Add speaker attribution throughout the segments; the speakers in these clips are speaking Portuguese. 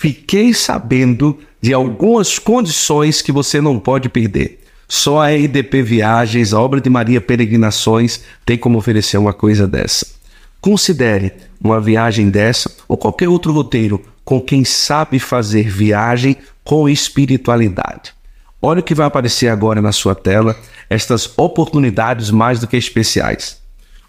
Speaker 1: fiquei sabendo de algumas condições que você não pode perder. Só a RDP Viagens, a obra de Maria Peregrinações, tem como oferecer uma coisa dessa. Considere uma viagem dessa ou qualquer outro roteiro com quem sabe fazer viagem com espiritualidade. Olha o que vai aparecer agora na sua tela, estas oportunidades mais do que especiais.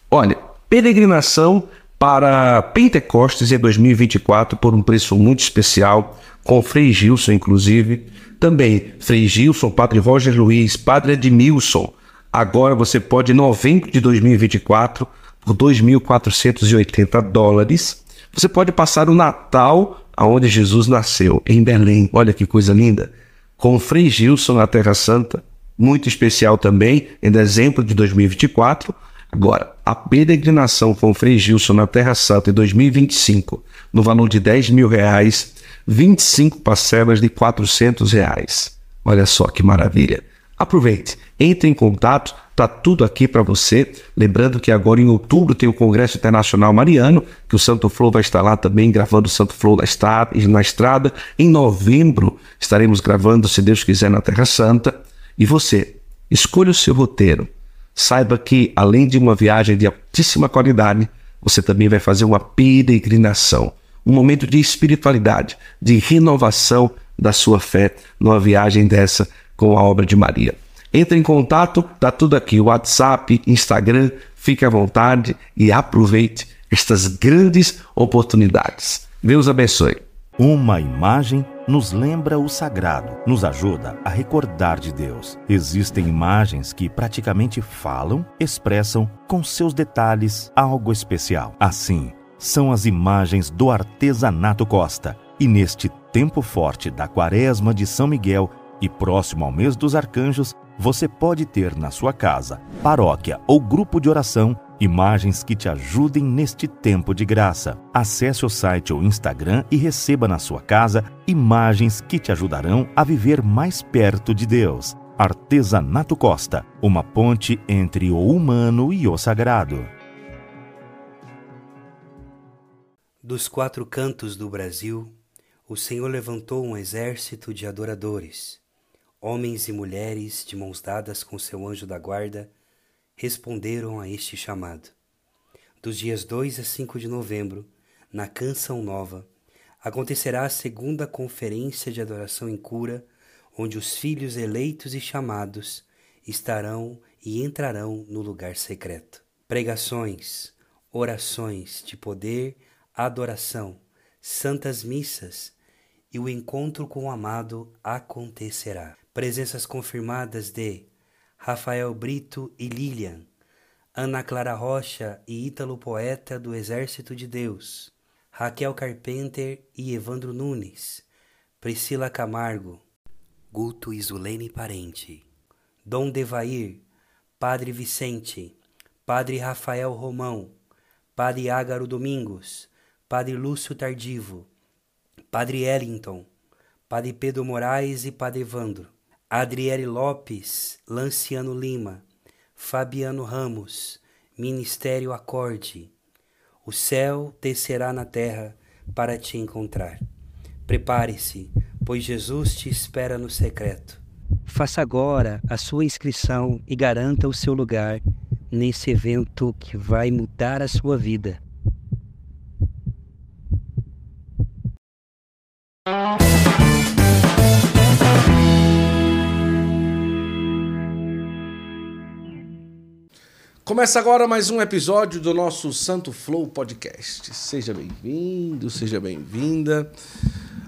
Speaker 1: Olha, peregrinação para Pentecostes em 2024 por um preço muito especial, com Frei Gilson, inclusive. Também Frei Gilson, Padre Roger Luiz, Padre Edmilson. Agora você pode, em novembro de 2024, por 2.480 dólares, você pode passar o Natal aonde Jesus nasceu, em Belém. Olha que coisa linda. Com Frei Gilson na Terra Santa, muito especial também, em dezembro de 2024. Agora, a peregrinação com Frei Gilson na Terra Santa em 2025, no valor de 10 mil reais, 25 parcelas de 400 reais. Olha só que maravilha. Aproveite, entre em contato, tá tudo aqui para você. Lembrando que agora em outubro tem o Congresso Internacional Mariano, que o Santo Flow vai estar lá também gravando o Santo Flow na estrada. Em novembro estaremos gravando, se Deus quiser, na Terra Santa. E você, escolha o seu roteiro. Saiba que, além de uma viagem de altíssima qualidade, você também vai fazer uma peregrinação, um momento de espiritualidade, de renovação da sua fé numa viagem dessa com a obra de Maria. Entre em contato, tá tudo aqui, WhatsApp, Instagram, fique à vontade e aproveite estas grandes oportunidades. Deus abençoe.
Speaker 2: Uma imagem nos lembra o sagrado, nos ajuda a recordar de Deus. Existem imagens que praticamente falam, expressam com seus detalhes algo especial. Assim, são as imagens do artesanato Costa. E neste tempo forte da Quaresma de São Miguel e próximo ao mês dos arcanjos, você pode ter na sua casa, paróquia ou grupo de oração imagens que te ajudem neste tempo de graça. Acesse o site ou Instagram e receba na sua casa imagens que te ajudarão a viver mais perto de Deus. Artesanato Costa, uma ponte entre o humano e o sagrado.
Speaker 3: Dos quatro cantos do Brasil, o Senhor levantou um exército de adoradores, homens e mulheres de mãos dadas com seu anjo da guarda responderam a este chamado. Dos dias 2 a 5 de novembro, na Canção Nova, acontecerá a segunda conferência de adoração em cura, onde os filhos eleitos e chamados estarão e entrarão no lugar secreto. Pregações, orações de poder, adoração, santas missas e o encontro com o amado acontecerá. Presenças confirmadas de Rafael Brito e Lilian, Ana Clara Rocha e Ítalo Poeta do Exército de Deus, Raquel Carpenter e Evandro Nunes, Priscila Camargo, Guto Isulene Parente, Dom Devair, Padre Vicente, Padre Rafael Romão, Padre Ágaro Domingos, Padre Lúcio Tardivo, Padre Ellington, Padre Pedro Moraes e Padre Evandro. Adriele Lopes, Lanciano Lima, Fabiano Ramos, Ministério Acorde. O céu descerá na terra para te encontrar. Prepare-se, pois Jesus te espera no secreto. Faça agora a sua inscrição e garanta o seu lugar nesse evento que vai mudar a sua vida.
Speaker 1: Começa agora mais um episódio do nosso Santo Flow Podcast. Seja bem-vindo, seja bem-vinda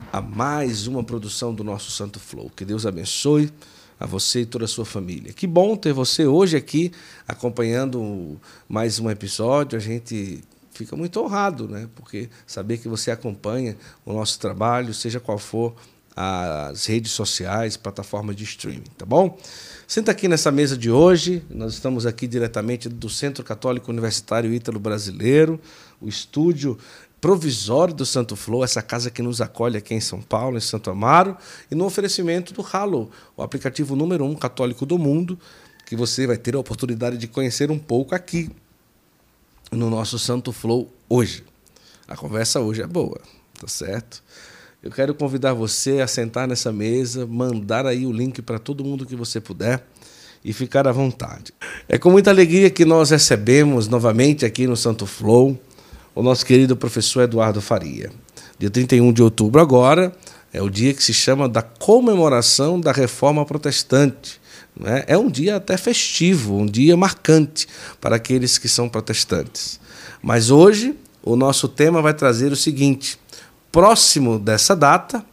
Speaker 1: a mais uma produção do nosso Santo Flow. Que Deus abençoe a você e toda a sua família. Que bom ter você hoje aqui acompanhando mais um episódio. A gente fica muito honrado, né? Porque saber que você acompanha o nosso trabalho, seja qual for as redes sociais, plataformas de streaming, tá bom? Senta aqui nessa mesa de hoje. Nós estamos aqui diretamente do Centro Católico Universitário Ítalo Brasileiro, o estúdio provisório do Santo Flow, essa casa que nos acolhe aqui em São Paulo, em Santo Amaro, e no oferecimento do Halo, o aplicativo número um católico do mundo, que você vai ter a oportunidade de conhecer um pouco aqui no nosso Santo Flow hoje. A conversa hoje é boa, tá certo? Eu quero convidar você a sentar nessa mesa, mandar aí o link para todo mundo que você puder e ficar à vontade. É com muita alegria que nós recebemos novamente aqui no Santo Flow o nosso querido professor Eduardo Faria. Dia 31 de outubro agora é o dia que se chama da comemoração da Reforma Protestante. Né? É um dia até festivo, um dia marcante para aqueles que são protestantes. Mas hoje o nosso tema vai trazer o seguinte: próximo dessa data,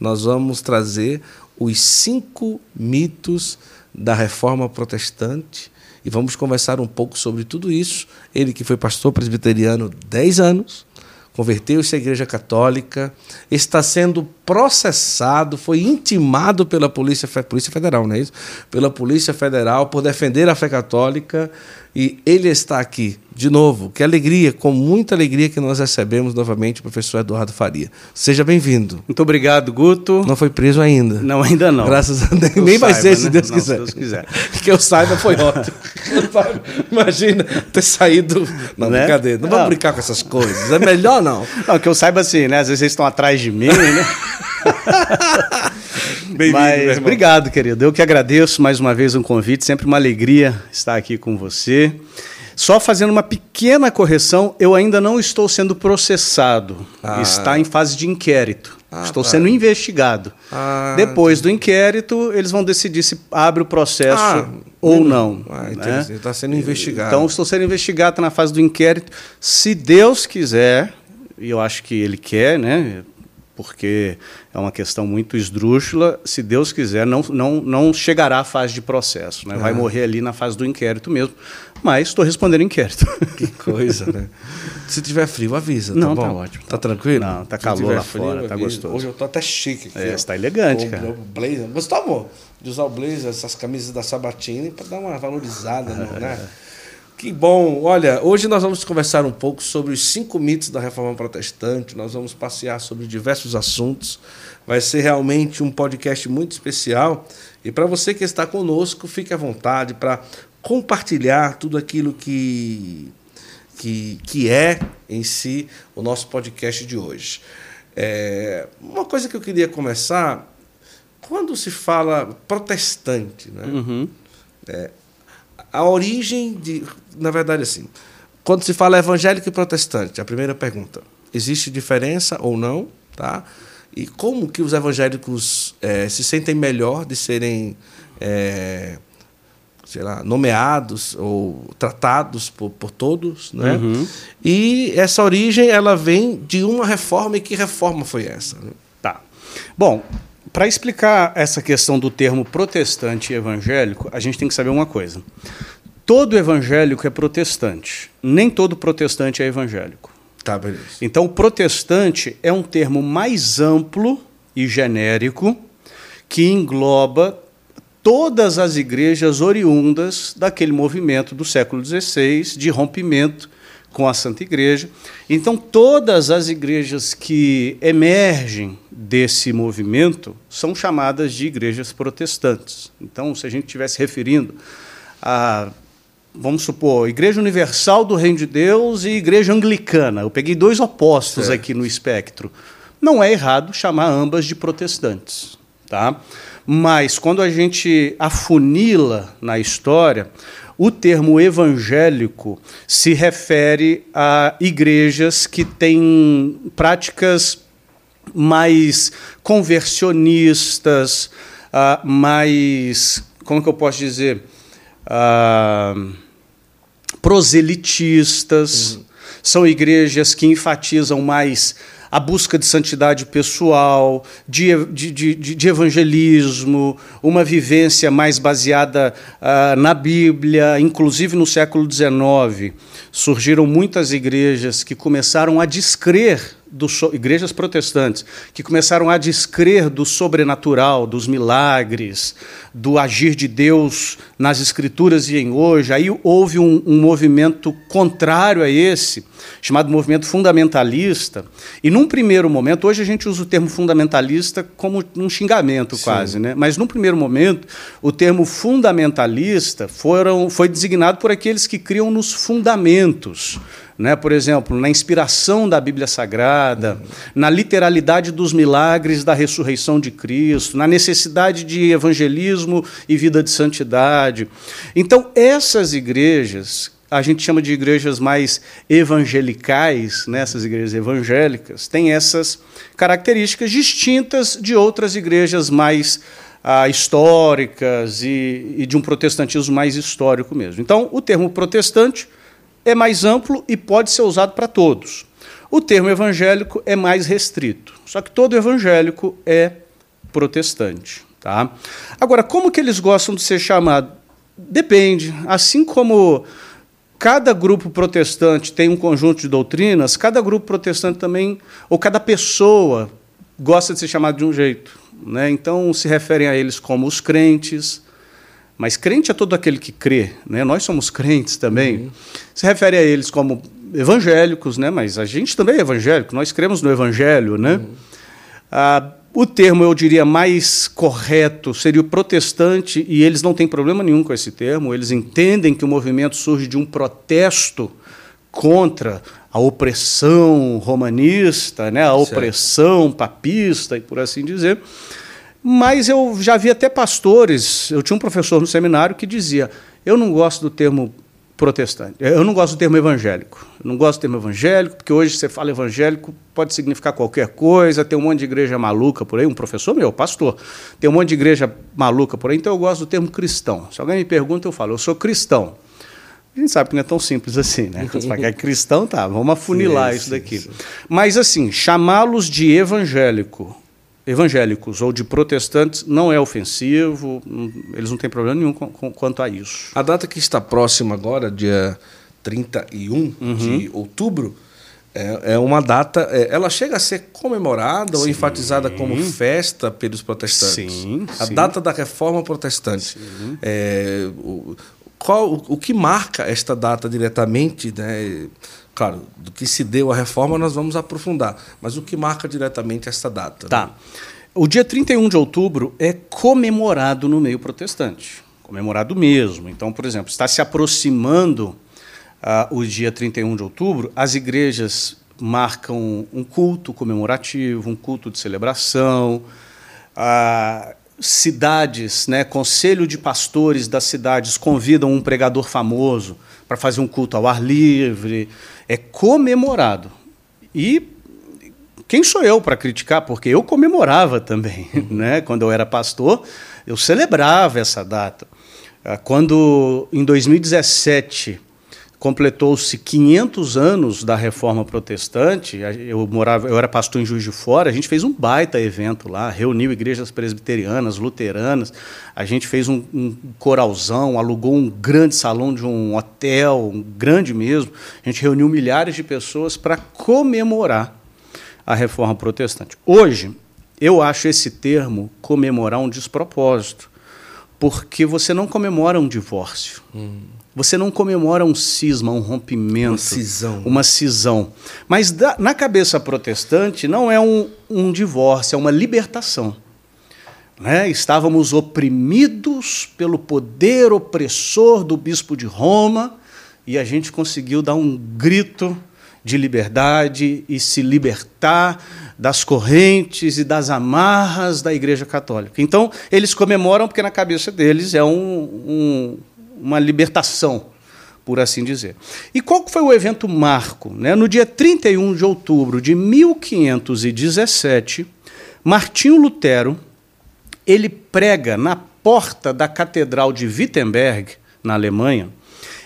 Speaker 1: nós vamos trazer os cinco mitos da reforma protestante e vamos conversar um pouco sobre tudo isso. Ele que foi pastor presbiteriano 10 anos, converteu-se à Igreja Católica, está sendo processado, foi intimado pela Polícia, Polícia Federal, não é isso? Pela Polícia Federal por defender a fé católica e ele está aqui de novo. Que alegria, com muita alegria que nós recebemos novamente o professor Eduardo Faria. Seja bem-vindo.
Speaker 4: Muito obrigado, Guto.
Speaker 1: Não foi preso ainda?
Speaker 4: Não, ainda não.
Speaker 1: Graças a Deus. Nem vai ser, se
Speaker 4: né?
Speaker 1: Deus
Speaker 4: não,
Speaker 1: quiser.
Speaker 4: Se Deus quiser.
Speaker 1: que eu saiba foi ótimo. Imagina ter saído. Não,
Speaker 4: Né?
Speaker 1: brincadeira. Não vamos
Speaker 4: Não.
Speaker 1: brincar com essas coisas. É melhor não.
Speaker 4: Não, que eu saiba assim, né? Às vezes vocês estão atrás de mim, né?
Speaker 1: Bem-vindo,
Speaker 4: Mas obrigado, querido. Eu que agradeço mais uma vez um convite. Sempre uma alegria estar aqui com você. Só fazendo uma pequena correção, eu ainda não estou sendo processado.
Speaker 1: Ah.
Speaker 4: Está em fase de inquérito.
Speaker 1: Ah,
Speaker 4: estou
Speaker 1: tá.
Speaker 4: sendo investigado.
Speaker 1: Ah,
Speaker 4: Depois do inquérito, eles vão decidir se abre o processo
Speaker 1: Ah,
Speaker 4: ou não.
Speaker 1: Ah,
Speaker 4: né?
Speaker 1: Está sendo investigado.
Speaker 4: Então, estou sendo investigado, está na fase do inquérito. Se Deus quiser, e eu acho que Ele quer, né? Porque é uma questão muito esdrúxula. Se Deus quiser, não, não, não chegará à fase de processo. Né? Vai
Speaker 1: Ah.
Speaker 4: morrer ali na fase do inquérito mesmo. Mas estou respondendo inquérito.
Speaker 1: Que coisa, né? Se tiver frio, avisa.
Speaker 4: Não,
Speaker 1: tá
Speaker 4: tá ótimo,
Speaker 1: Tá
Speaker 4: tá
Speaker 1: tranquilo?
Speaker 4: Não, tá
Speaker 1: Se
Speaker 4: calor lá fora, tá gostoso.
Speaker 1: Hoje eu tô até chique aqui.
Speaker 4: É,
Speaker 1: ó.
Speaker 4: você tá elegante,
Speaker 1: O-
Speaker 4: cara.
Speaker 1: O blazer. Gostou, de usar o blazer, essas camisas da Sabatini, para dar uma valorizada, no- né? Que bom. Olha, hoje nós vamos conversar um pouco sobre os cinco mitos da Reforma Protestante. Nós vamos passear sobre diversos assuntos. Vai ser realmente um podcast muito especial. E para você que está conosco, fique à vontade para compartilhar tudo aquilo que, que, que é em si o nosso podcast de hoje. É, uma coisa que eu queria começar, quando se fala protestante, né?
Speaker 4: Uhum.
Speaker 1: A origem de. Na verdade, assim, quando se fala evangélico e protestante, a primeira pergunta: existe diferença ou não? Tá? E como que os evangélicos eh, se sentem melhor de serem, eh, sei lá, nomeados ou tratados por, por todos, né?
Speaker 4: Uhum.
Speaker 1: E essa origem ela vem de uma reforma e que reforma foi essa? né?
Speaker 4: Tá. Bom, para explicar essa questão do termo protestante e evangélico, a gente tem que saber uma coisa. Todo evangélico é protestante. Nem todo protestante é evangélico.
Speaker 1: Tá, beleza.
Speaker 4: Então, protestante é um termo mais amplo e genérico que engloba todas as igrejas oriundas daquele movimento do século XVI de rompimento com a Santa Igreja. Então, todas as igrejas que emergem desse movimento são chamadas de igrejas protestantes. Então, se a gente estivesse referindo a vamos supor, Igreja Universal do Reino de Deus e Igreja Anglicana. Eu peguei dois opostos
Speaker 1: Certo.
Speaker 4: aqui no espectro. Não é errado chamar ambas de protestantes, tá? Mas quando a gente afunila na história, o termo evangélico se refere a igrejas que têm práticas mais conversionistas, ah, mais. Como que eu posso dizer? Ah, proselitistas, são igrejas que enfatizam mais a busca de santidade pessoal, de, de, de, de evangelismo, uma vivência mais baseada ah, na Bíblia. Inclusive, no século XIX, surgiram muitas igrejas que começaram a descrer do so- igrejas protestantes que começaram a descrer do sobrenatural, dos milagres, do agir de Deus nas escrituras e em hoje. Aí houve um, um movimento contrário a esse, chamado movimento fundamentalista. E num primeiro momento, hoje a gente usa o termo fundamentalista como um xingamento quase, né? Mas num primeiro momento, o termo fundamentalista foram, foi designado por aqueles que criam nos fundamentos né? por exemplo, na inspiração da Bíblia Sagrada, na literalidade dos milagres da ressurreição de Cristo, na necessidade de evangelismo e vida de santidade. Então, essas igrejas a gente chama de igrejas mais evangelicais, né? essas igrejas evangélicas, têm essas características distintas de outras igrejas mais ah, históricas e, e de um protestantismo mais histórico mesmo. Então, o termo protestante é mais amplo e pode ser usado para todos. O termo evangélico é mais restrito. Só que todo evangélico é protestante. Tá? Agora, como que eles gostam de ser chamados? Depende. Assim como cada grupo protestante tem um conjunto de doutrinas, cada grupo protestante também, ou cada pessoa, gosta de ser chamado de um jeito. Né? Então se referem a eles como os crentes, mas crente é todo aquele que crê, né? nós somos crentes também. Uhum. Se refere a eles como evangélicos, né? mas a gente também é evangélico, nós cremos no evangelho. Né? Uhum. Ah, o termo, eu diria, mais correto seria o protestante, e eles não têm problema nenhum com esse termo, eles entendem que o movimento surge de um protesto contra a opressão romanista, né, a opressão papista e por assim dizer. Mas eu já vi até pastores, eu tinha um professor no seminário que dizia: eu não gosto do termo protestante. Eu não gosto do termo evangélico. Eu não gosto do termo evangélico, porque hoje você fala evangélico, pode significar qualquer coisa, tem um monte de igreja maluca por aí, um professor meu, pastor, tem um monte de igreja maluca por aí, então eu gosto do termo cristão. Se alguém me pergunta, eu falo, eu sou cristão. A gente sabe que não é tão simples assim, né? Quando você fala que é cristão, tá, vamos afunilar sim, isso daqui. Sim, sim. Mas assim, chamá-los de evangélico evangélicos ou de protestantes não é ofensivo, eles não têm problema nenhum com, com, quanto a isso.
Speaker 1: A data que está próxima agora, dia 31 uhum. de outubro, é, é uma data. É, ela chega a ser comemorada sim. ou enfatizada como festa pelos protestantes.
Speaker 4: Sim.
Speaker 1: A sim. data da reforma protestante. É, o, qual, o, o que marca esta data diretamente, né? Claro, do que se deu a reforma nós vamos aprofundar, mas o que marca diretamente essa data?
Speaker 4: Tá. Né? O dia 31 de outubro é comemorado no meio protestante. Comemorado mesmo. Então, por exemplo, está se aproximando uh, o dia 31 de outubro, as igrejas marcam um culto comemorativo, um culto de celebração. Uh, cidades, né, conselho de pastores das cidades convidam um pregador famoso para fazer um culto ao ar livre é comemorado. E quem sou eu para criticar? Porque eu comemorava também. Né? Quando eu era pastor, eu celebrava essa data. Ah, quando, em 2017, completou-se 500 anos da reforma protestante. Eu morava, eu era pastor em Juiz de Fora. A gente fez um baita evento lá, reuniu igrejas presbiterianas, luteranas. A gente fez um, um coralzão, alugou um grande salão de um hotel, um grande mesmo. A gente reuniu milhares de pessoas para comemorar a reforma protestante. Hoje, eu acho esse termo comemorar um despropósito, porque você não comemora um divórcio. Hum você não comemora um cisma, um rompimento, uma
Speaker 1: cisão.
Speaker 4: Uma cisão. Mas da, na cabeça protestante não é um, um divórcio, é uma libertação. Né? Estávamos oprimidos pelo poder opressor do bispo de Roma e a gente conseguiu dar um grito de liberdade e se libertar das correntes e das amarras da Igreja Católica. Então, eles comemoram porque na cabeça deles é um, um uma libertação, por assim dizer. E qual foi o evento marco? Né? No dia 31 de outubro de 1517, Martinho Lutero ele prega na porta da Catedral de Wittenberg, na Alemanha,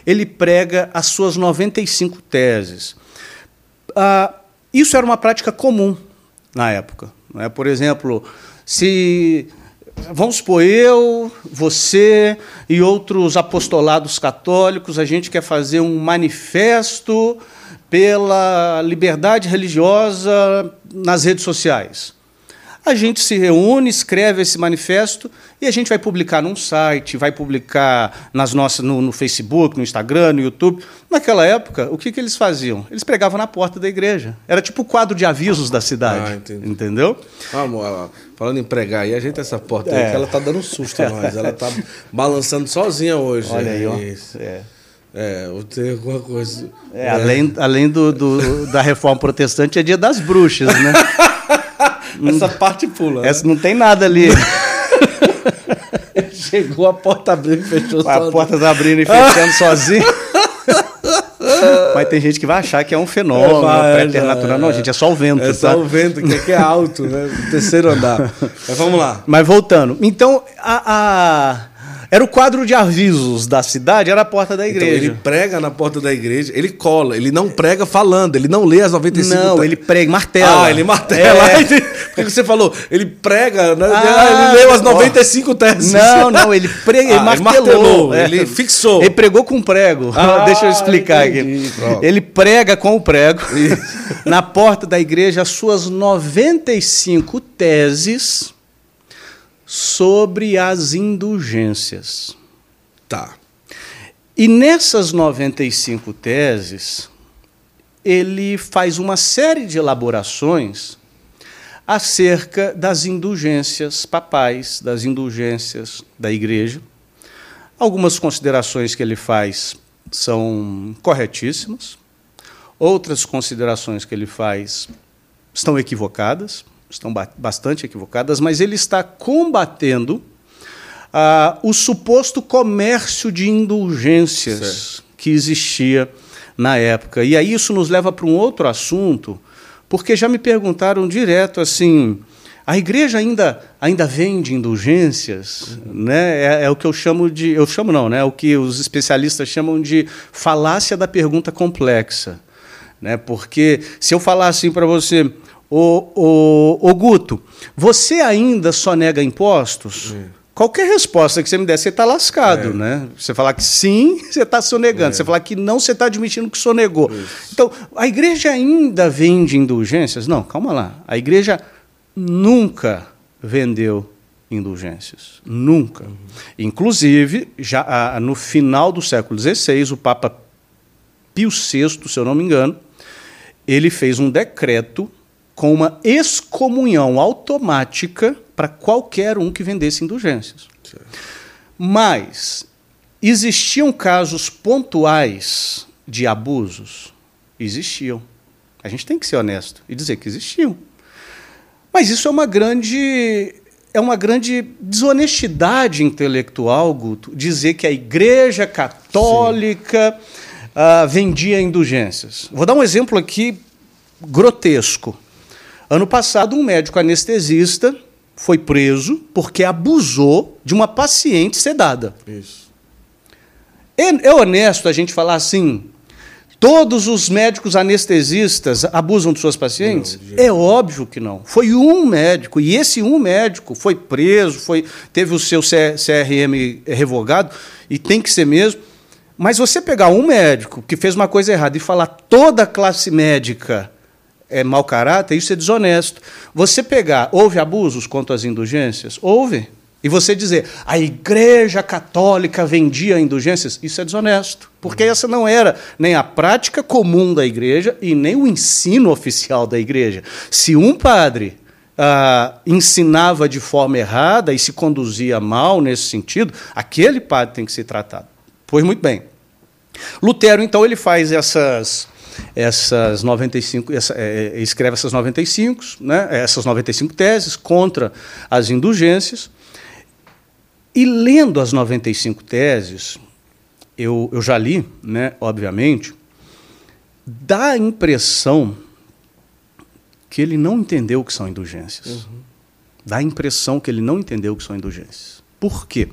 Speaker 4: ele prega as suas 95 teses. Ah, isso era uma prática comum na época. Né? Por exemplo, se Vamos supor, eu, você e outros apostolados católicos, a gente quer fazer um manifesto pela liberdade religiosa nas redes sociais. A gente se reúne, escreve esse manifesto e a gente vai publicar num site, vai publicar nas nossas, no, no Facebook, no Instagram, no YouTube. Naquela época, o que, que eles faziam? Eles pregavam na porta da igreja. Era tipo o quadro de avisos da cidade. Ah, entendeu?
Speaker 1: Vamos, falando em pregar aí, a gente essa porta é. aí que ela tá dando um susto a nós. Ela tá balançando sozinha hoje.
Speaker 4: Olha aí, ó. É.
Speaker 1: É, ou tem alguma coisa.
Speaker 4: É, Além, além do, do- da reforma protestante, é dia das bruxas, né?
Speaker 1: Essa parte pula. né?
Speaker 4: Essa não tem nada ali.
Speaker 1: Chegou a porta abrindo e fechou
Speaker 4: A
Speaker 1: só.
Speaker 4: porta tá abrindo e fechando sozinho. Mas tem gente que vai achar que é um fenômeno
Speaker 1: É, vai,
Speaker 4: preternatural.
Speaker 1: é.
Speaker 4: Não, gente, é só o vento,
Speaker 1: É
Speaker 4: tá?
Speaker 1: só o vento, que aqui é alto, né? O terceiro andar. Mas vamos lá.
Speaker 4: Mas voltando. Então, a, a- era o quadro de avisos da cidade, era a porta da
Speaker 1: Então,
Speaker 4: igreja.
Speaker 1: ele prega na porta da igreja, ele cola, ele não prega falando, ele não lê as 95
Speaker 4: não, ele prega, martela.
Speaker 1: Ah, ele martela.
Speaker 4: É.
Speaker 1: Porque você falou, ele prega, né?
Speaker 4: Ah,
Speaker 1: ele leu as
Speaker 4: ó.
Speaker 1: 95 teses.
Speaker 4: Não, não, ele ele
Speaker 1: Ah, ele
Speaker 4: martelou.
Speaker 1: martelou,
Speaker 4: é.
Speaker 1: ele fixou.
Speaker 4: Ele pregou com prego.
Speaker 1: Ah,
Speaker 4: Deixa eu explicar
Speaker 1: entendi,
Speaker 4: aqui.
Speaker 1: pronto.
Speaker 4: Ele prega com o prego na porta da igreja as suas 95 teses sobre as indulgências.
Speaker 1: Tá.
Speaker 4: E nessas 95 teses, ele faz uma série de elaborações acerca das indulgências papais, das indulgências da igreja. Algumas considerações que ele faz são corretíssimas, outras considerações que ele faz estão equivocadas, estão ba- bastante equivocadas, mas ele está combatendo ah, o suposto comércio de indulgências que existia na época. E aí isso nos leva para um outro assunto, porque já me perguntaram direto assim. A igreja ainda, ainda vende indulgências, né? É, é o que eu chamo de, eu chamo não, né? É o que os especialistas chamam de falácia da pergunta complexa, né? Porque se eu falar assim para você, ô, ô, ô Guto, você ainda só nega impostos? Qualquer resposta que você me der, você está lascado, né? Você falar que sim, você está sonegando. Você falar que não, você está admitindo que sonegou. Então, a igreja ainda vende indulgências? Não, calma lá. A igreja nunca vendeu indulgências. Nunca. Inclusive, já no final do século XVI, o Papa Pio VI, se eu não me engano, ele fez um decreto com uma excomunhão automática para qualquer um que vendesse indulgências. Mas existiam casos pontuais de abusos? Existiam. A gente tem que ser honesto e dizer que existiam. Mas isso é uma grande é uma grande desonestidade intelectual, Guto, dizer que a Igreja Católica ah, vendia indulgências. Vou dar um exemplo aqui grotesco. Ano passado, um médico anestesista foi preso porque abusou de uma paciente sedada.
Speaker 1: Isso.
Speaker 4: É, é honesto a gente falar assim? Todos os médicos anestesistas abusam de suas pacientes?
Speaker 1: Não,
Speaker 4: é óbvio que não. Foi um médico, e esse um médico foi preso, foi, teve o seu CRM revogado, e tem que ser mesmo. Mas você pegar um médico que fez uma coisa errada e falar toda a classe médica é mau caráter, isso é desonesto. Você pegar, houve abusos quanto às indulgências? Houve. E você dizer, a Igreja Católica vendia indulgências, isso é desonesto. Porque essa não era nem a prática comum da Igreja e nem o ensino oficial da Igreja. Se um padre ah, ensinava de forma errada e se conduzia mal nesse sentido, aquele padre tem que ser tratado. Pois muito bem. Lutero, então, ele faz essas essas 95, essa, é, escreve essas 95, né, essas 95 teses contra as indulgências. E lendo as 95 teses, eu, eu já li, né, obviamente, dá a impressão que ele não entendeu o que são indulgências. Dá a impressão que ele não entendeu o que são indulgências. Por quê?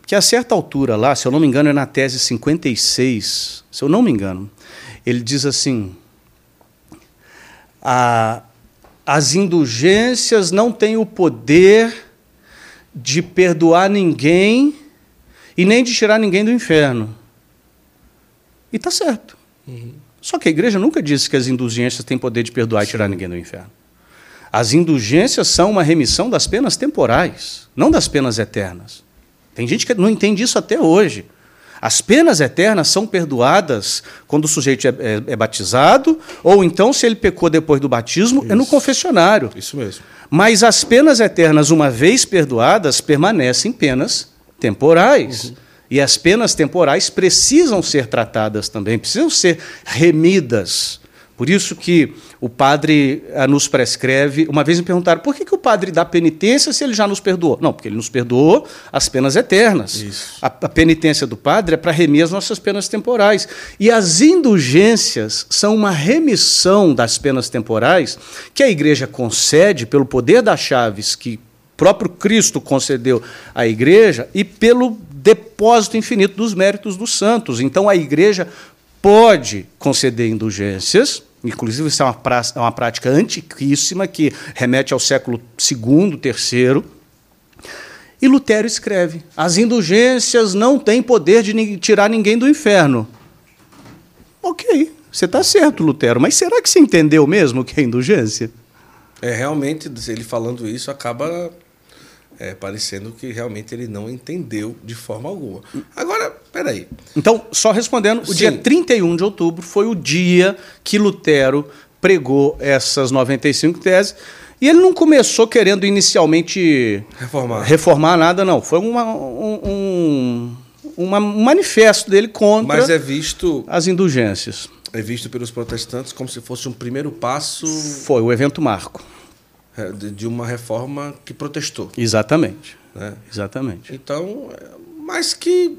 Speaker 4: Porque a certa altura lá, se eu não me engano, é na tese 56, se eu não me engano, ele diz assim: a, as indulgências não têm o poder de perdoar ninguém e nem de tirar ninguém do inferno. E está certo. Só que a igreja nunca disse que as indulgências têm poder de perdoar e tirar ninguém do inferno. As indulgências são uma remissão das penas temporais, não das penas eternas. Tem gente que não entende isso até hoje. As penas eternas são perdoadas quando o sujeito é, é- é batizado, ou então, se ele pecou depois do batismo, é no confessionário.
Speaker 1: Isso mesmo.
Speaker 4: Mas as penas eternas, uma vez perdoadas, permanecem penas temporais. E as penas temporais precisam ser tratadas também, precisam ser remidas. Por isso que o padre ah, nos prescreve. Uma vez me perguntaram por que, que o padre dá penitência se ele já nos perdoou? Não, porque ele nos perdoou as penas eternas. A, a penitência do padre é para remir as nossas penas temporais. E as indulgências são uma remissão das penas temporais que a igreja concede pelo poder das chaves que próprio Cristo concedeu à igreja e pelo depósito infinito dos méritos dos santos. Então a igreja pode conceder indulgências, inclusive isso é uma, é uma prática antiquíssima que remete ao século II, III. E Lutero escreve: as indulgências não têm poder de tirar ninguém do inferno. Ok, você está certo, Lutero, mas será que você entendeu mesmo o que é indulgência?
Speaker 1: É, realmente, ele falando isso acaba é, parecendo que realmente ele não entendeu de forma alguma. Agora, peraí.
Speaker 4: Então, só respondendo, o Sim. dia 31 de outubro foi o dia que Lutero pregou essas 95 teses. E ele não começou querendo inicialmente
Speaker 1: reformar,
Speaker 4: reformar nada, não. Foi uma, um, um, uma, um manifesto dele contra
Speaker 1: Mas é visto,
Speaker 4: as indulgências.
Speaker 1: É visto pelos protestantes como se fosse um primeiro passo.
Speaker 4: Foi o evento marco.
Speaker 1: É, de uma reforma que protestou.
Speaker 4: Exatamente. Né? Exatamente.
Speaker 1: Então, é, mas que,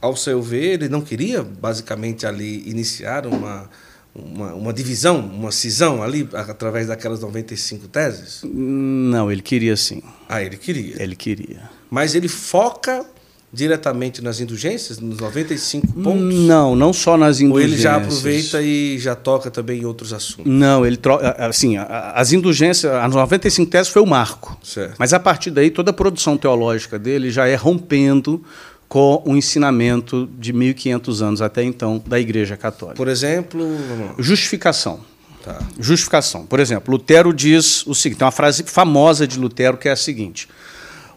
Speaker 1: ao seu ver, ele não queria basicamente ali iniciar uma, uma, uma divisão, uma cisão ali através daquelas 95 teses?
Speaker 4: Não, ele queria sim.
Speaker 1: Ah, ele queria.
Speaker 4: Ele queria.
Speaker 1: Mas ele foca diretamente nas indulgências, nos 95 pontos?
Speaker 4: Não, não só nas indulgências. Ou
Speaker 1: ele já aproveita e já toca também em outros assuntos?
Speaker 4: Não, ele troca. Assim, as indulgências, as 95 teses foi o marco.
Speaker 1: Certo.
Speaker 4: Mas a partir daí, toda a produção teológica dele já é rompendo com o ensinamento de 1500 anos até então da Igreja Católica.
Speaker 1: Por exemplo,
Speaker 4: justificação. Tá. Justificação. Por exemplo, Lutero diz o seguinte: tem uma frase famosa de Lutero que é a seguinte: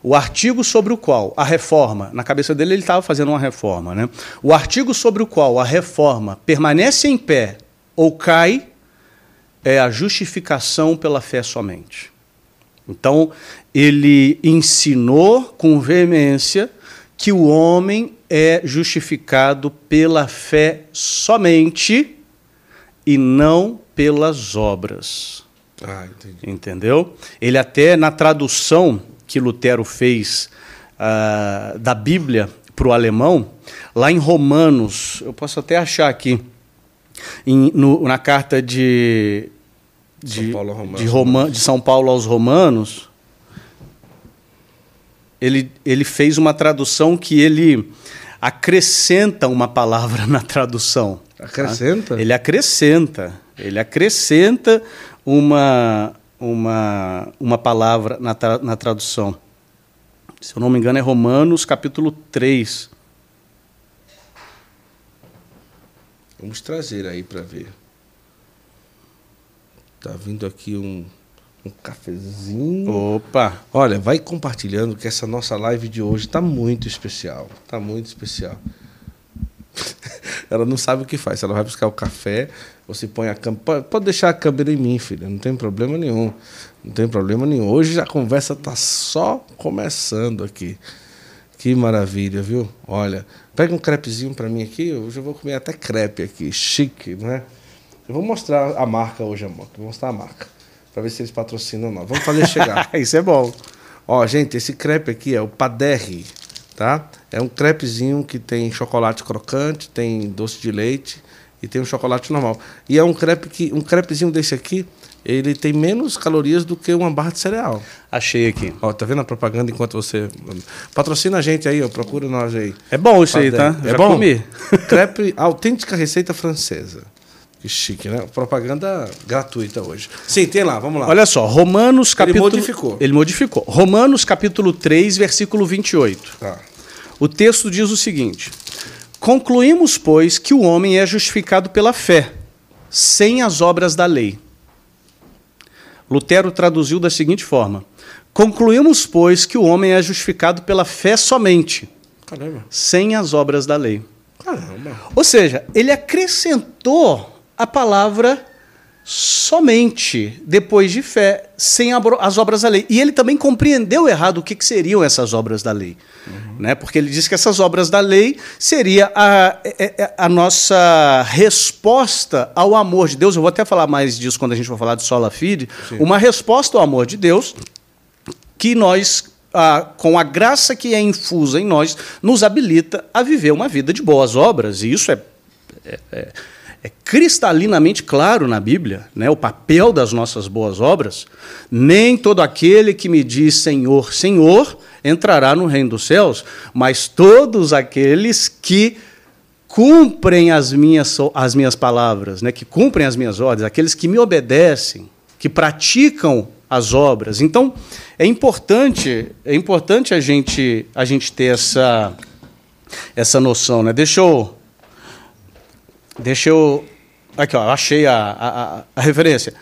Speaker 4: o artigo sobre o qual a reforma, na cabeça dele ele estava fazendo uma reforma, né? O artigo sobre o qual a reforma permanece em pé ou cai é a justificação pela fé somente. Então, ele ensinou com veemência que o homem é justificado pela fé somente e não pelas obras.
Speaker 1: Ah,
Speaker 4: Entendeu? Ele até na tradução que Lutero fez uh, da Bíblia para o alemão, lá em Romanos, eu posso até achar aqui, em, no, na carta de, de, São Paulo, de, Roma, de São Paulo aos Romanos, ele, ele fez uma tradução que ele acrescenta uma palavra na tradução.
Speaker 1: Acrescenta?
Speaker 4: Tá? Ele acrescenta. Ele acrescenta uma, uma, uma palavra na, tra, na tradução. Se eu não me engano, é Romanos capítulo 3.
Speaker 1: Vamos trazer aí para ver. Tá vindo aqui um, um cafezinho.
Speaker 4: Opa!
Speaker 1: Olha, vai compartilhando que essa nossa live de hoje tá muito especial. Tá muito especial. Ela não sabe o que faz. Ela vai buscar o café, você põe a câmera. Pode deixar a câmera em mim, filha, não tem problema nenhum. Não tem problema nenhum. Hoje a conversa está só começando aqui. Que maravilha, viu? Olha, pega um crepezinho para mim aqui. Hoje eu vou comer até crepe aqui, chique, né? Eu vou mostrar a marca hoje, amor. Vou mostrar a marca. Para ver se eles patrocinam ou não. Vamos fazer chegar.
Speaker 4: Isso é bom.
Speaker 1: Ó, gente, esse crepe aqui é o Paderri tá? É um crepezinho que tem chocolate crocante, tem doce de leite e tem um chocolate normal. E é um crepe que um crepezinho desse aqui, ele tem menos calorias do que uma barra de cereal.
Speaker 4: Achei aqui.
Speaker 1: Ó, tá vendo a propaganda enquanto você patrocina a gente aí, ó, procura nós aí.
Speaker 4: É bom isso aí, tá?
Speaker 1: É Já bom. Comi. crepe autêntica receita francesa. Que chique, né? Propaganda gratuita hoje. Sim, tem lá, vamos lá.
Speaker 4: Olha só, Romanos capítulo.
Speaker 1: Ele modificou.
Speaker 4: Ele modificou. Romanos capítulo 3, versículo 28.
Speaker 1: Tá.
Speaker 4: O texto diz o seguinte: Concluímos, pois, que o homem é justificado pela fé, sem as obras da lei. Lutero traduziu da seguinte forma: Concluímos, pois, que o homem é justificado pela fé somente,
Speaker 1: Caramba.
Speaker 4: sem as obras da lei.
Speaker 1: Caramba.
Speaker 4: Ou seja, ele acrescentou a palavra somente depois de fé, sem as obras da lei. E ele também compreendeu errado o que, que seriam essas obras da lei. Uhum. Né? Porque ele disse que essas obras da lei seria a, a, é, é, a, nossa resposta ao amor de Deus. Eu vou até falar mais disso quando a gente for falar de sola fide. Sim. Uma resposta ao amor de Deus que nós com a graça que é infusa em nós, nos habilita a viver uma vida de boas obras. E isso é, é, é, é cristalinamente claro na Bíblia, né? o papel das nossas boas obras. Nem todo aquele que me diz Senhor, Senhor, entrará no reino dos céus, mas todos aqueles que cumprem as minhas, as minhas palavras, né? que cumprem as minhas ordens, aqueles que me obedecem, que praticam as obras. Então, é importante, é importante a gente, a gente ter essa, essa noção. Né? Deixa eu Deixa eu. Aqui, ó, achei a, a, a referência.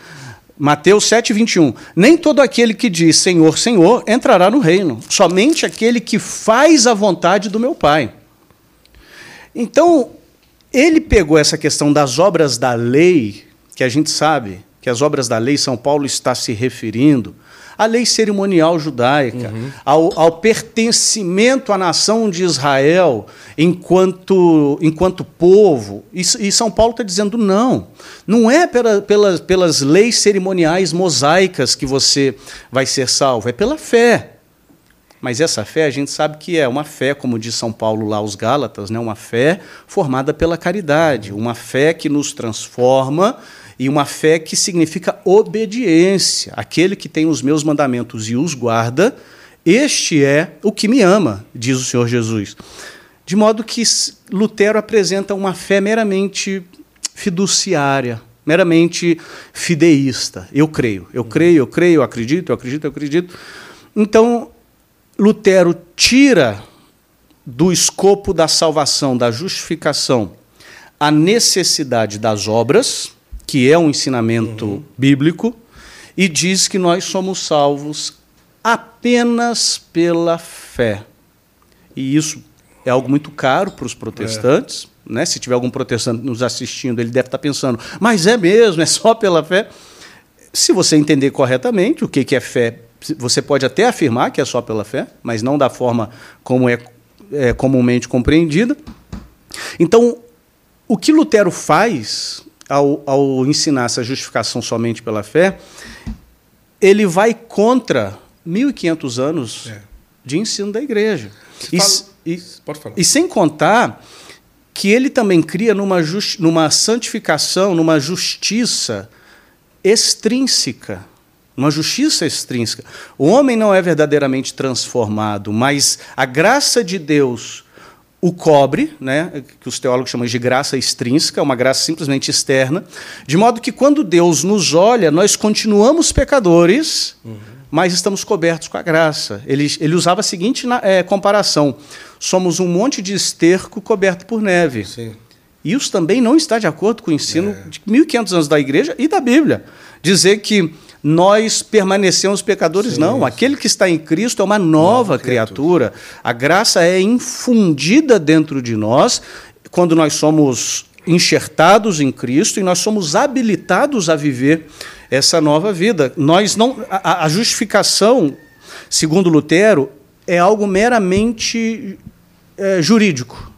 Speaker 4: Mateus 7, 21. Nem todo aquele que diz Senhor, Senhor entrará no reino, somente aquele que faz a vontade do meu Pai. Então, ele pegou essa questão das obras da lei, que a gente sabe que as obras da lei, São Paulo está se referindo, à lei cerimonial judaica, uhum. ao, ao, pertencimento à nação de Israel enquanto, enquanto povo. E, e São Paulo está dizendo: não, não é pela, pelas, pelas leis cerimoniais mosaicas que você vai ser salvo, é pela fé. Mas essa fé a gente sabe que é uma fé, como diz São Paulo lá aos Gálatas, né? uma fé formada pela caridade, uma fé que nos transforma e uma fé que significa obediência. Aquele que tem os meus mandamentos e os guarda, este é o que me ama, diz o Senhor Jesus. De modo que Lutero apresenta uma fé meramente fiduciária, meramente fideísta. Eu creio, eu creio, eu creio, eu acredito, eu acredito, eu acredito. Então, Lutero tira do escopo da salvação, da justificação, a necessidade das obras, que é um ensinamento uhum. bíblico, e diz que nós somos salvos apenas pela fé. E isso é algo muito caro para os protestantes. É. Né? Se tiver algum protestante nos assistindo, ele deve estar pensando, mas é mesmo, é só pela fé. Se você entender corretamente o que é fé, você pode até afirmar que é só pela fé, mas não da forma como é, é comumente compreendida. Então, o que Lutero faz ao, ao ensinar essa justificação somente pela fé, ele vai contra 1.500 anos é. de ensino da igreja. E, fala, e, pode falar. e sem contar que ele também cria numa, just, numa santificação, numa justiça extrínseca. Uma justiça extrínseca. O homem não é verdadeiramente transformado, mas a graça de Deus o cobre, né, que os teólogos chamam de graça extrínseca, uma graça simplesmente externa, de modo que quando Deus nos olha, nós continuamos pecadores, uhum. mas estamos cobertos com a graça. Ele, ele usava a seguinte é, comparação: somos um monte de esterco coberto por neve. Sim. Isso também não está de acordo com o ensino é. de 1500 anos da igreja e da Bíblia. Dizer que nós permanecemos pecadores. Sim, não, aquele que está em Cristo é uma nova, nova criatura. criatura. A graça é infundida dentro de nós quando nós somos enxertados em Cristo e nós somos habilitados a viver essa nova vida. Nós não a, a justificação, segundo Lutero, é algo meramente é, jurídico.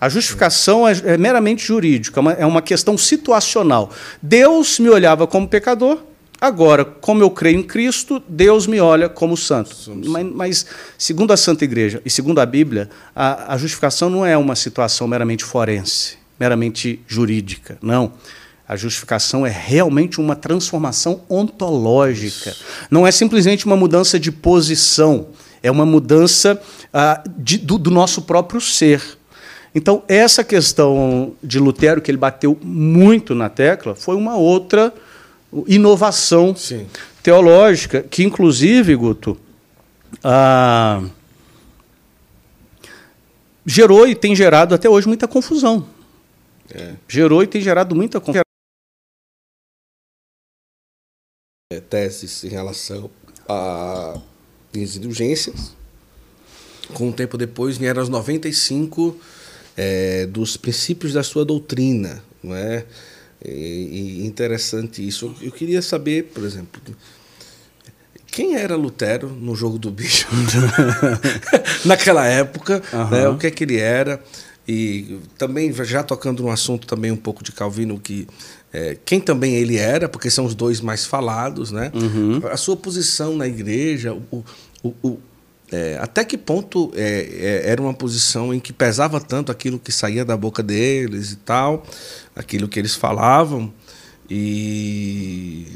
Speaker 4: A justificação é, é meramente jurídica, é uma, é uma questão situacional. Deus me olhava como pecador, Agora, como eu creio em Cristo, Deus me olha como santo. Mas, mas, segundo a Santa Igreja e segundo a Bíblia, a, a, justificação não é uma situação meramente forense, meramente jurídica. Não. A justificação é realmente uma transformação ontológica. Isso. Não é simplesmente uma mudança de posição, é uma mudança ah, de, do, do nosso próprio ser. Então, essa questão de Lutero, que ele bateu muito na tecla, foi uma outra inovação Sim. teológica, que inclusive, Guto, ah, gerou e tem gerado até hoje muita confusão. É. Gerou e tem gerado muita confusão.
Speaker 1: É, teses em relação a indulgências. Com um tempo depois vieram as 95 é, dos princípios da sua doutrina, não é? E, interessante isso. Eu queria saber, por exemplo, quem era Lutero no jogo do bicho naquela época, uhum. né, o que é que ele era e também já tocando no assunto também um pouco de Calvino que é, quem também ele era, porque são os dois mais falados, né? Uhum. A sua posição na igreja, o, o, o é, até que ponto é, é, era uma posição em que pesava tanto aquilo que saía da boca deles e tal, aquilo que eles falavam. E,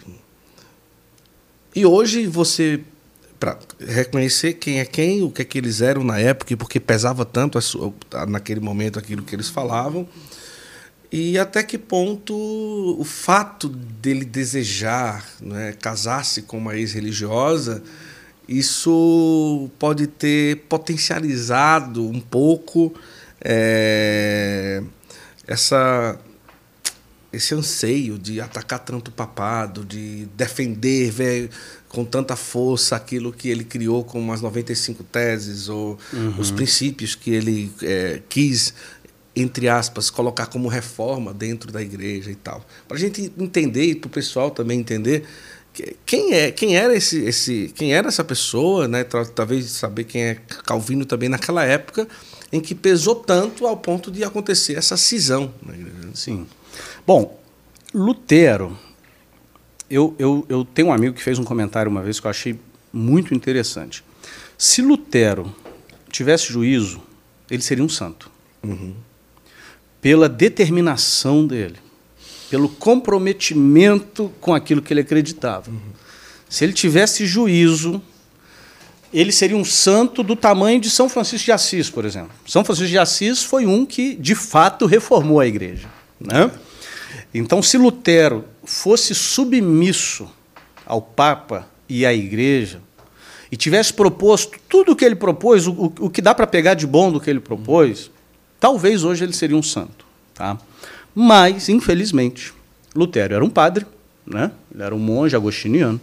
Speaker 1: e hoje você, para reconhecer quem é quem, o que é que eles eram na época e porque pesava tanto naquele momento aquilo que eles falavam, e até que ponto o fato dele desejar né, casar-se com uma ex-religiosa isso pode ter potencializado um pouco é, essa esse anseio de atacar tanto o papado, de defender véio, com tanta força aquilo que ele criou como as 95 teses ou uhum. os princípios que ele é, quis entre aspas, colocar como reforma dentro da igreja e tal. Para a gente entender e para o pessoal também entender quem é quem era esse, esse quem era essa pessoa né? Talvez saber quem é Calvino também naquela época em que pesou tanto ao ponto de acontecer essa cisão na igreja
Speaker 4: sim. Bom Lutero eu, eu, eu tenho um amigo que fez um comentário uma vez que eu achei muito interessante. Se Lutero tivesse juízo ele seria um santo. Uhum. pela determinação dele pelo comprometimento com aquilo que ele acreditava. Uhum. Se ele tivesse juízo, ele seria um santo do tamanho de São Francisco de Assis, por exemplo. São Francisco de Assis foi um que, de fato, reformou a igreja. Né? Então, se Lutero fosse submisso ao Papa e à igreja, e tivesse proposto tudo o que ele propôs, o, o que dá para pegar de bom do que ele propôs, talvez hoje ele seria um santo. Tá? Mas, infelizmente, Lutero era um padre, né? ele era um monge agostiniano,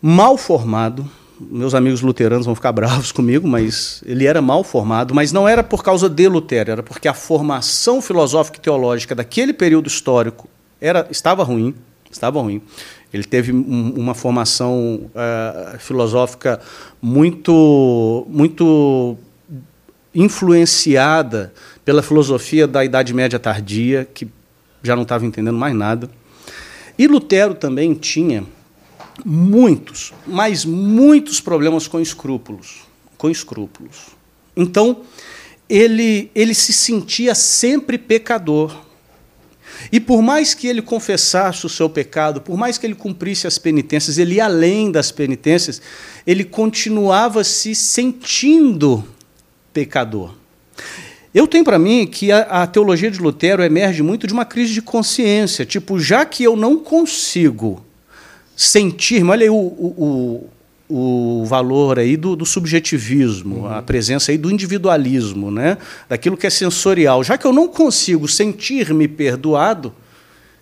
Speaker 4: mal formado. Meus amigos luteranos vão ficar bravos comigo, mas ele era mal formado, mas não era por causa de Lutero, era porque a formação filosófica e teológica daquele período histórico era, estava ruim, estava ruim. Ele teve um, uma formação uh, filosófica muito, muito influenciada pela filosofia da Idade Média tardia, que já não estava entendendo mais nada. E Lutero também tinha muitos, mas muitos problemas com escrúpulos, com escrúpulos. Então, ele ele se sentia sempre pecador. E por mais que ele confessasse o seu pecado, por mais que ele cumprisse as penitências, ele ia além das penitências, ele continuava se sentindo pecador. Eu tenho para mim que a, a, teologia de Lutero emerge muito de uma crise de consciência. Tipo, já que eu não consigo sentir, olha aí o, o, o, valor aí do, do subjetivismo, uhum. a presença aí do individualismo, né? daquilo que é sensorial. Já que eu não consigo sentir-me perdoado,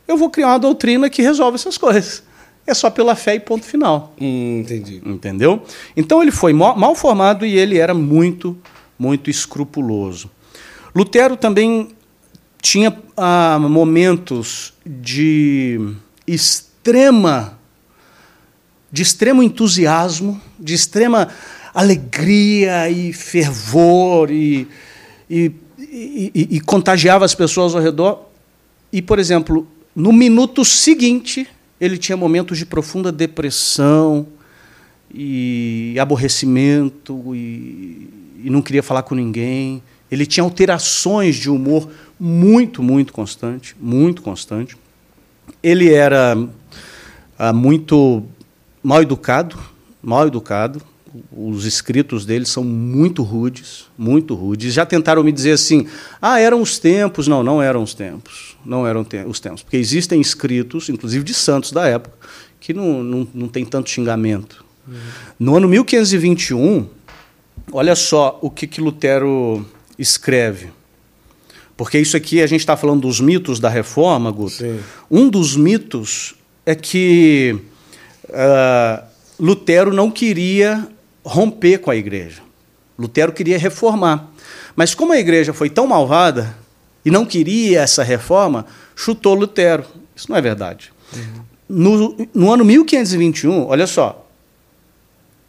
Speaker 4: eu vou criar uma doutrina que resolve essas coisas. É só pela fé e ponto final.
Speaker 1: Entendi.
Speaker 4: Entendeu? Então ele foi mal formado e ele era muito, muito escrupuloso. Lutero também tinha ah, momentos de extrema de extremo entusiasmo, de extrema alegria e fervor e, e, e, e, contagiava as pessoas ao redor. E, por exemplo, no minuto seguinte, ele tinha momentos de profunda depressão e aborrecimento e, e não queria falar com ninguém. Ele tinha alterações de humor muito, muito constante, muito constante. Ele era ah, muito mal educado, mal educado. Os escritos dele são muito rudes, muito rudes. Já tentaram me dizer assim: "Ah, eram os tempos". Não, não eram os tempos. Não eram te os tempos, porque existem escritos, inclusive de santos da época, que não, não, não tem tanto xingamento. Uhum. No ano 1521, olha só o que, que Lutero escreve. Porque isso aqui a gente está falando dos mitos da reforma, Guto. Sim. Um dos mitos é que uh, Lutero não queria romper com a igreja. Lutero queria reformar. Mas como a igreja foi tão malvada e não queria essa reforma, chutou Lutero. Isso não é verdade. Uhum. No, no ano 1521, olha só,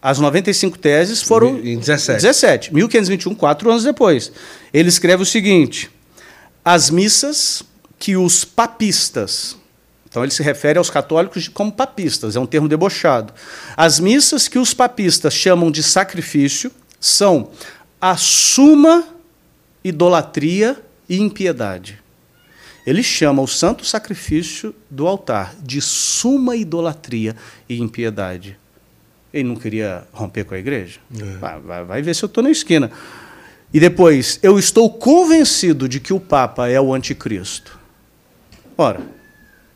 Speaker 4: as 95 teses foram
Speaker 1: em 17.
Speaker 4: 17. 1521, quatro anos depois. Ele escreve o seguinte: as missas que os papistas, então ele se refere aos católicos como papistas, é um termo debochado. As missas que os papistas chamam de sacrifício são a suma idolatria e impiedade. Ele chama o santo sacrifício do altar de suma idolatria e impiedade. Ele não queria romper com a igreja? É. Vai, vai, vai ver se eu estou na esquina. E depois, eu estou convencido de que o Papa é o anticristo. Ora,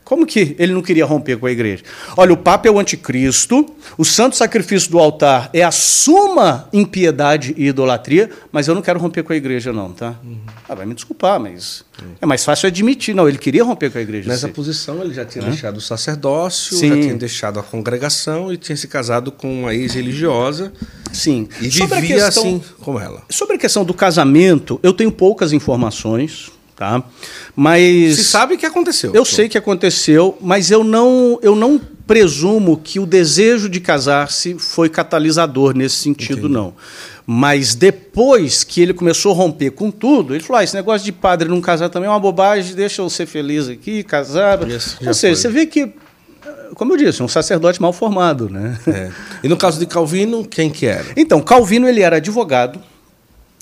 Speaker 4: como que ele não queria romper com a igreja? Olha, o Papa é o anticristo, o santo sacrifício do altar é a suma impiedade e idolatria, mas eu não quero romper com a igreja, não, tá? Uhum. Ah, vai me desculpar, mas uhum. é mais fácil admitir. Não, ele queria romper com a igreja.
Speaker 1: Nessa sim. posição, ele já tinha deixado o sacerdócio, sim. já tinha deixado a congregação e tinha se casado com uma ex-religiosa.
Speaker 4: Sim.
Speaker 1: E sobre vivia questão, assim com ela.
Speaker 4: Sobre a questão do casamento, eu tenho poucas informações tá? Mas
Speaker 1: se sabe que aconteceu.
Speaker 4: Eu sei que aconteceu, mas eu não eu não presumo que o desejo de casar-se foi catalisador nesse sentido Entendi. não. Mas depois que ele começou a romper com tudo, ele falou: ah, esse negócio de padre não casar também é uma bobagem, deixa eu ser feliz aqui, casar. Ou seja, foi. você vê que como eu disse, um sacerdote mal formado, né?
Speaker 1: É. E no caso de Calvino, quem que era?
Speaker 4: Então, Calvino ele era advogado,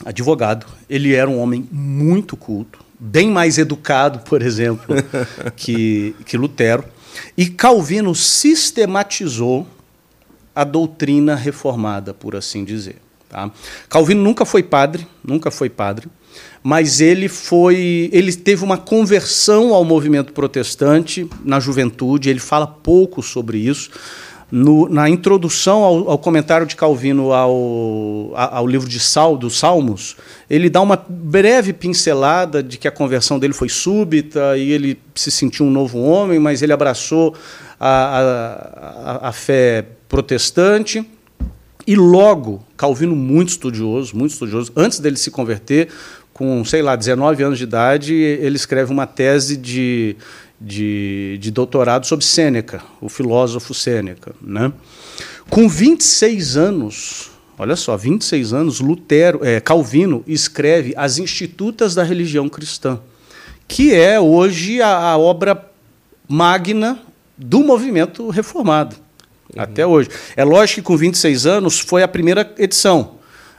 Speaker 4: advogado. Ele era um homem muito culto, bem mais educado, por exemplo, que, que Lutero. E Calvino sistematizou a doutrina reformada, por assim dizer. Tá? Calvino nunca foi padre, nunca foi padre, mas ele foi, ele teve uma conversão ao movimento protestante na juventude. Ele fala pouco sobre isso, no, na introdução ao, ao, comentário de Calvino ao, ao livro de Sal, dos Salmos, ele dá uma breve pincelada de que a conversão dele foi súbita e ele se sentiu um novo homem, mas ele abraçou a, a, a fé protestante. E logo, Calvino, muito estudioso, muito estudioso, antes dele se converter, com, sei lá, 19 anos de idade, ele escreve uma tese de de, de doutorado sobre Sêneca, o filósofo Sêneca. Né? Com 26 anos, olha só, 26 anos, Lutero, é, Calvino escreve As Institutas da Religião Cristã, que é hoje a, a obra magna do movimento reformado, uhum. até hoje. É lógico que com 26 anos foi a primeira edição.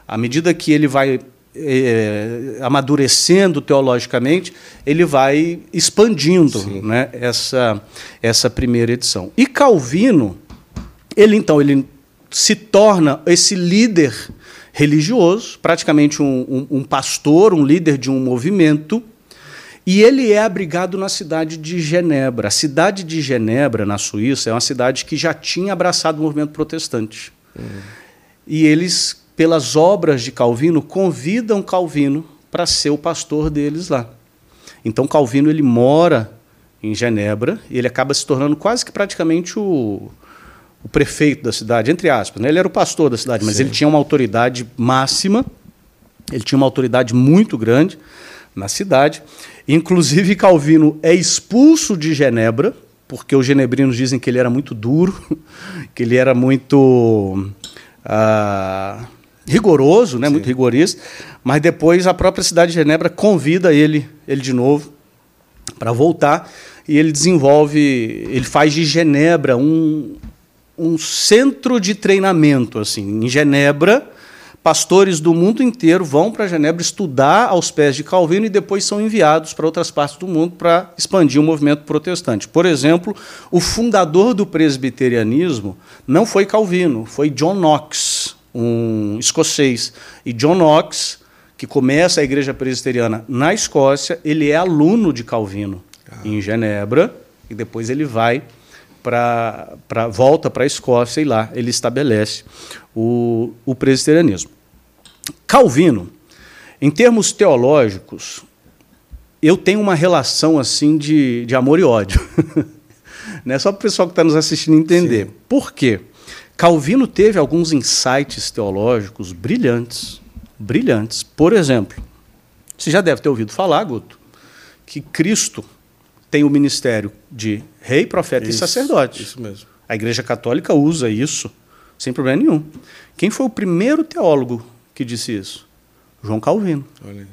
Speaker 4: À medida que ele vai é, amadurecendo teologicamente, ele vai expandindo né, essa, essa primeira edição. E Calvino, ele então ele se torna esse líder religioso, praticamente um, um, um pastor, um líder de um movimento, e ele é abrigado na cidade de Genebra. A cidade de Genebra, na Suíça, é uma cidade que já tinha abraçado o movimento protestante. Uhum. E eles pelas obras de Calvino, convidam Calvino para ser o pastor deles lá. Então Calvino ele mora em Genebra e ele acaba se tornando quase que praticamente o, o prefeito da cidade, entre aspas. Né? Ele era o pastor da cidade, mas Sim. ele tinha uma autoridade máxima, ele tinha uma autoridade muito grande na cidade. Inclusive Calvino é expulso de Genebra, porque os genebrinos dizem que ele era muito duro, que ele era muito. Ah, rigoroso, né, muito rigorista, mas depois a própria cidade de Genebra convida ele, ele de novo para voltar e ele desenvolve, ele faz de Genebra um, um centro de treinamento assim. Em Genebra, pastores do mundo inteiro vão para Genebra estudar aos pés de Calvino e depois são enviados para outras partes do mundo para expandir o movimento protestante. Por exemplo, o fundador do presbiterianismo não foi Calvino, foi John Knox um escocês. E John Knox, que começa a igreja presbiteriana na Escócia, ele é aluno de Calvino ah. em Genebra, e depois ele vai para volta para a Escócia e lá ele estabelece o, o presbiterianismo. Calvino, em termos teológicos, eu tenho uma relação assim de, de amor e ódio. né? Só para o pessoal que está nos assistindo entender. Sim. Por quê? Calvino teve alguns insights teológicos brilhantes, brilhantes. Por exemplo, você já deve ter ouvido falar, Guto, que Cristo tem o ministério de rei, profeta
Speaker 1: Isso,
Speaker 4: e sacerdote.
Speaker 1: Isso mesmo.
Speaker 4: A Igreja Católica usa isso sem problema nenhum. Quem foi o primeiro teólogo que disse isso? João Calvino.
Speaker 1: Olha.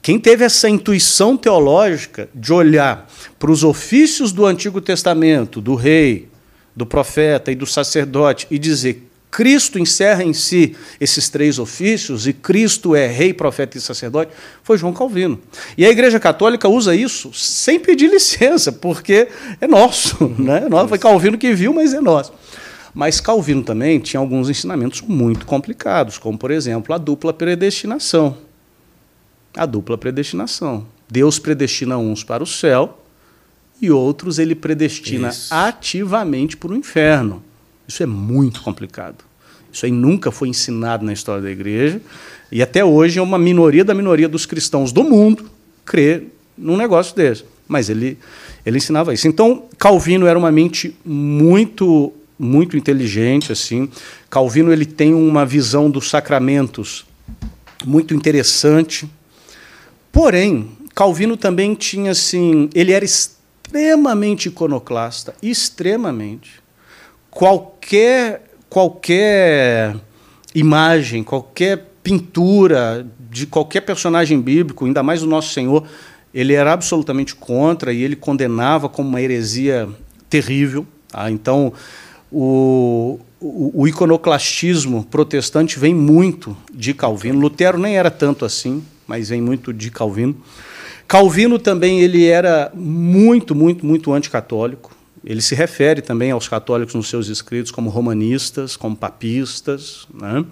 Speaker 4: Quem teve essa intuição teológica de olhar para os ofícios do Antigo Testamento, do rei, do profeta e do sacerdote, e dizer Cristo encerra em si esses três ofícios e Cristo é rei, profeta e sacerdote, foi João Calvino. E a Igreja Católica usa isso sem pedir licença, porque é nosso. Né? Não foi Calvino que viu, mas é nosso. Mas Calvino também tinha alguns ensinamentos muito complicados, como, por exemplo, a dupla predestinação. A dupla predestinação. Deus predestina uns para o céu e outros ele predestina
Speaker 1: Isso.
Speaker 4: ativamente para o inferno. Isso é muito complicado. Isso aí nunca foi ensinado na história da igreja. E até hoje é uma minoria da minoria dos cristãos do mundo crer num negócio desse. Mas ele, ele ensinava isso. Então, Calvino era uma mente muito muito inteligente assim. Calvino ele tem uma visão dos sacramentos muito interessante. Porém, Calvino também tinha assim, ele era extremamente iconoclasta, extremamente qualquer qualquer imagem, qualquer pintura de qualquer personagem bíblico, ainda mais o nosso Senhor, ele era absolutamente contra e ele condenava como uma heresia terrível. Tá? Então, o, o, o iconoclastismo protestante vem muito de Calvino. Lutero nem era tanto assim, mas vem muito de Calvino. Calvino também ele era muito, muito, muito anticatólico. Ele se refere também aos católicos nos seus escritos como romanistas, como papistas. Né?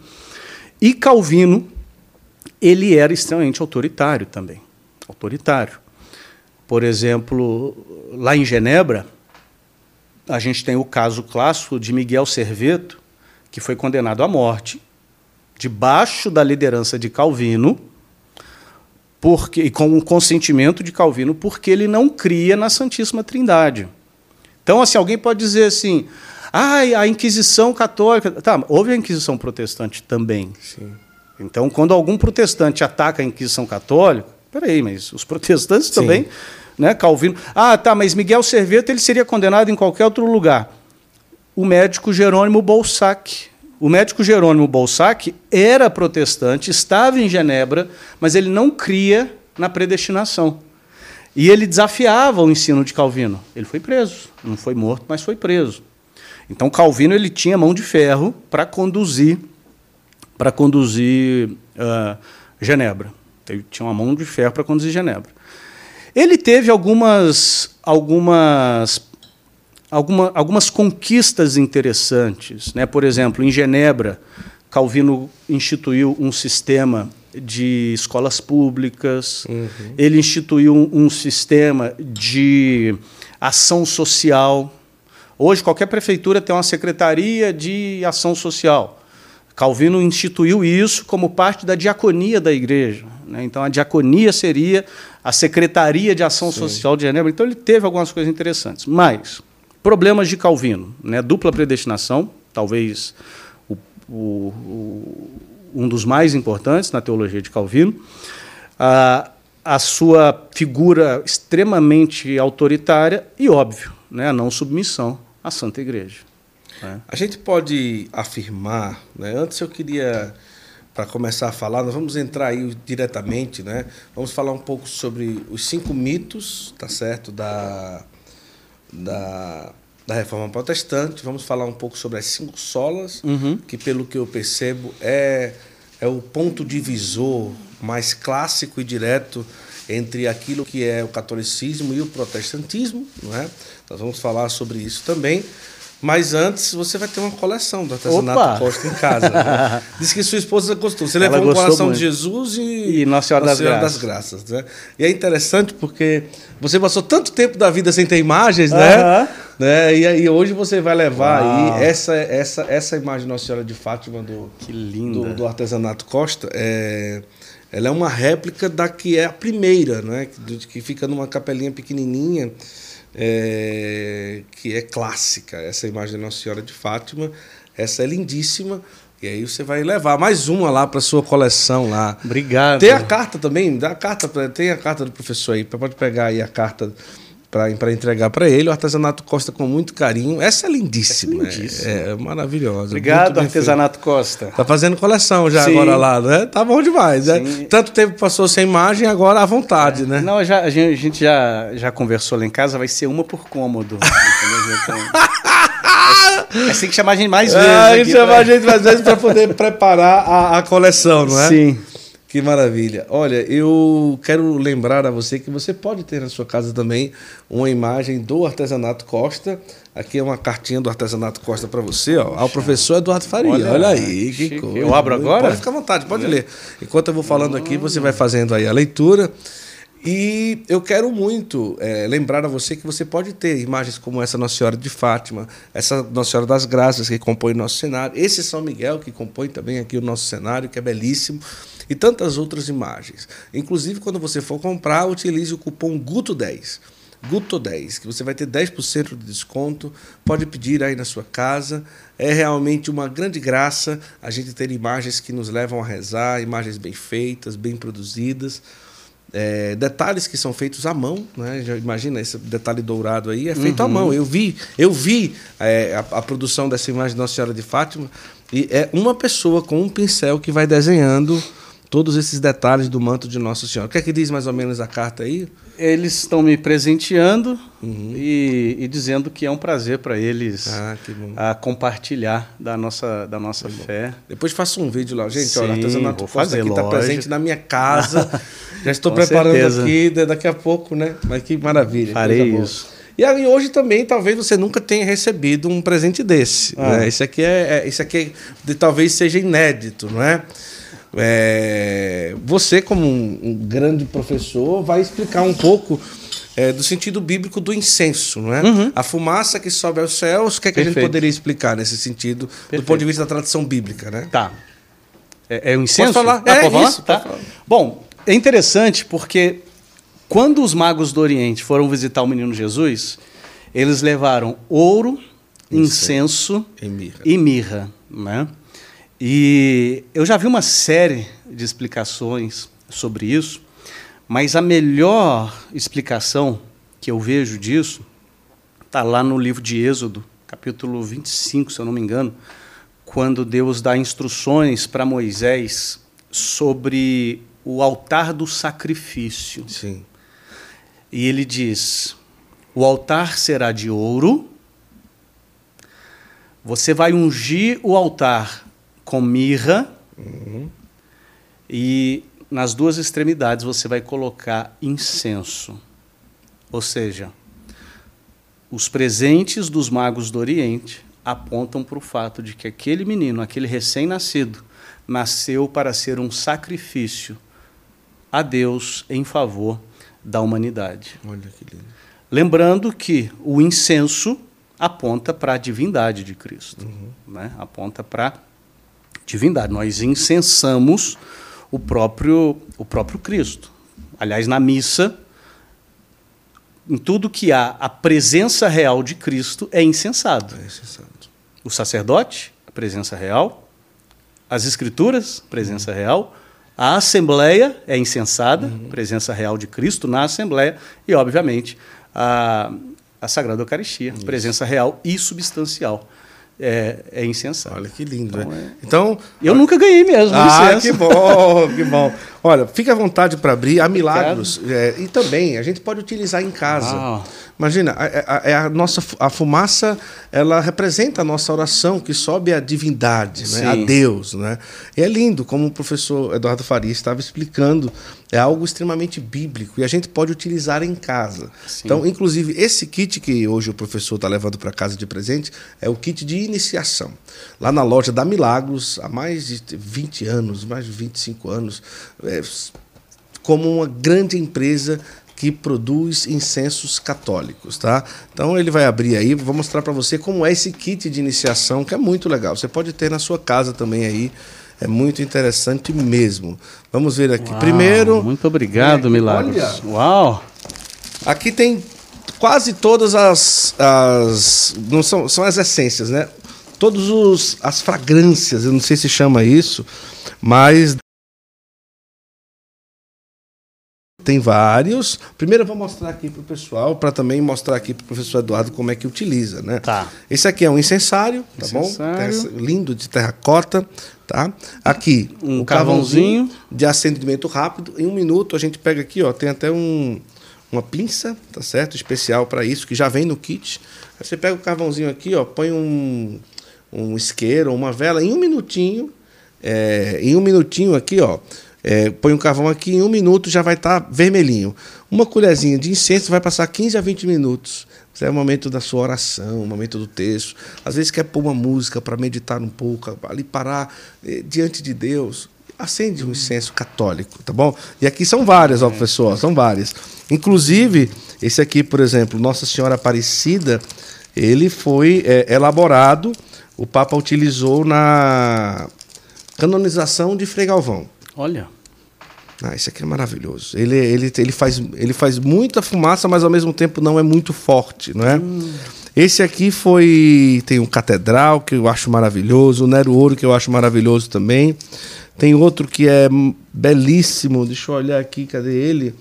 Speaker 4: E Calvino, ele era extremamente autoritário também. Autoritário. Por exemplo, lá em Genebra, a gente tem o caso clássico de Miguel Serveto, que foi condenado à morte, debaixo da liderança de Calvino, porque, e com o consentimento de Calvino, porque ele não cria na Santíssima Trindade. Então, assim, alguém pode dizer assim, ah, a Inquisição Católica. Tá, houve a Inquisição Protestante também.
Speaker 1: Sim.
Speaker 4: Então, quando algum protestante ataca a Inquisição Católica, peraí, mas os protestantes
Speaker 1: Sim.
Speaker 4: também, né, Calvino. Ah, tá, mas Miguel Serveto ele seria condenado em qualquer outro lugar. O médico Jerônimo Bolsac. O médico Jerônimo Bolsac era protestante, estava em Genebra, mas ele não cria na predestinação. E ele desafiava o ensino de Calvino. Ele foi preso, não foi morto, mas foi preso. Então Calvino ele tinha mão de ferro para conduzir, para conduzir uh, Genebra. Ele tinha uma mão de ferro para conduzir Genebra. Ele teve algumas, algumas, alguma, algumas conquistas interessantes. Né? Por exemplo, em Genebra, Calvino instituiu um sistema de escolas públicas, uhum. ele instituiu um, um, sistema de ação social. Hoje, qualquer prefeitura tem uma secretaria de ação social. Calvino instituiu isso como parte da diaconia da igreja. Né? Então, a diaconia seria a Secretaria de Ação Sim. Social de Genebra. Então, ele teve algumas coisas interessantes. Mas, problemas de Calvino: né? dupla predestinação, talvez o, o, um dos mais importantes na teologia de Calvino. A, a sua figura extremamente autoritária e, óbvio, né? a não submissão à Santa Igreja.
Speaker 1: É. A gente pode afirmar, né? antes eu queria, para começar a falar, nós vamos entrar aí diretamente, né? vamos falar um pouco sobre os cinco mitos, tá certo, da, da, da Reforma Protestante, vamos falar um pouco sobre as cinco solas,
Speaker 4: uhum.
Speaker 1: que pelo que eu percebo é, é o ponto divisor mais clássico e direto entre aquilo que é o catolicismo e o protestantismo, não é? Nós vamos falar sobre isso também. Mas antes você vai ter uma coleção do artesanato
Speaker 4: Opa!
Speaker 1: Costa em casa. Né? Diz que sua esposa gostou. Você levou uma coração de Jesus e,
Speaker 4: e Nossa Senhora,
Speaker 1: Nossa Senhora
Speaker 4: das,
Speaker 1: das Graças. né? E é interessante porque você passou tanto tempo da vida sem ter imagens, né?
Speaker 4: Aham.
Speaker 1: né? E aí hoje você vai levar
Speaker 4: Uau.
Speaker 1: aí essa, essa, essa imagem de Nossa Senhora de Fátima do,
Speaker 4: Que linda.
Speaker 1: do, do artesanato Costa. É, ela é uma réplica da que é a primeira, né? Que, que fica numa capelinha pequenininha é, que é clássica. Essa imagem da Nossa Senhora de Fátima, essa é lindíssima. E aí você vai levar mais uma lá para sua coleção lá.
Speaker 4: Obrigado.
Speaker 1: Tem a carta também, dá a carta, pra- tem a carta do professor aí, pode pegar aí a carta para entregar para ele. O artesanato Costa com muito carinho. Essa é lindíssima.
Speaker 4: Essa é lindíssima.
Speaker 1: É, é maravilhosa.
Speaker 4: Obrigado, artesanato feito. Costa.
Speaker 1: Tá fazendo coleção já Sim. agora lá, né? Tá bom demais. Né? Tanto tempo passou sem imagem, agora à vontade, é. né?
Speaker 4: Não, já, a gente, a gente já, já conversou lá em casa, vai ser uma por cômodo. É assim que chamar a gente mais vezes.
Speaker 1: Ah, a gente chamar pra... a gente mais vezes para poder preparar a, a coleção, não é?
Speaker 4: Sim.
Speaker 1: Que maravilha. Olha, eu quero lembrar a você que você pode ter na sua casa também uma imagem do Artesanato Costa. Aqui é uma cartinha do Artesanato Costa para você, ó. Ao professor Eduardo Faria. Olha, Olha aí, que chique. coisa.
Speaker 4: Eu abro agora?
Speaker 1: Pode ficar à vontade, pode ler. Enquanto eu vou falando aqui, você vai fazendo aí a leitura. E eu quero muito é, lembrar a você que você pode ter imagens como essa Nossa Senhora de Fátima, essa Nossa Senhora das Graças que compõe o nosso cenário, esse São Miguel que compõe também aqui o nosso cenário, que é belíssimo e tantas outras imagens. Inclusive, quando você for comprar, utilize o cupom GUTO10. GUTO10, que você vai ter 10% de desconto, pode pedir aí na sua casa. É realmente uma grande graça a gente ter imagens que nos levam a rezar, imagens bem feitas, bem produzidas. É, detalhes que são feitos à mão, né? Já imagina esse detalhe dourado aí é feito uhum. à mão. Eu vi, eu vi é, a, a, produção dessa imagem de Nossa Senhora de Fátima e é uma pessoa com um pincel que vai desenhando todos esses detalhes do manto de Nossa Senhora. O que é que diz mais ou menos a carta aí?
Speaker 4: Eles estão me presenteando uhum. e, e, dizendo que é um prazer para eles
Speaker 1: ah,
Speaker 4: a compartilhar da nossa, da nossa fé.
Speaker 1: Depois faço um vídeo lá. Gente, Sim, olha, o artesanato fazer, aqui está presente na minha casa. Já estou preparando certeza. aqui, daqui a pouco, né? Mas que maravilha.
Speaker 4: Farei isso.
Speaker 1: E aí, hoje também, talvez você nunca tenha recebido um presente desse. Ah. Né? Esse aqui é, é, esse aqui é, de, talvez seja inédito, não é? É, você, como um, um, grande professor, vai explicar um pouco é, do sentido bíblico do incenso, não é? Uhum. A fumaça que sobe aos céus, o que, é que a gente poderia explicar nesse sentido, Perfeito. do ponto de vista da tradição bíblica, né?
Speaker 4: Tá. É, é o incenso?
Speaker 1: Pode falar?
Speaker 4: Ah, é, isso, falar? Tá. Bom, é interessante porque quando os magos do Oriente foram visitar o menino Jesus, eles levaram ouro, incenso, incenso
Speaker 1: e mirra.
Speaker 4: E mirra né? E eu já vi uma série de explicações sobre isso, mas a melhor explicação que eu vejo disso está lá no livro de Êxodo, capítulo 25, se eu não me engano, quando Deus dá instruções para Moisés sobre o altar do sacrifício.
Speaker 1: Sim.
Speaker 4: E ele diz: o altar será de ouro, você vai ungir o altar com mirra uhum. e nas duas extremidades você vai colocar incenso. Ou seja, os presentes dos magos do Oriente apontam para o fato de que aquele menino, aquele recém-nascido, nasceu para ser um sacrifício a Deus em favor da humanidade.
Speaker 1: Olha que lindo.
Speaker 4: Lembrando que o incenso aponta para a divindade de Cristo, uhum. né? aponta para divindade. Nós incensamos o próprio, o próprio Cristo. Aliás, na missa, em tudo que há a presença real de Cristo é incensado.
Speaker 1: É incensado.
Speaker 4: O sacerdote, a presença real. As escrituras, presença uhum. real. A assembleia é incensada, uhum. presença real de Cristo na assembleia. E, obviamente, a, a Sagrada Eucaristia, Isso. presença real e substancial é, é insensato.
Speaker 1: Olha que lindo, então, né? É... Então,
Speaker 4: eu nunca ganhei mesmo.
Speaker 1: Ah, licença. que bom, que bom. Olha, fique à vontade para abrir. Há milagros é, e também a gente pode utilizar em casa. Ah. Imagina, a, a, a, a, nossa a fumaça, ela representa a nossa oração que sobe à divindade, né? a Deus, né? E é lindo, como o professor Eduardo Faria estava explicando, é algo extremamente bíblico e a gente pode utilizar em casa. Sim. Então, inclusive, esse kit que hoje o professor está levando para casa de presente é o kit de iniciação. Lá na loja da Milagros, há mais de 20 anos, mais de 25 anos, é, como uma grande empresa que produz incensos católicos, tá? Então ele vai abrir aí, vou mostrar para você como é esse kit de iniciação, que é muito legal. Você pode ter na sua casa também aí. É muito interessante mesmo. Vamos ver aqui.
Speaker 4: Uau,
Speaker 1: Primeiro.
Speaker 4: Muito obrigado, Milagros. Olha,
Speaker 1: Uau! Aqui tem quase todas as, as não são, são as essências, né? Todos os as fragrâncias, eu não sei se chama isso, mas tem vários. Primeiro eu vou mostrar aqui para o pessoal, para também mostrar aqui para o professor Eduardo como é que utiliza, né?
Speaker 4: Tá.
Speaker 1: Esse aqui é um incensário, tá
Speaker 4: Incensário.
Speaker 1: bom? Lindo de terracota, tá? Aqui
Speaker 4: Um
Speaker 1: o
Speaker 4: carvãozinho.
Speaker 1: de acendimento rápido. Em um minuto a gente pega aqui, ó, tem até um uma pinça, tá certo? Especial para isso que já vem no kit. Aí você pega o carvãozinho aqui, ó, põe um um isqueiro, uma vela em um minutinho. é, em um minutinho aqui, ó, é, põe um carvão aqui, em um minuto já vai estar vermelhinho. Uma colherzinha de incenso vai passar 15 a 20 minutos. Isso é o momento da sua oração, o momento do texto. Às vezes quer pôr uma música para meditar um pouco, ali parar eh, diante de Deus. Acende um incenso católico, tá bom? E aqui são várias, ó, professor, são várias. Inclusive, esse aqui, por exemplo, Nossa Senhora Aparecida, ele foi eh, elaborado, o Papa utilizou na canonização de Frei Galvão.
Speaker 4: Olha.
Speaker 1: Ah, esse aqui é maravilhoso. Ele, ele, ele, faz, ele faz muita fumaça, mas ao mesmo tempo não é muito forte, não é? Esse aqui foi. Tem um Catedral, que eu acho maravilhoso, o Nero Ouro, que eu acho maravilhoso também. Tem outro que é hum, belíssimo, deixa eu olhar aqui, cadê ele?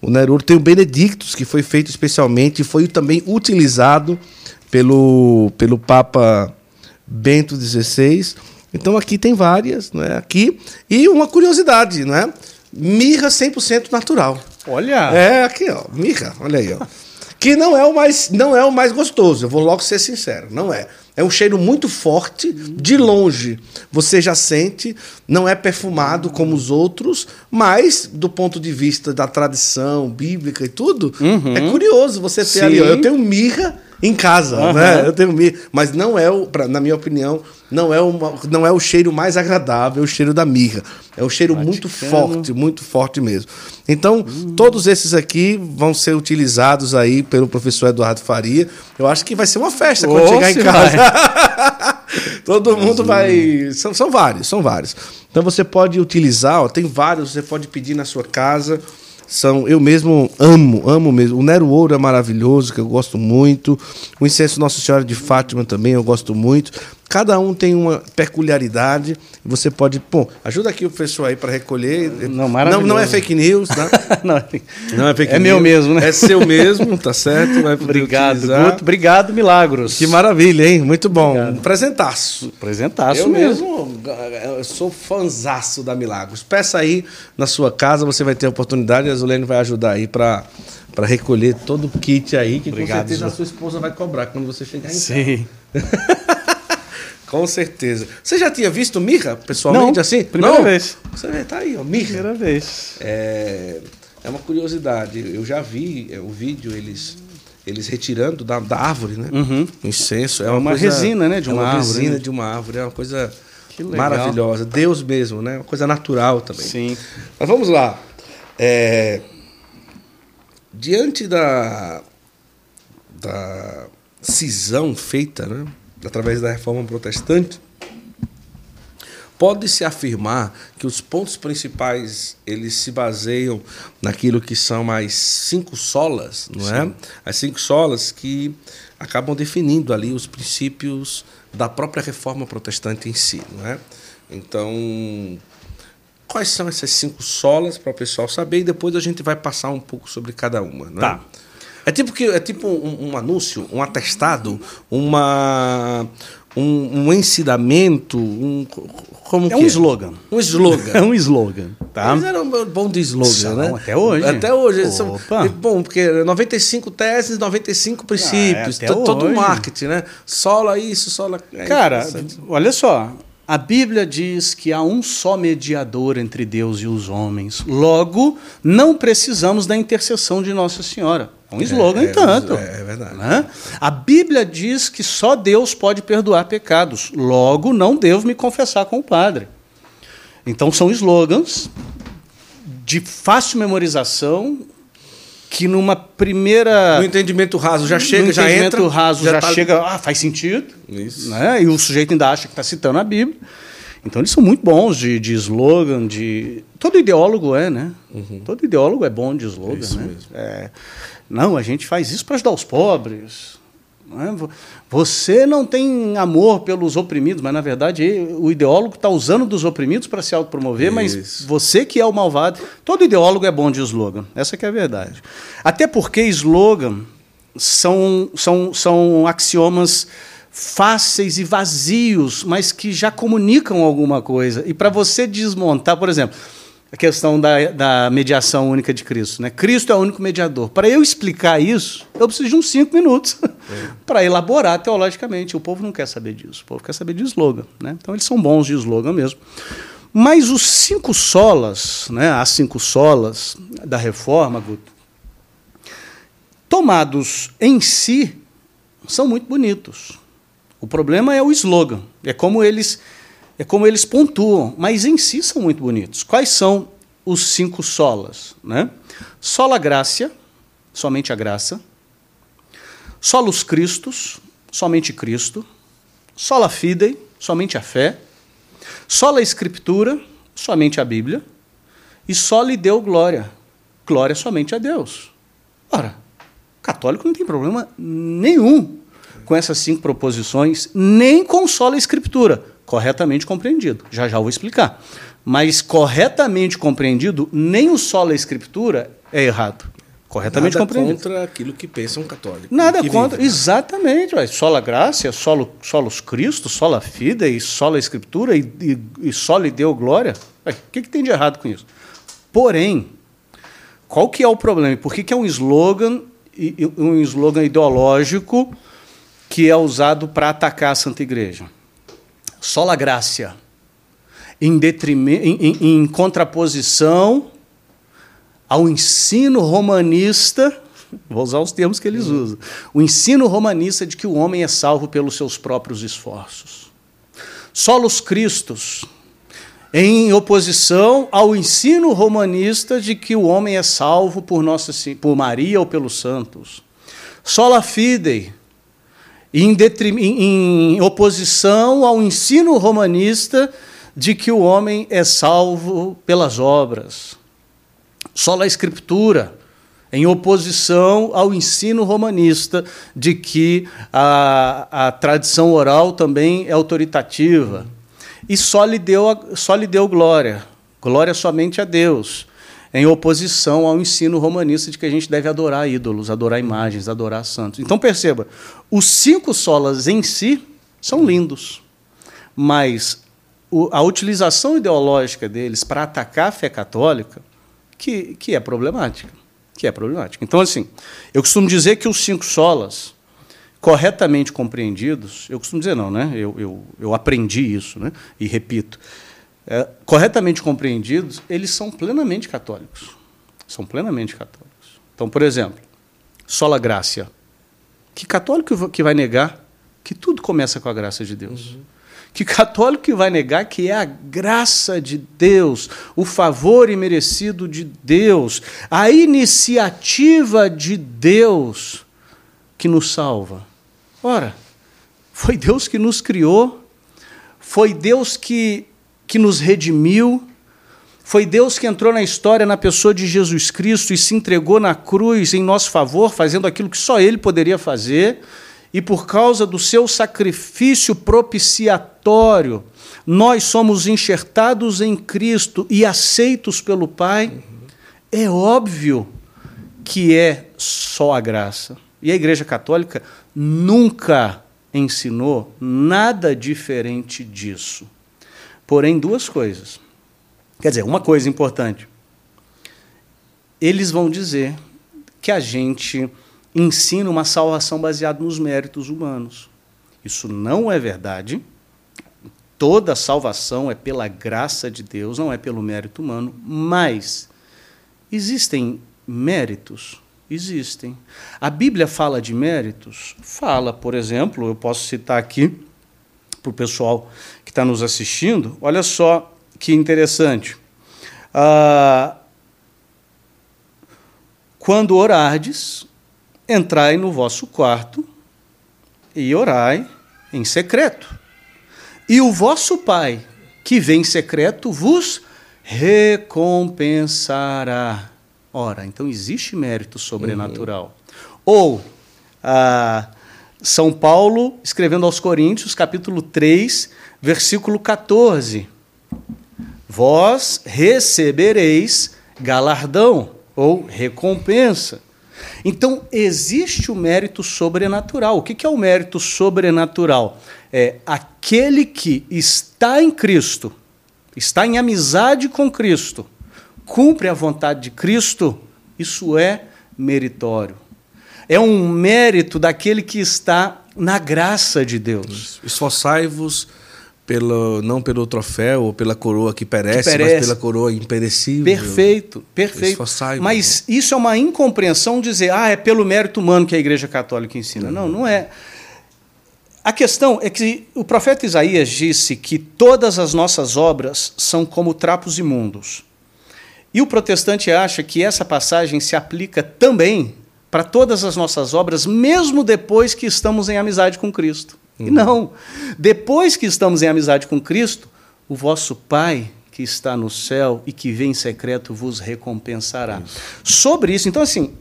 Speaker 1: O Nero Ouro. Tem o Benedictus, que foi feito especialmente e foi também utilizado pelo, pelo Papa Bento XVI. Então aqui tem várias, não é? Aqui. E uma curiosidade, não é? Mirra 100% natural.
Speaker 4: Olha.
Speaker 1: É, aqui, ó, mirra, olha aí, ó. Que não é o mais, não é o mais gostoso, eu vou logo ser sincero, não é. É um cheiro muito forte, de longe você já sente, não é perfumado como os outros, mas do ponto de vista da tradição bíblica e tudo, é curioso você ter
Speaker 4: Sim.
Speaker 1: ali, ó, eu tenho mirra em casa,
Speaker 4: Aham.
Speaker 1: né? Eu tenho mirra, mas não é o, pra- na minha opinião, não é, uma, não é o cheiro mais agradável, é o cheiro da mirra. É um cheiro muito
Speaker 4: Vaticano.
Speaker 1: forte, muito forte mesmo. Então, todos esses aqui vão ser utilizados aí pelo professor Eduardo Faria. Eu acho que vai ser uma festa quando
Speaker 4: Oh,
Speaker 1: chegar em casa. Todo mundo vai. São, são vários, são vários. Então você pode utilizar, ó, tem vários, você pode pedir na sua casa. São, eu mesmo amo, amo mesmo. O Nero Ouro é maravilhoso, que eu gosto muito. O incenso Nossa Senhora de Fátima também eu gosto muito. Cada um tem uma peculiaridade. Você pode, pô, ajuda aqui o pessoal aí para recolher.
Speaker 4: Não,
Speaker 1: não, não é fake news, tá?
Speaker 4: Não,
Speaker 1: Não é fake
Speaker 4: É
Speaker 1: news.
Speaker 4: meu mesmo, né?
Speaker 1: É seu mesmo, tá certo? Vai
Speaker 4: Obrigado. Guto. Obrigado, Milagros.
Speaker 1: Que maravilha, hein? Muito bom. Um presentaço.
Speaker 4: Presentaço
Speaker 1: eu
Speaker 4: mesmo.
Speaker 1: eu sou fanzaço da Milagros. Peça aí na sua casa, você vai ter a oportunidade, a Zulene vai ajudar aí para para recolher todo o kit aí, que
Speaker 4: Obrigado,
Speaker 1: com certeza a
Speaker 4: Zu.
Speaker 1: sua esposa vai cobrar quando você chegar em casa.
Speaker 4: Sim.
Speaker 1: Com certeza. Você já tinha visto mirra pessoalmente
Speaker 4: Não,
Speaker 1: assim?
Speaker 4: primeira
Speaker 1: Não?
Speaker 4: vez.
Speaker 1: Você vê, tá aí, ó, mirra.
Speaker 4: Primeira vez.
Speaker 1: É, é uma curiosidade. Eu já vi é, o vídeo, eles, eles retirando da, da árvore, né? O incenso. É,
Speaker 4: É
Speaker 1: uma,
Speaker 4: uma
Speaker 1: coisa-
Speaker 4: resina, né, de
Speaker 1: é
Speaker 4: uma
Speaker 1: uma
Speaker 4: árvore,
Speaker 1: resina
Speaker 4: né?
Speaker 1: de uma árvore. É uma coisa maravilhosa. Deus mesmo, né? Uma coisa natural também.
Speaker 4: Sim.
Speaker 1: Mas vamos lá. É, diante da, da cisão feita, né? Através da reforma protestante, pode-se afirmar que os pontos principais eles se baseiam naquilo que são as cinco solas, não é? As cinco solas que acabam definindo ali os princípios da própria reforma protestante em si, não é? Então, quais são essas cinco solas para o pessoal saber e depois a gente vai passar um pouco sobre cada uma, não é?
Speaker 4: Tá.
Speaker 1: É tipo que é tipo um, um anúncio, um atestado, uma um, um ensinamento, um como
Speaker 4: É
Speaker 1: que
Speaker 4: um slogan.
Speaker 1: um slogan.
Speaker 4: É um slogan. Tá?
Speaker 1: Eles eram bom de slogan,
Speaker 4: São,
Speaker 1: né?
Speaker 4: até hoje.
Speaker 1: Até hoje. eles São, bom, porque 95 teses, 95 princípios,
Speaker 4: até
Speaker 1: to- todo o marketing, né? Sola isso, sola... é
Speaker 4: Cara, olha só. A Bíblia diz que há um só mediador entre Deus e os homens. Logo, não precisamos da intercessão de Nossa Senhora. É um slogan,
Speaker 1: é,
Speaker 4: tanto.
Speaker 1: é, é verdade.
Speaker 4: Né? A Bíblia diz que só Deus pode perdoar pecados. Logo, não devo me confessar com o Padre. Então, são slogans de fácil memorização que numa primeira
Speaker 1: No entendimento raso já
Speaker 4: no
Speaker 1: chega, já
Speaker 4: entendimento
Speaker 1: entra.
Speaker 4: raso já,
Speaker 1: tá-
Speaker 4: chega, ah, faz sentido.
Speaker 1: Isso.
Speaker 4: Né? E o sujeito ainda acha que está citando a Bíblia. Então eles são muito bons de, de slogan, de. Todo ideólogo é, né? Todo ideólogo é bom de slogan,
Speaker 1: Uhum. Isso
Speaker 4: né?
Speaker 1: mesmo.
Speaker 4: É, Não, a gente faz isso para ajudar os pobres. Né? Você não tem amor pelos oprimidos, mas na verdade o ideólogo está usando dos oprimidos para se autopromover, mas você que é o malvado. Todo ideólogo é bom de slogan, essa que é a verdade. Até porque slogan são, são, são axiomas fáceis e vazios, mas que já comunicam alguma coisa. E para você desmontar, por exemplo, a questão da, da mediação única de Cristo. Né? Cristo é o único mediador. Para eu explicar isso, eu preciso de uns cinco minutos é. para elaborar teologicamente. O povo não quer saber disso. O povo quer saber de slogan. Né? Então, eles são bons de slogan mesmo. Mas os cinco solas, né, as cinco solas da reforma, Guto, tomados em si, são muito bonitos. O problema é o slogan. É como eles é como eles pontuam, mas em si são muito bonitos. Quais são os cinco solas? Né? Sola gracia, somente a graça. Solus Christus, somente Cristo. Sola fidei, somente a fé. Sola Escritura, somente a Bíblia. E só lhe deu glória, glória somente a Deus. Ora, católico não tem problema nenhum com essas cinco proposições, nem com sola Escritura corretamente compreendido. Já já vou explicar. Mas corretamente compreendido, nem o solo escritura é errado. Corretamente
Speaker 1: Nada
Speaker 4: compreendido.
Speaker 1: contra aquilo que pensa um católico.
Speaker 4: Nada contra, vive, né? exatamente. Ué. Sola graça, solo, solos Cristo, sola fide, sola escritura e, e, e solo deu glória. O que, que tem de errado com isso? Porém, qual que é o problema? Por que, que é um slogan, um slogan ideológico que é usado para atacar a Santa Igreja? sola gracia, em, em, em, contraposição ao ensino romanista, vou usar os termos que eles usam, o ensino romanista de que o homem é salvo pelos seus próprios esforços. Solos Cristos, em oposição ao ensino romanista de que o homem é salvo por, Nossa, por Maria ou pelos santos. Sola Fidei, em, em oposição ao ensino romanista de que o homem é salvo pelas obras. Só a Escritura, em oposição ao ensino romanista de que a, a tradição oral também é autoritativa. E só lhe, deu, só lhe deu glória, glória somente a Deus em oposição ao ensino romanista de que a gente deve adorar ídolos, adorar imagens, adorar santos. Então perceba, os cinco solas em si são lindos, mas a utilização ideológica deles para atacar a fé católica que, que é problemática, que é problemática. Então assim, eu costumo dizer que os cinco solas corretamente compreendidos, eu costumo dizer não, né? Eu, eu, eu aprendi isso, né? E repito, é, corretamente compreendidos, eles são plenamente católicos. São plenamente católicos. Então, por exemplo, sola gracia. Que católico que vai negar que tudo começa com a graça de Deus? Uhum. Que católico que vai negar que é a graça de Deus, o favor imerecido de Deus, a iniciativa de Deus que nos salva? Ora, foi Deus que nos criou, foi Deus que que nos redimiu. Foi Deus que entrou na história na pessoa de Jesus Cristo e se entregou na cruz em nosso favor, fazendo aquilo que só Ele poderia fazer. E por causa do seu sacrifício propiciatório, nós somos enxertados em Cristo e aceitos pelo Pai. É óbvio que é só a graça. E a Igreja Católica nunca ensinou nada diferente disso. Porém, duas coisas. Quer dizer, uma coisa importante. Eles vão dizer que a gente ensina uma salvação baseada nos méritos humanos. Isso não é verdade. Toda salvação é pela graça de Deus, não é pelo mérito humano, mas existem méritos? Existem. A Bíblia fala de méritos? Fala, por exemplo, eu posso citar aqui para o pessoal está nos assistindo, olha só que interessante. Ah, quando orardes, entrai no vosso quarto e orai em secreto. E o vosso Pai, que vem em secreto, vos recompensará. Ora, então existe mérito sobrenatural. Uhum. Ou, ah, São Paulo, escrevendo aos Coríntios, capítulo 3, versículo 14. Vós recebereis galardão ou recompensa. Então, existe o mérito sobrenatural. O que é o mérito sobrenatural? É aquele que está em Cristo, está em amizade com Cristo, cumpre a vontade de Cristo, isso é meritório é um mérito daquele que está na graça de Deus.
Speaker 1: Esforçai-vos pelo, não pelo troféu ou pela coroa que perece, que perece. mas pela coroa imperecível.
Speaker 4: Perfeito, perfeito. Mas isso é uma incompreensão dizer, ah, é pelo mérito humano que a Igreja Católica ensina. Não, não é. A questão é que o profeta Isaías disse que todas as nossas obras são como trapos imundos. E o protestante acha que essa passagem se aplica também para todas as nossas obras, mesmo depois que estamos em amizade com Cristo. Uhum. E não. Depois que estamos em amizade com Cristo, o vosso Pai que está no céu e que vem em secreto vos recompensará. Isso. Sobre isso, então assim,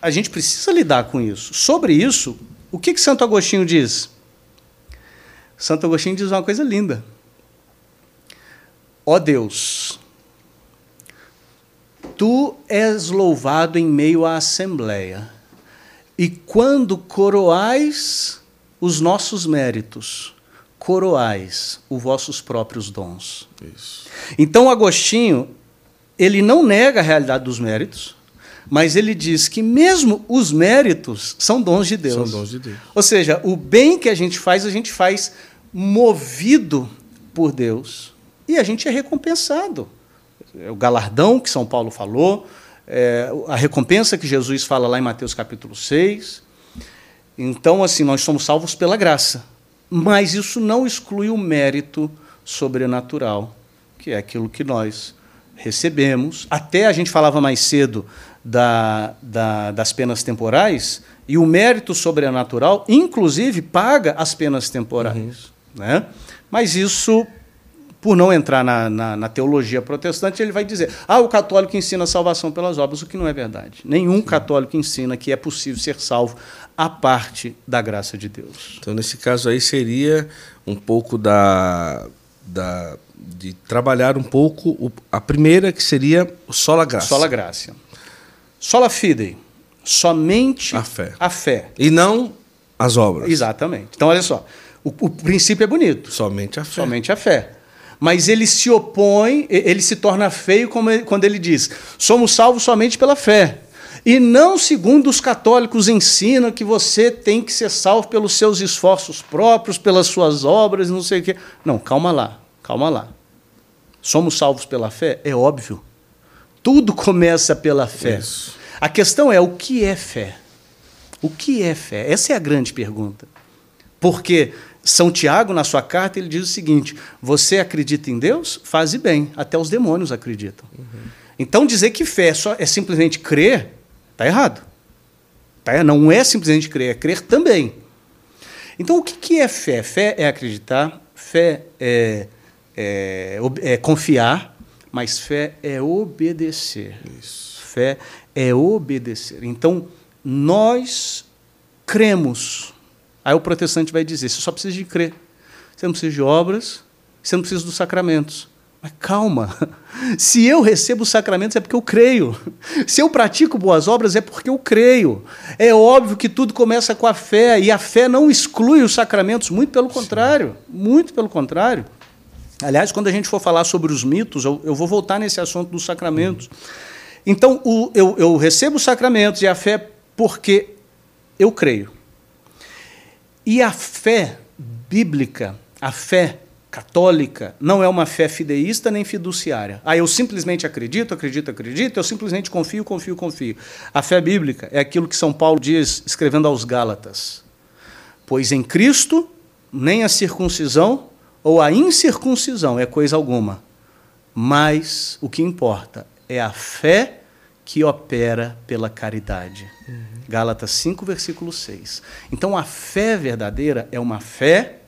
Speaker 4: a gente precisa lidar com isso. Sobre isso, o que, que Santo Agostinho diz? Santo Agostinho diz uma coisa linda. Ó Deus, Tu és louvado em meio à assembleia, e quando coroais os nossos méritos, coroais os vossos próprios dons. Isso. Então, Agostinho, ele não nega a realidade dos méritos, mas ele diz que mesmo os méritos são dons de Deus.
Speaker 1: São dons de Deus.
Speaker 4: Ou seja, o bem que a gente faz, a gente faz movido por Deus e a gente é recompensado é o galardão que São Paulo falou, é, a recompensa que Jesus fala lá em Mateus capítulo 6. Então, assim, nós somos salvos pela graça. Mas isso não exclui o mérito sobrenatural, que é aquilo que nós recebemos. Até a gente falava mais cedo da, da, das penas temporais, e o mérito sobrenatural, inclusive, paga as penas temporais. Uhum. Né? Mas isso por não entrar na, na, na, teologia protestante, ele vai dizer: ah, o católico ensina a salvação pelas obras, o que não é verdade. Nenhum católico ensina que é possível ser salvo a parte da graça de Deus.
Speaker 1: Então, nesse caso aí, seria um pouco da. da de trabalhar um pouco a primeira, que seria o sola graça.
Speaker 4: Sola graça. Sola fide. Somente
Speaker 1: a fé.
Speaker 4: A fé.
Speaker 1: E não as obras.
Speaker 4: Exatamente. Então, olha só. O, o princípio é bonito.
Speaker 1: Somente a fé.
Speaker 4: Somente a fé mas ele se opõe, ele se torna feio quando ele diz: somos salvos somente pela fé. E não segundo os católicos ensinam que você tem que ser salvo pelos seus esforços próprios, pelas suas obras, não sei o quê. Não, calma lá, calma lá. Somos salvos pela fé? É óbvio. Tudo começa pela fé. Isso. A questão é o que é fé? O que é fé? Essa é a grande pergunta. Porque são Tiago, na sua carta, ele diz o seguinte: você acredita em Deus? Faze bem, até os demônios acreditam. Uhum. Então, dizer que fé é, só, é simplesmente crer, está errado. Tá? Não é simplesmente crer, é crer também. Então, o que é fé? Fé é acreditar, fé é, é, é confiar, mas fé é obedecer.
Speaker 1: Isso.
Speaker 4: Fé é obedecer. Então, nós cremos Aí o protestante vai dizer: você só precisa de crer. Você não precisa de obras, você não precisa dos sacramentos. Mas calma, se eu recebo os sacramentos é porque eu creio. Se eu pratico boas obras é porque eu creio. É óbvio que tudo começa com a fé, e a fé não exclui os sacramentos, muito pelo contrário. Muito pelo contrário. Aliás, quando a gente for falar sobre os mitos, eu, eu vou voltar nesse assunto dos sacramentos. Então, o, eu, eu recebo os sacramentos e a fé porque eu creio. E a fé bíblica, a fé católica, não é uma fé fideísta nem fiduciária. Ah, eu simplesmente acredito, acredito, acredito, eu simplesmente confio, confio, confio. A fé bíblica é aquilo que São Paulo diz, escrevendo aos Gálatas. Pois em Cristo, nem a circuncisão ou a incircuncisão é coisa alguma, mas o que importa é a fé que opera pela caridade. Gálatas 5, versículo 6. Então a fé verdadeira é uma fé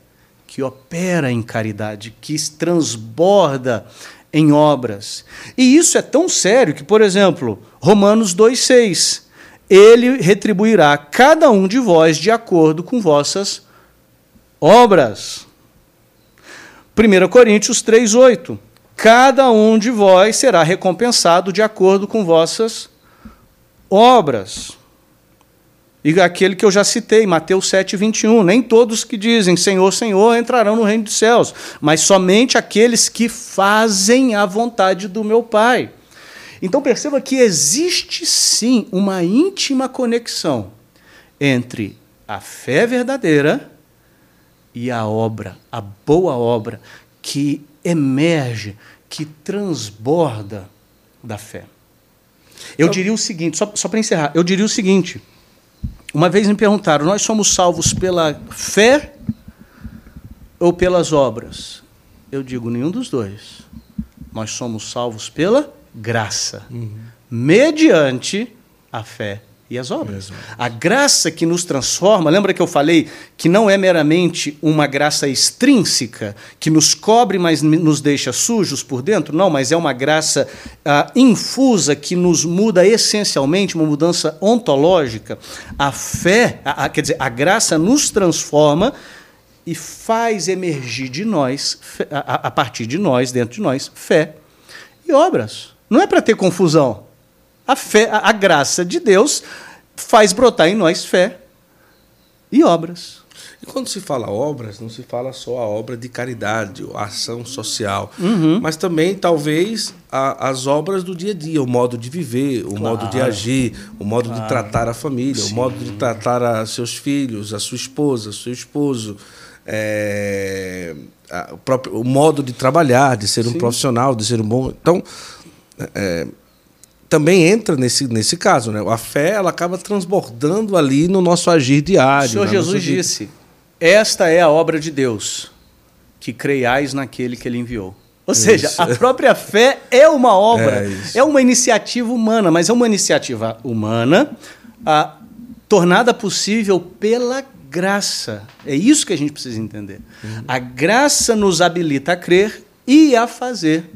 Speaker 4: que opera em caridade, que transborda em obras. E isso é tão sério que, por exemplo, Romanos 2,6. ele retribuirá cada um de vós de acordo com vossas obras. 1 Coríntios 3,8. Cada um de vós será recompensado de acordo com vossas obras. E aquele que eu já citei, Mateus 7, 21. Nem todos que dizem Senhor, Senhor entrarão no reino dos céus, mas somente aqueles que fazem a vontade do meu Pai. Então perceba que existe sim uma íntima conexão entre a fé verdadeira e a obra, a boa obra que emerge, que transborda da fé. Eu diria o seguinte, só, só para encerrar, eu diria o seguinte. Uma vez me perguntaram: nós somos salvos pela fé ou pelas obras? Eu digo: nenhum dos dois. Nós somos salvos pela graça, uhum. mediante a fé e as obras. A graça que nos transforma, lembra que eu falei que não é meramente uma graça extrínseca, que nos cobre, mas nos deixa sujos por dentro? Não, mas é uma graça uh, infusa que nos muda essencialmente, uma mudança ontológica. A fé, a, a, quer dizer, a graça nos transforma e faz emergir de nós, a, a partir de nós, dentro de nós, fé e obras. Não é para ter confusão. A fé, a, a graça de Deus faz brotar em nós fé e obras.
Speaker 1: E quando se fala obras, não se fala só a obra de caridade, a ação social, uhum. mas também, talvez, a, as obras do dia a dia, o modo de viver, o claro. modo de agir, o modo claro. de tratar a família, Sim. o modo de tratar a seus filhos, a sua esposa, seu esposo. É, a, o, próprio, o modo de trabalhar, de ser Sim. um profissional, de ser um bom. Então, é, também entra nesse, nesse caso, né? A fé ela acaba transbordando ali no nosso agir diário. O
Speaker 4: Senhor Jesus disse: Esta é a obra de Deus, que creiais naquele que ele enviou. Ou isso. seja, a própria fé é uma obra, é, é, uma iniciativa humana, mas é uma iniciativa humana a, tornada possível pela graça. É isso que a gente precisa entender. Uhum. A graça nos habilita a crer e a fazer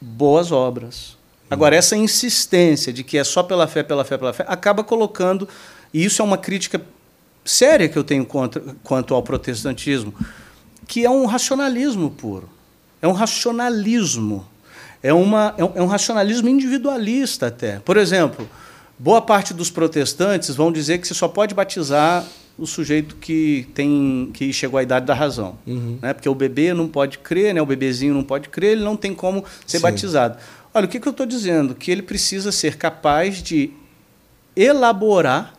Speaker 4: boas obras. Agora, essa insistência de que é só pela fé, pela fé, pela fé, acaba colocando, e isso é uma crítica séria que eu tenho contra, quanto ao protestantismo, que é um racionalismo puro. É um racionalismo. É, uma, é, um, é um racionalismo individualista até. Por exemplo, boa parte dos protestantes vão dizer que você só pode batizar o sujeito que tem que chegou à idade da razão, uhum. né? Porque o bebê não pode crer, né? O bebezinho não pode crer, ele não tem como ser Sim. batizado. Olha, o que, que eu estou dizendo? Que ele precisa ser capaz de elaborar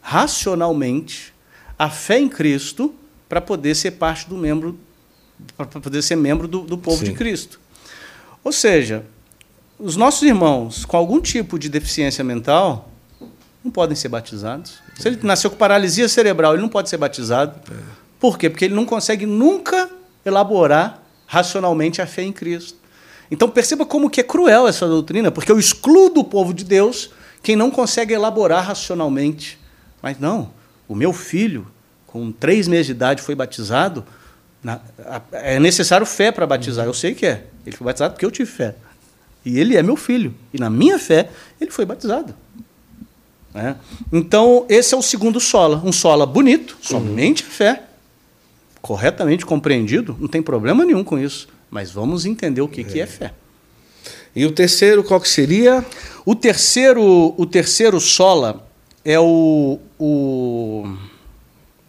Speaker 4: racionalmente a fé em Cristo para poder ser parte do membro, para poder ser membro do, do povo Sim. de Cristo. Ou seja, os nossos irmãos com algum tipo de deficiência mental não podem ser batizados. Se ele nasceu com paralisia cerebral, ele não pode ser batizado. É. Por quê? Porque ele não consegue nunca elaborar racionalmente a fé em Cristo. Então perceba como que é cruel essa doutrina, porque eu excluo do povo de Deus quem não consegue elaborar racionalmente. Mas não, o meu filho, com três meses de idade, foi batizado. Na, a, é necessário fé para batizar. Eu sei que é. Ele foi batizado porque eu tive fé. E ele é meu filho. E na minha fé, ele foi batizado. É. Então, esse é o segundo sola. Um sola bonito, somente a fé. Corretamente compreendido, não tem problema nenhum com isso. Mas vamos entender o que é, que é fé.
Speaker 1: E o terceiro, qual que seria?
Speaker 4: O terceiro, o terceiro sola é o, o...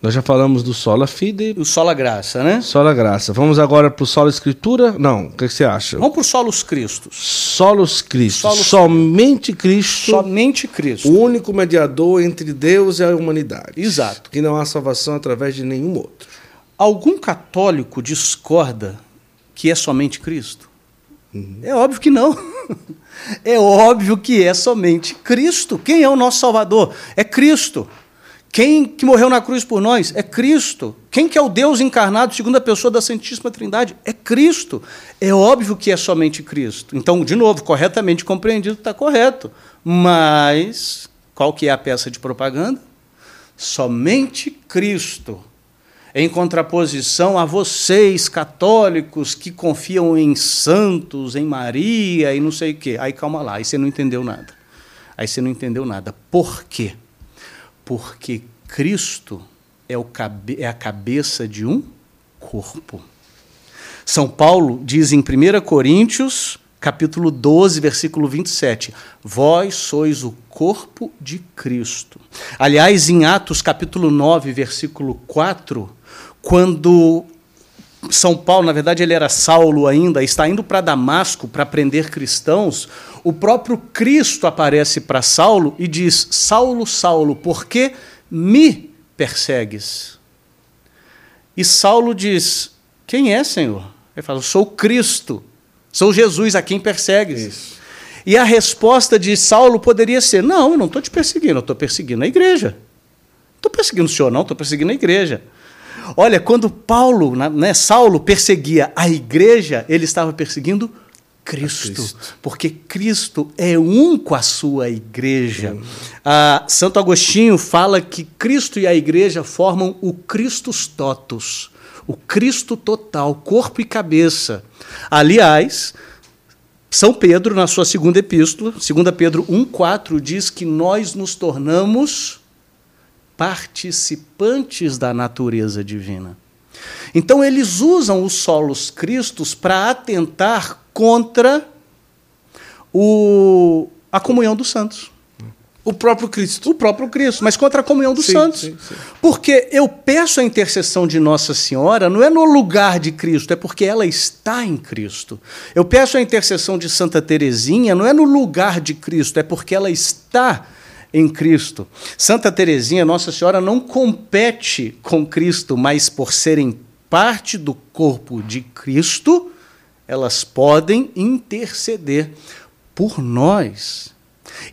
Speaker 1: Nós já falamos do sola fide.
Speaker 4: O sola graça, né?
Speaker 1: Sola graça. Vamos agora para o sola escritura? Não, o que, que você acha?
Speaker 4: Vamos para o solos Cristos.
Speaker 1: Solos Cristo. Solos... Somente Cristo.
Speaker 4: Somente Cristo.
Speaker 1: O único mediador entre Deus e a humanidade.
Speaker 4: Exato.
Speaker 1: Que não há salvação através de nenhum outro.
Speaker 4: Algum católico discorda que é somente Cristo? Uhum. É óbvio que não. É óbvio que é somente Cristo. Quem é o nosso Salvador? É Cristo. Quem que morreu na cruz por nós? É Cristo. Quem que é o Deus encarnado, segunda pessoa da Santíssima Trindade? É Cristo. É óbvio que é somente Cristo. Então, de novo, corretamente compreendido, está correto. Mas qual que é a peça de propaganda? Somente Cristo em contraposição a vocês, católicos, que confiam em santos, em Maria e não sei o quê. Aí calma lá, aí você não entendeu nada. Aí você não entendeu nada. Por quê? Porque Cristo é, o cabe é a cabeça de um corpo. São Paulo diz em 1 Coríntios, capítulo 12, versículo 27, vós sois o corpo de Cristo. Aliás, em Atos, capítulo 9, versículo 4, quando são Paulo, na verdade ele era Saulo ainda, está indo para Damasco para prender cristãos, o próprio Cristo aparece para Saulo e diz: Saulo, Saulo, por que me persegues? E Saulo diz: Quem é, Senhor? Ele fala: Sou Cristo, sou Jesus a quem persegues. Isso. E a resposta de Saulo poderia ser: Não, eu não estou te perseguindo, eu estou perseguindo a igreja. Estou perseguindo o senhor, não, estou perseguindo a igreja. Olha, quando Paulo, né, Saulo perseguia a igreja, ele estava perseguindo Cristo, Cristo, porque Cristo é um com a sua igreja. Ah, Santo Agostinho fala que Cristo e a igreja formam o Christus totus, o Cristo total, corpo e cabeça. Aliás, São Pedro, na sua segunda epístola, 2 Pedro 1,4, diz que nós nos tornamos participantes da natureza divina. Então, eles usam os solos cristos para atentar contra o, a comunhão dos santos.
Speaker 1: O próprio Cristo.
Speaker 4: O próprio Cristo, mas contra a comunhão dos sim, santos. Sim, sim. Porque eu peço a intercessão de Nossa Senhora, não é no lugar de Cristo, é porque ela está em Cristo. Eu peço a intercessão de Santa Teresinha, não é no lugar de Cristo, é porque ela está em Cristo. Santa Teresinha, Nossa Senhora, não compete com Cristo, mas por serem parte do corpo de Cristo, elas podem interceder por nós.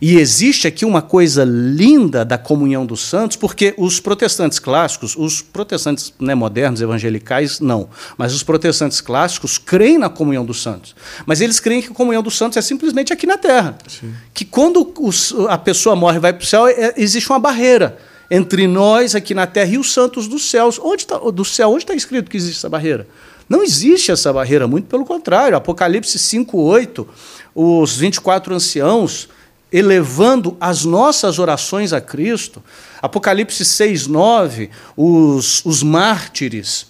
Speaker 4: E existe aqui uma coisa linda da comunhão dos santos, porque os protestantes clássicos, os protestantes né, modernos, evangelicais, não, mas os protestantes clássicos creem na comunhão dos santos. Mas eles creem que a comunhão dos santos é simplesmente aqui na terra. Sim. Que quando os, a pessoa morre e vai para o céu, é, existe uma barreira entre nós aqui na terra e os santos dos céus. Onde tá, do céu, onde está escrito que existe essa barreira? Não existe essa barreira, muito pelo contrário. Apocalipse 5,8, os 24 anciãos elevando as nossas orações a Cristo. Apocalipse 6, 9, os, os mártires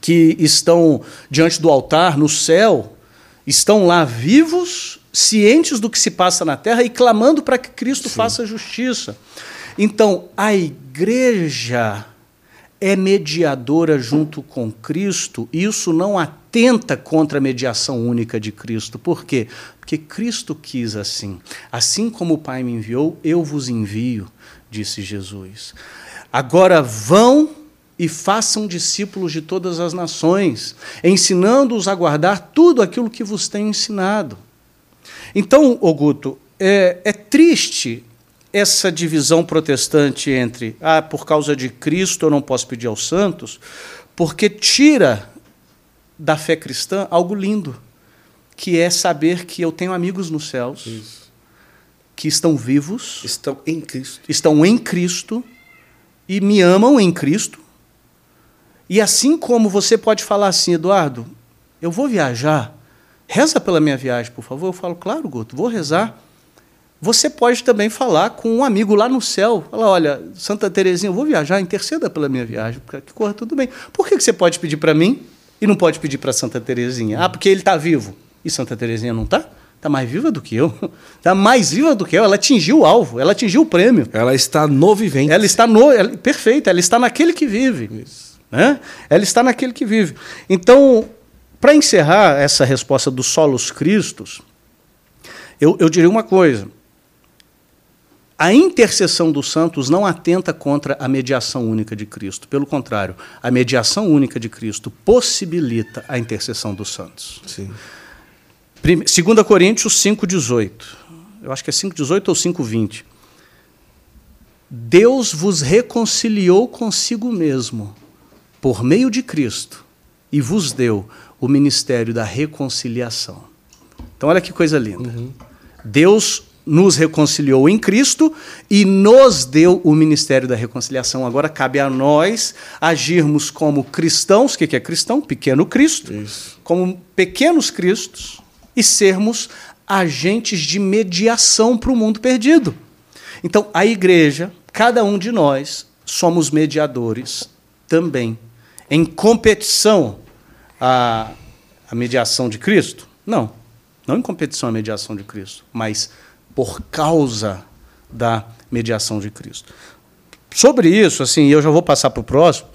Speaker 4: que estão diante do altar no céu estão lá vivos, cientes do que se passa na terra e clamando para que Cristo Sim. faça justiça. Então, a igreja é mediadora junto com Cristo, isso não atenta contra a mediação única de Cristo. Por quê? Porque Cristo quis assim. Assim como o Pai me enviou, eu vos envio, disse Jesus. Agora vão e façam discípulos de todas as nações, ensinando-os a guardar tudo aquilo que vos tenho ensinado. Então, Oguto, é, é triste essa divisão protestante entre, ah, por causa de Cristo eu não posso pedir aos santos, porque tira da fé cristã algo lindo, que é saber que eu tenho amigos nos céus, Isso. que estão vivos,
Speaker 1: estão em Cristo,
Speaker 4: estão em Cristo e me amam em Cristo. E assim como você pode falar assim, Eduardo, eu vou viajar, reza pela minha viagem, por favor. Eu falo, claro, Guto, vou rezar. Você pode também falar com um amigo lá no céu. Falar, olha, Santa Terezinha, eu vou viajar, interceda pela minha viagem, que corra tudo bem. Por que você pode pedir para mim e não pode pedir para Santa Terezinha? Ah, porque ele está vivo. E Santa Terezinha não está? Está mais viva do que eu. Está mais viva do que eu. Ela atingiu o alvo, ela atingiu o prêmio.
Speaker 1: Ela está no vivente.
Speaker 4: Ela está no. Ela, perfeito, ela está naquele que vive. Isso. Né? Ela está naquele que vive. Então, para encerrar essa resposta dos solos cristos, eu, eu diria uma coisa. A intercessão dos santos não atenta contra a mediação única de Cristo. Pelo contrário, a mediação única de Cristo possibilita a intercessão dos santos. Sim. 2 Coríntios 5,18. Eu acho que é 5,18 ou 5,20. Deus vos reconciliou consigo mesmo por meio de Cristo e vos deu o ministério da reconciliação. Então, olha que coisa linda. Uhum. Deus nos reconciliou em Cristo e nos deu o ministério da reconciliação. Agora cabe a nós agirmos como cristãos, o que é cristão? Pequeno Cristo, Isso. como pequenos cristos, e sermos agentes de mediação para o mundo perdido. Então, a igreja, cada um de nós, somos mediadores também. Em competição à, à mediação de Cristo? Não. Não em competição à mediação de Cristo, mas por causa da mediação de Cristo. Sobre isso, assim, eu já vou passar para o próximo.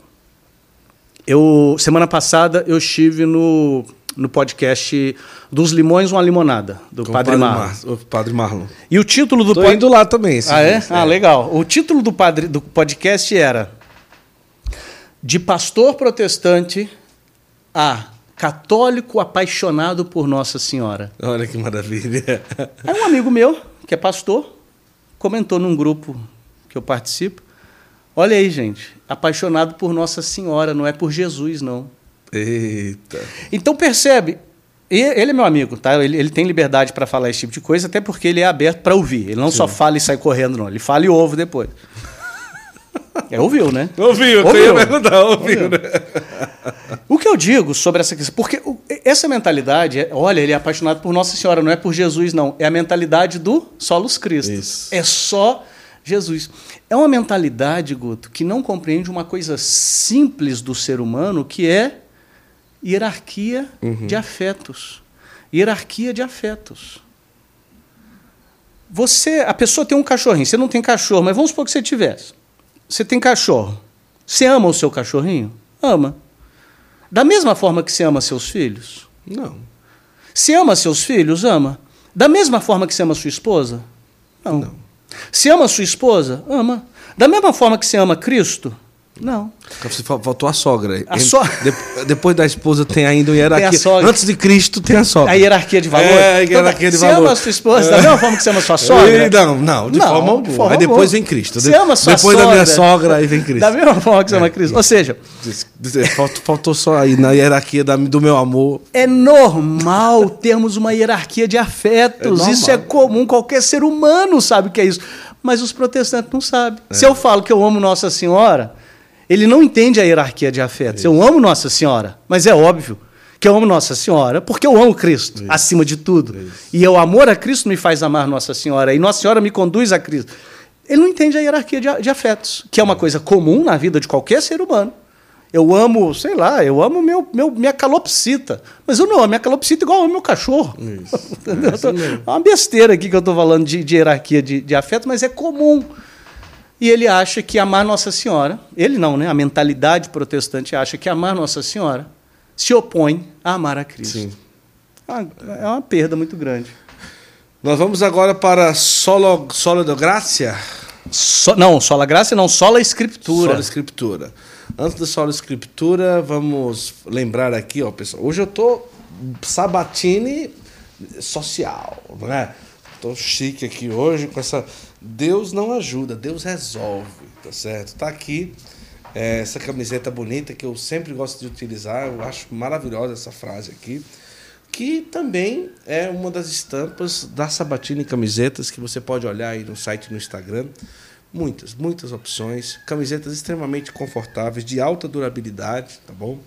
Speaker 4: Eu, semana passada eu estive no, no podcast dos Limões uma limonada do
Speaker 1: Com
Speaker 4: Padre Marlon.
Speaker 1: Mar- o Padre Marlon.
Speaker 4: E o título do
Speaker 1: Tô
Speaker 4: pod-
Speaker 1: indo lá também.
Speaker 4: Ah, é?
Speaker 1: dias,
Speaker 4: Ah, legal. O título do, padre, do podcast era De pastor protestante a católico apaixonado por Nossa Senhora.
Speaker 1: Olha que maravilha.
Speaker 4: Aí um amigo meu, que é pastor, comentou num grupo que eu participo. Olha aí, gente, apaixonado por Nossa Senhora, não é por Jesus, não.
Speaker 1: Eita.
Speaker 4: Então percebe, ele é meu amigo, tá? Ele, ele tem liberdade para falar esse tipo de coisa, até porque ele é aberto para ouvir. Ele não só fala e sai correndo, não. Ele fala e ouve depois. É, ouviu, né?
Speaker 1: Ouviu, eu
Speaker 4: Ouviu.
Speaker 1: ia perguntar, ouviu,
Speaker 4: Ouviu.
Speaker 1: né?
Speaker 4: O que eu digo sobre essa questão, porque o- essa mentalidade, é, olha, ele é apaixonado por Nossa Senhora, não é por Jesus, não. É a mentalidade do solos Cristo.
Speaker 1: Isso.
Speaker 4: É só Jesus. É uma mentalidade, Guto, que não compreende uma coisa simples do ser humano, que é hierarquia de afetos. Hierarquia de afetos. Você, a pessoa tem um cachorrinho, você não tem cachorro, mas vamos supor que você tivesse. Você tem cachorro. Você ama o seu cachorrinho? Ama. Da mesma forma que você ama seus filhos?
Speaker 1: Não.
Speaker 4: Você ama seus filhos? Ama. Da mesma forma que você ama sua esposa? Não.
Speaker 1: Não.
Speaker 4: Você ama sua esposa? Ama. Da mesma forma que você ama Cristo? Não.
Speaker 1: Você fal- faltou a sogra.
Speaker 4: A so-
Speaker 1: de- depois da esposa tem ainda o hierarquia.
Speaker 4: Tem a sogra.
Speaker 1: Antes de Cristo tem a sogra.
Speaker 4: A hierarquia de valor?
Speaker 1: É, a hierarquia de
Speaker 4: você
Speaker 1: valor.
Speaker 4: ama a sua esposa da mesma forma que você ama sua sogra?
Speaker 1: Não, não, de
Speaker 4: Não,
Speaker 1: forma alguma.
Speaker 4: forma
Speaker 1: aí depois vem Cristo.
Speaker 4: Você ama sua
Speaker 1: Depois da minha
Speaker 4: sogra?
Speaker 1: sogra, aí vem Cristo.
Speaker 4: Da mesma forma que você ama Cristo. Ou seja,
Speaker 1: diz- Faltou, só aí na hierarquia do meu amor.
Speaker 4: É normal termos uma hierarquia de afetos.
Speaker 1: É
Speaker 4: isso é comum, qualquer ser humano sabe o que é isso. Mas os protestantes não sabem.
Speaker 1: É.
Speaker 4: Se eu falo que eu amo Nossa Senhora, ele não entende a hierarquia de afetos. Eu amo Nossa Senhora, mas é óbvio que eu amo Nossa Senhora porque eu amo Cristo acima de tudo. E o amor a Cristo me faz amar Nossa Senhora. E Nossa Senhora me conduz a Cristo. Ele não entende a hierarquia de, de afetos, que é uma coisa comum na vida de qualquer ser humano. Eu amo, sei lá, eu amo meu, meu, minha calopsita. Mas eu não amo minha calopsita igual eu amo meu cachorro. Entendeu? Eu tô- É uma besteira aqui que eu estou falando de, de hierarquia de, de afeto, mas é comum. E ele acha que amar Nossa Senhora, ele não, né? A mentalidade protestante acha que amar Nossa Senhora se opõe a amar a Cristo.
Speaker 1: Sim.
Speaker 4: É uma- É uma perda muito grande.
Speaker 1: Nós vamos agora para Solo, Solo de Gracia.
Speaker 4: So- não, sola graça não, sola escritura.
Speaker 1: Solo Escritura. Antes da Solo Escritura, vamos lembrar aqui, ó, pessoal. Hoje eu tô sabatine social, não é? Tô chique aqui hoje com essa. Deus não ajuda, Deus resolve, tá certo? Tá aqui é, essa camiseta bonita que eu sempre gosto de utilizar. Eu acho maravilhosa essa frase aqui. Que também é uma das estampas da Sabatini Camisetas que você pode olhar aí no site no Instagram. Muitas, muitas opções. Camisetas extremamente confortáveis, de alta durabilidade, tá bom?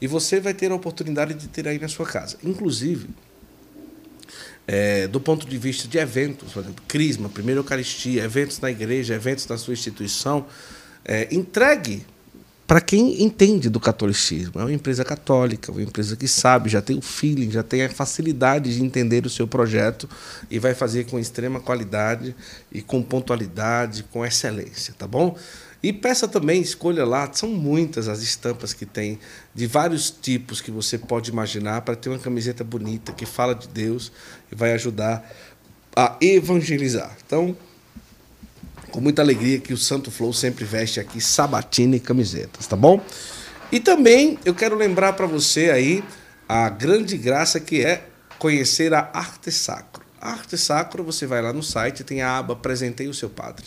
Speaker 1: E você vai ter a oportunidade de ter aí na sua casa. Inclusive, é, do ponto de vista de eventos, por exemplo, Crisma, Primeira Eucaristia, eventos na igreja, eventos na sua instituição, é, entregue para quem entende do catolicismo. É uma empresa católica, uma empresa que sabe, já tem o feeling, já tem a facilidade de entender o seu projeto e vai fazer com extrema qualidade e com pontualidade, com excelência, tá bom? E peça também, escolha lá, são muitas as estampas que tem, de vários tipos que você pode imaginar, para ter uma camiseta bonita que fala de Deus e vai ajudar a evangelizar. Então, com muita alegria que o Santo Flow sempre veste aqui sabatina e camisetas, tá bom? E também eu quero lembrar para você aí a grande graça que é conhecer a Arte Sacro. Arte Sacro, você vai lá no site, tem a aba Apresentei o seu padre.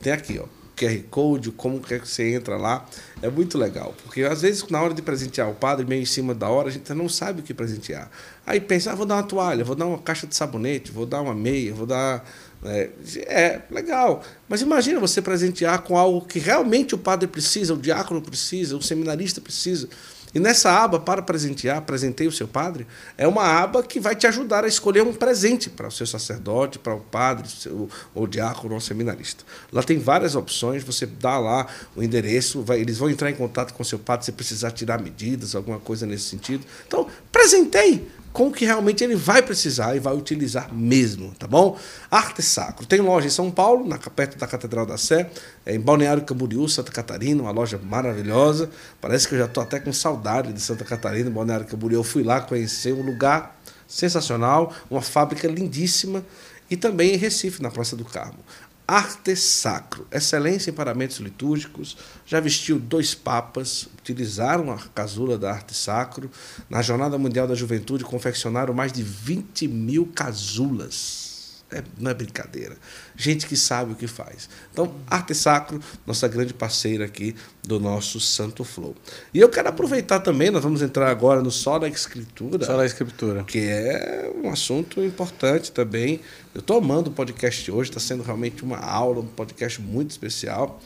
Speaker 1: Tem aqui, ó, QR Code, como que você entra lá. É muito legal, porque às vezes na hora de presentear o padre, meio em cima da hora, a gente não sabe o que presentear. Aí pensa, ah, vou dar uma toalha, vou dar uma caixa de sabonete, vou dar uma meia, vou dar. É, é, legal. Mas imagina você presentear com algo que realmente o padre precisa, o diácono precisa, o seminarista precisa. E nessa aba, para presentear, presentei o seu padre, é uma aba que vai te ajudar a escolher um presente para o seu sacerdote, para o padre, seu, ou diácono ou seminarista. Lá tem várias opções, você dá lá o endereço, vai, eles vão entrar em contato com o seu padre se precisar tirar medidas, alguma coisa nesse sentido. Então, presentei com o que realmente ele vai precisar e vai utilizar mesmo, tá bom? Arte Sacro. Tem loja em São Paulo, na, perto da Catedral da Sé, é em Balneário Camboriú, Santa Catarina, uma loja maravilhosa. Parece que eu já estou até com saudade de Santa Catarina, Balneário Camboriú. Eu fui lá conhecer um lugar sensacional, uma fábrica lindíssima e também em Recife, na Praça do Carmo. Arte Sacro, excelência em paramentos litúrgicos, já vestiu dois papas, utilizaram a casula da arte sacro. Na Jornada Mundial da Juventude, confeccionaram mais de 20 mil casulas. É, não é brincadeira. Gente que sabe o que faz. Então, Arte Sacro, nossa grande parceira aqui do nosso Santo Flow. E eu quero aproveitar também, nós vamos entrar agora no Só da Escritura.
Speaker 4: Só da Escritura.
Speaker 1: Que é um assunto importante também. Eu estou amando o podcast hoje, está sendo realmente uma aula, um podcast muito especial.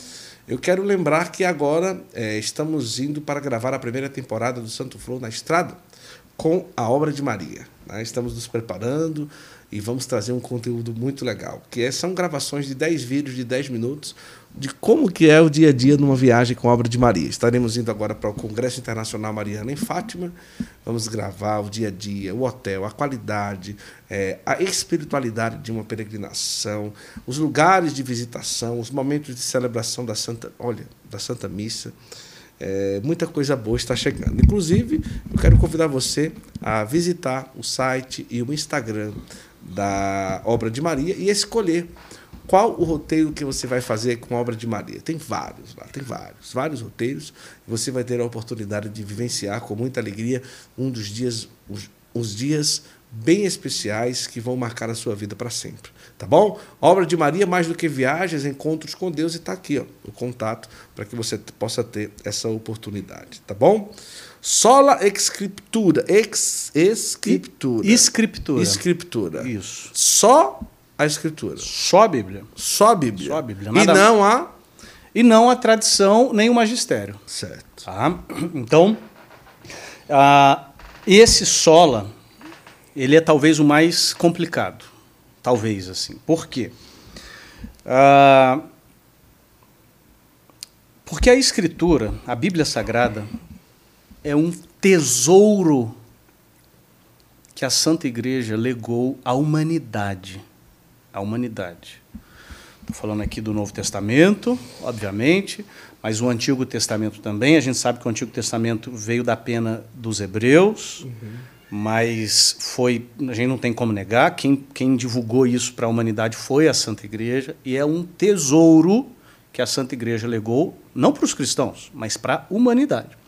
Speaker 1: Eu quero lembrar que agora é, estamos indo para gravar a primeira temporada do Santo Flow na estrada com a obra de Maria. Né? Estamos nos preparando e vamos trazer um conteúdo muito legal, que é, são gravações de 10 vídeos de 10 minutos de como que é o dia a dia numa viagem com a obra de Maria. Estaremos indo agora para o Congresso Internacional Mariana em Fátima. Vamos gravar o dia a dia, o hotel, a qualidade, é, a espiritualidade de uma peregrinação, os lugares de visitação, os momentos de celebração da Santa, olha, da Santa Missa. É, muita coisa boa está chegando. Inclusive, eu quero convidar você a visitar o site e o Instagram da obra de Maria e escolher qual o roteiro que você vai fazer com a obra de Maria. Tem vários lá, tem vários, vários roteiros. Você vai ter a oportunidade de vivenciar com muita alegria um dos dias, os, os dias bem especiais que vão marcar a sua vida para sempre. Tá bom? Obra de Maria, mais do que viagens, encontros com Deus, e está aqui ó, o contato para que você possa ter essa oportunidade. Tá bom? Sola Escritura. Ex, escritura.
Speaker 4: Escritura.
Speaker 1: Escritura.
Speaker 4: Isso.
Speaker 1: Só a Escritura.
Speaker 4: Só a Bíblia.
Speaker 1: Só a Bíblia.
Speaker 4: Só a Bíblia.
Speaker 1: E não a.
Speaker 4: E não a tradição nem o magistério.
Speaker 1: Certo.
Speaker 4: Tá? Então, uh, esse sola, ele é talvez o mais complicado. Talvez, assim. Por quê? Uh, porque a Escritura, a Bíblia Sagrada, é um tesouro que a Santa Igreja legou à humanidade. À humanidade. Estou falando aqui do Novo Testamento, obviamente, mas o Antigo Testamento também. A gente sabe que o Antigo Testamento veio da pena dos hebreus, uhum. mas foi, a gente não tem como negar, quem, quem divulgou isso para a humanidade foi a Santa Igreja, e é um tesouro que a Santa Igreja legou, não para os cristãos, mas para a humanidade.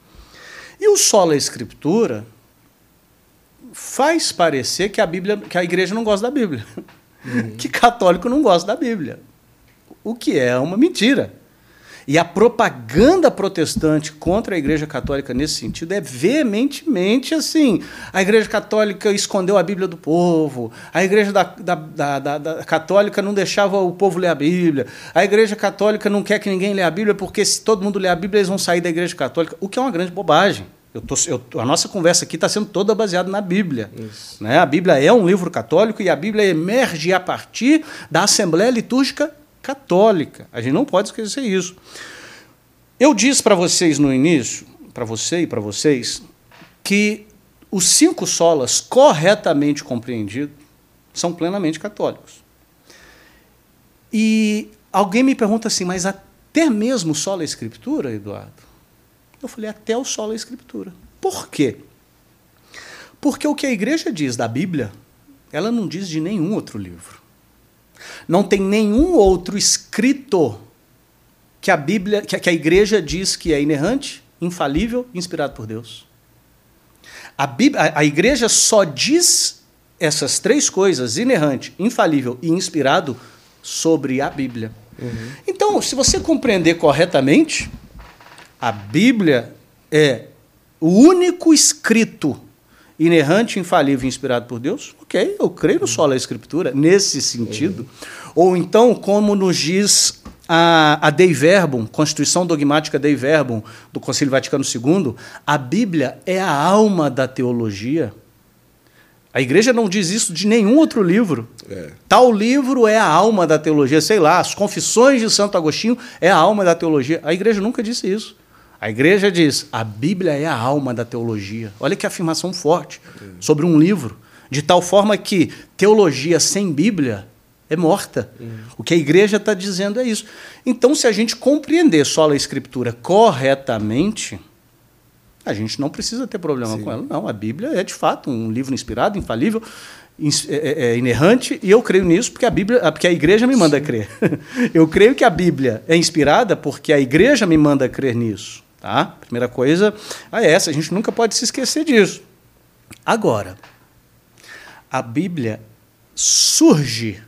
Speaker 4: E o sola escritura faz parecer que a Bíblia, que a igreja não gosta da Bíblia. Uhum. Que católico não gosta da Bíblia. O que é uma mentira. E a propaganda protestante contra a Igreja Católica nesse sentido é veementemente assim. A Igreja Católica escondeu a Bíblia do povo, a Igreja da, da, da, da, Católica não deixava o povo ler a Bíblia, a Igreja Católica não quer que ninguém lê a Bíblia, porque se todo mundo ler a Bíblia, eles vão sair da Igreja Católica, o que é uma grande bobagem. Eu tô, eu, a nossa conversa aqui está sendo toda baseada na Bíblia. Né? A Bíblia é um livro católico e a Bíblia emerge a partir da Assembleia Litúrgica Católica. A gente não pode esquecer isso. Eu disse para vocês no início, para você e para vocês, que os cinco solas corretamente compreendidos são plenamente católicos. E alguém me pergunta assim, mas até mesmo sola escritura, Eduardo? Eu falei, até o solo é escritura. Por quê? Porque o que a igreja diz da Bíblia, ela não diz de nenhum outro livro. Não tem nenhum outro escrito que a Bíblia, que a igreja diz que é inerrante, infalível, inspirado por Deus. A, Bíblia, a igreja só diz essas três coisas, inerrante, infalível e inspirado, sobre a Bíblia. Uhum. Então, se você compreender a Bíblia é o único escrito inerrante, infalível e inspirado por Deus? Ok, eu creio no solo da Escritura, nesse sentido. Ou então, como nos diz a, a Dei Verbum, Constituição Dogmática Dei Verbum, do Concílio Vaticano II, a Bíblia é a alma da teologia. A igreja não diz isso de nenhum outro livro.
Speaker 5: É.
Speaker 4: Tal livro é a alma da teologia, sei lá, as Confissões de Santo Agostinho é a alma da teologia. A igreja nunca disse isso. A igreja diz: a Bíblia é a alma da teologia. Olha que afirmação forte sobre um livro. De tal forma que teologia sem Bíblia é morta. O que a igreja está dizendo é isso. Então, se a gente compreender só a Escritura corretamente, a gente não precisa ter problema
Speaker 5: Sim.
Speaker 4: com ela. Não, a Bíblia é de fato um livro inspirado, infalível, é, é- é inerrante, e eu creio nisso porque a Bíblia, porque a igreja me manda crer. eu creio que a Bíblia é inspirada porque a igreja me manda crer nisso. Tá? Primeira coisa é essa, a gente nunca pode se esquecer disso. Agora, a Bíblia surge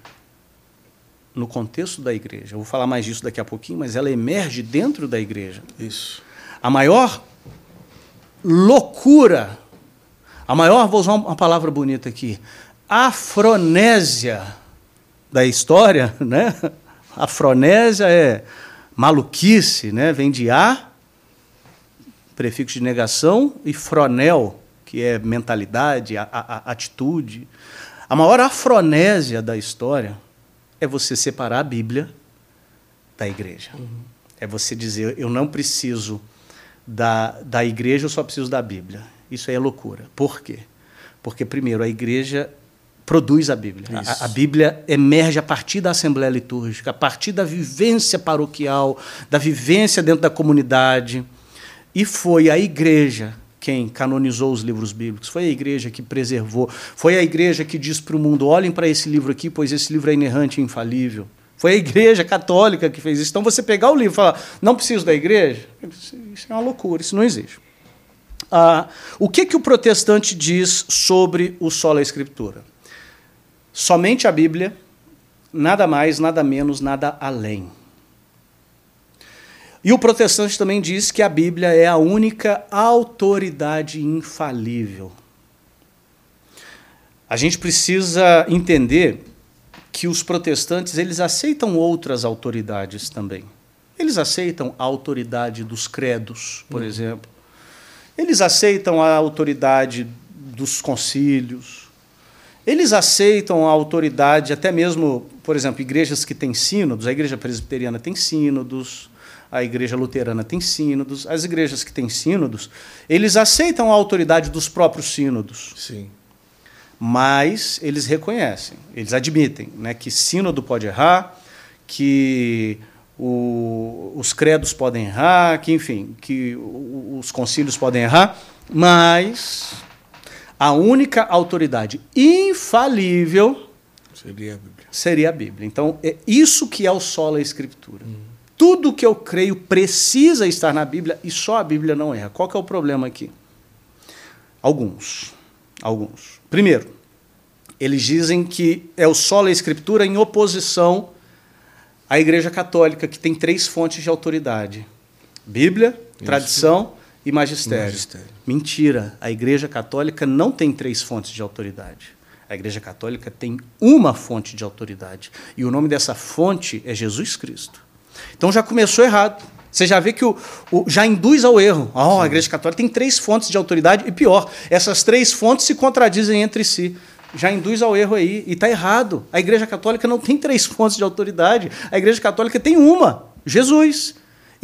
Speaker 4: no contexto da igreja. Eu vou falar mais disso daqui a pouquinho, mas ela emerge dentro da igreja.
Speaker 5: Isso.
Speaker 4: A maior loucura, a maior, vou usar uma palavra bonita aqui, afronésia da história, né? Afronésia é maluquice, né? Vem de a, prefixo de negação, e fronel, que é mentalidade, a, a- a- atitude. A maior afronésia da história é você separar a Bíblia da igreja. É você dizer, eu não preciso da, da igreja, eu só preciso da Bíblia. Isso aí é loucura. Por quê? Porque, primeiro, a igreja produz a Bíblia. A-. A, Bíblia emerge a partir da Assembleia Litúrgica, a partir da vivência paroquial, da vivência dentro da comunidade. E foi a igreja quem canonizou os livros bíblicos, foi a igreja que preservou, foi a igreja que diz para o mundo: olhem para esse livro aqui, pois esse livro é inerrante e infalível. Foi a igreja católica que fez isso. Então você pegar o livro e falar, não preciso da igreja, isso é uma loucura, isso não existe. Ah, o que, que o protestante diz sobre o solo escritura? Somente a Bíblia, nada mais, nada menos, nada além. E o protestante também diz que a Bíblia é a única autoridade infalível. A gente precisa entender que os protestantes eles aceitam outras autoridades também. Eles aceitam a autoridade dos credos, por exemplo. Eles aceitam a autoridade dos concílios. Eles aceitam a autoridade, até mesmo, por exemplo, igrejas que têm sínodos. A igreja presbiteriana tem sínodos, a igreja luterana tem sínodos. As igrejas que têm sínodos, eles aceitam a autoridade dos próprios sínodos
Speaker 5: Sim.
Speaker 4: mas eles reconhecem, eles admitem né, que sínodo pode errar, que o- os credos podem errar, que enfim, que os concílios podem errar, mas a única autoridade infalível
Speaker 5: Seria a Bíblia.
Speaker 4: seria a Bíblia. Então, é isso que é o sola escritura. Tudo que eu creio precisa estar na Bíblia e só a Bíblia não erra. Qual que é o problema aqui? Alguns. Alguns. Primeiro, eles dizem que é o sola escritura em oposição à Igreja Católica, que tem três fontes de autoridade: Bíblia, tradição e magistério.
Speaker 5: Magistério.
Speaker 4: Mentira. A Igreja Católica não tem três fontes de autoridade. A Igreja Católica tem uma fonte de autoridade. E o nome dessa fonte é Jesus Cristo. Então já começou errado. Você já vê que o, o- já induz ao erro. Oh, a Igreja Católica tem três fontes de autoridade, e pior, essas três fontes se contradizem entre si. Já induz ao erro aí. E está errado. A Igreja Católica não tem três fontes de autoridade. A Igreja Católica tem uma: Jesus.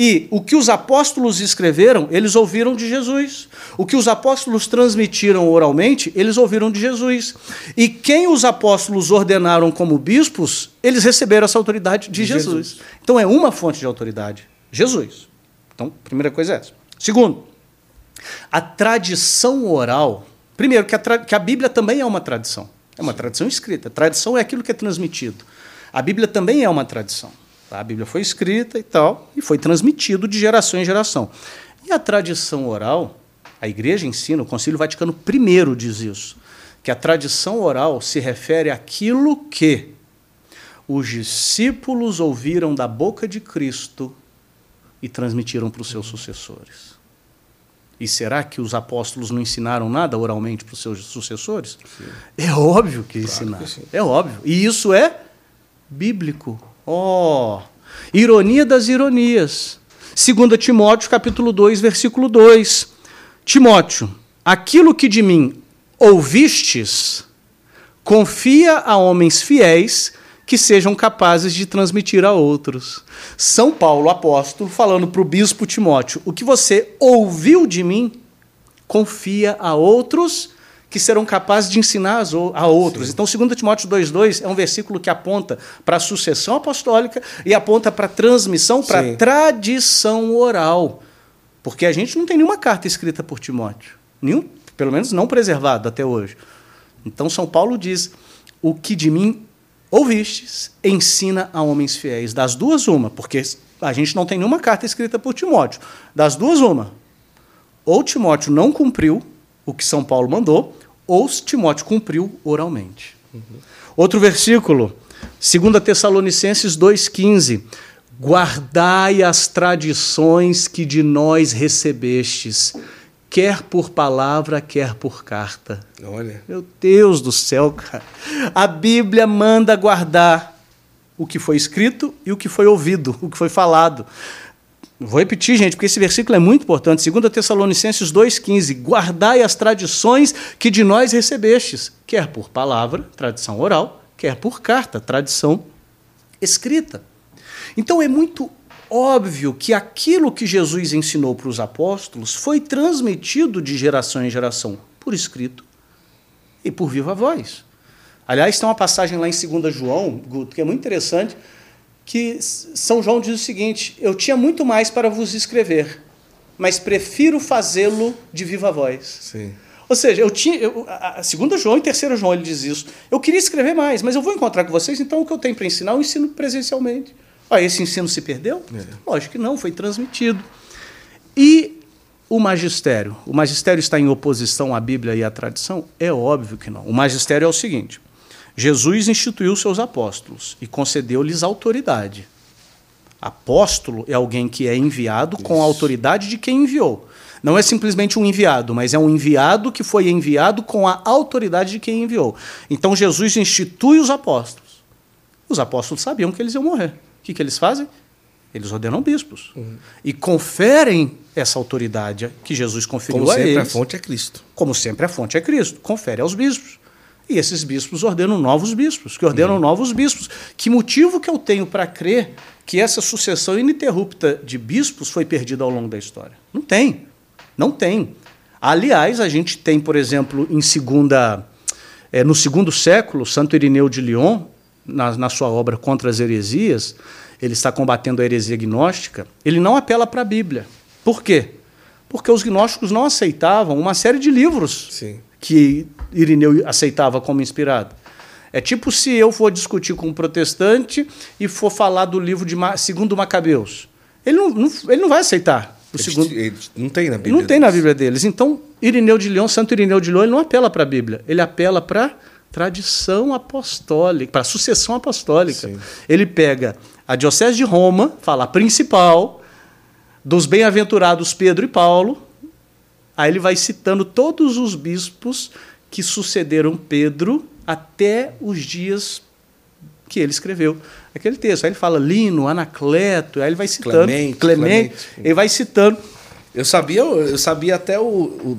Speaker 4: E o que os apóstolos escreveram, eles ouviram de Jesus. O que os apóstolos transmitiram oralmente, eles ouviram de Jesus. E quem os apóstolos ordenaram como bispos, eles receberam essa autoridade de,
Speaker 5: De
Speaker 4: Jesus.
Speaker 5: Jesus.
Speaker 4: Então é uma fonte de autoridade: Jesus. Então, primeira coisa é essa. Segundo, a tradição oral. Primeiro, que a, que a Bíblia também é uma tradição. É uma tradição escrita. Tradição é aquilo que é transmitido. A Bíblia também é uma tradição. Tá? A Bíblia foi escrita e tal, e foi transmitido de geração em geração. E a tradição oral, a igreja ensina, o Concílio Vaticano I diz isso, que a tradição oral se refere àquilo que os discípulos ouviram da boca de Cristo e transmitiram para os seus sucessores. E será que os apóstolos não ensinaram nada oralmente para os seus sucessores? Sim. É óbvio que claro ensinaram. Que é óbvio. E isso é bíblico. Oh, ironia das ironias. 2 Timóteo, capítulo 2, versículo 2. Timóteo, aquilo que de mim ouvistes, confia a homens fiéis que sejam capazes de transmitir a outros. São Paulo, apóstolo, falando para o bispo Timóteo: o que você ouviu de mim, confia a outros que serão capazes de ensinar a outros. Sim. Então, 2 Timóteo 2,2 é um versículo que aponta para a sucessão apostólica e aponta para a transmissão, para a tradição oral. Porque a gente não tem nenhuma carta escrita por Timóteo, nenhum, pelo menos não preservado até hoje. Então, São Paulo diz: o que de mim ouvistes, ensina a homens fiéis. Das duas, uma, porque a gente não tem nenhuma carta escrita por Timóteo. Das duas, uma. Ou Timóteo não cumpriu o que São Paulo mandou, ou Timóteo cumpriu oralmente. Uhum. Outro versículo, 2 Tessalonicenses 2,15. Guardai as tradições que de nós recebestes quer por palavra, quer por carta.
Speaker 5: Olha.
Speaker 4: Meu Deus do céu, cara. A Bíblia manda guardar o que foi escrito e o que foi ouvido, o que foi falado. Vou repetir, gente, porque esse versículo é muito importante. 2 Tessalonicenses 2,15. Guardai as tradições que de nós recebestes, quer por palavra, tradição oral, quer por carta, tradição escrita. Então é muito óbvio que aquilo que Jesus ensinou para os apóstolos foi transmitido de geração em geração, por escrito e por viva voz. Aliás, tem uma passagem lá em 2 João, Guto, que é muito interessante, que São João diz o seguinte: Eu tinha muito mais para vos escrever, mas prefiro fazê-lo de viva voz.
Speaker 5: Sim.
Speaker 4: Ou seja, eu tinha. Eu, a segunda João e terceira João ele diz isso. Eu queria escrever mais, mas eu vou encontrar com vocês, então o que eu tenho para ensinar eu ensino presencialmente. Ah, esse ensino se perdeu? É. Lógico que não, foi transmitido. E o magistério? O magistério está em oposição à Bíblia e à tradição? É óbvio que não. O magistério é o seguinte: Jesus instituiu seus apóstolos e concedeu-lhes autoridade. Apóstolo é alguém que é enviado Isso. com a autoridade de quem enviou. Não é simplesmente um enviado, mas é um enviado que foi enviado com a autoridade de quem enviou. Então Jesus institui os apóstolos. Os apóstolos sabiam que eles iam morrer. O que, que eles fazem? Eles ordenam bispos. Uhum. E conferem essa autoridade que Jesus conferiu
Speaker 5: Como
Speaker 4: a eles.
Speaker 5: Como sempre a fonte é Cristo.
Speaker 4: Como sempre a fonte é Cristo. Confere aos bispos. E esses bispos ordenam novos bispos, que ordenam uhum. novos bispos. Que motivo que eu tenho para crer que essa sucessão ininterrupta de bispos foi perdida ao longo da história? Não tem. Não tem. Aliás, a gente tem, por exemplo, em segunda, é, no segundo século, Santo Irineu de Lyon, na, na sua obra Contra as Heresias, ele está combatendo a heresia gnóstica, ele não apela para a Bíblia. Por quê? Porque os gnósticos não aceitavam uma série de livros
Speaker 5: Sim.
Speaker 4: que Irineu aceitava como inspirado. É tipo se eu for discutir com um protestante e for falar do livro de segundo Macabeus. Ele não, não, ele não vai aceitar. O segundo,
Speaker 5: ele não tem na Bíblia.
Speaker 4: Não tem na Bíblia deles. Então, Irineu de Leão, Santo Irineu de Leão, ele não apela para a Bíblia. Ele apela para tradição apostólica, para sucessão apostólica. Sim. Ele pega a Diocese de Roma, fala a principal, dos bem-aventurados Pedro e Paulo, aí ele vai citando todos os bispos que sucederam Pedro até os dias que ele escreveu aquele texto. Aí ele fala Lino, Anacleto, aí ele vai citando
Speaker 5: Clemente,
Speaker 4: Clemente, Clemente. ele vai citando
Speaker 5: eu sabia, eu sabia até o, o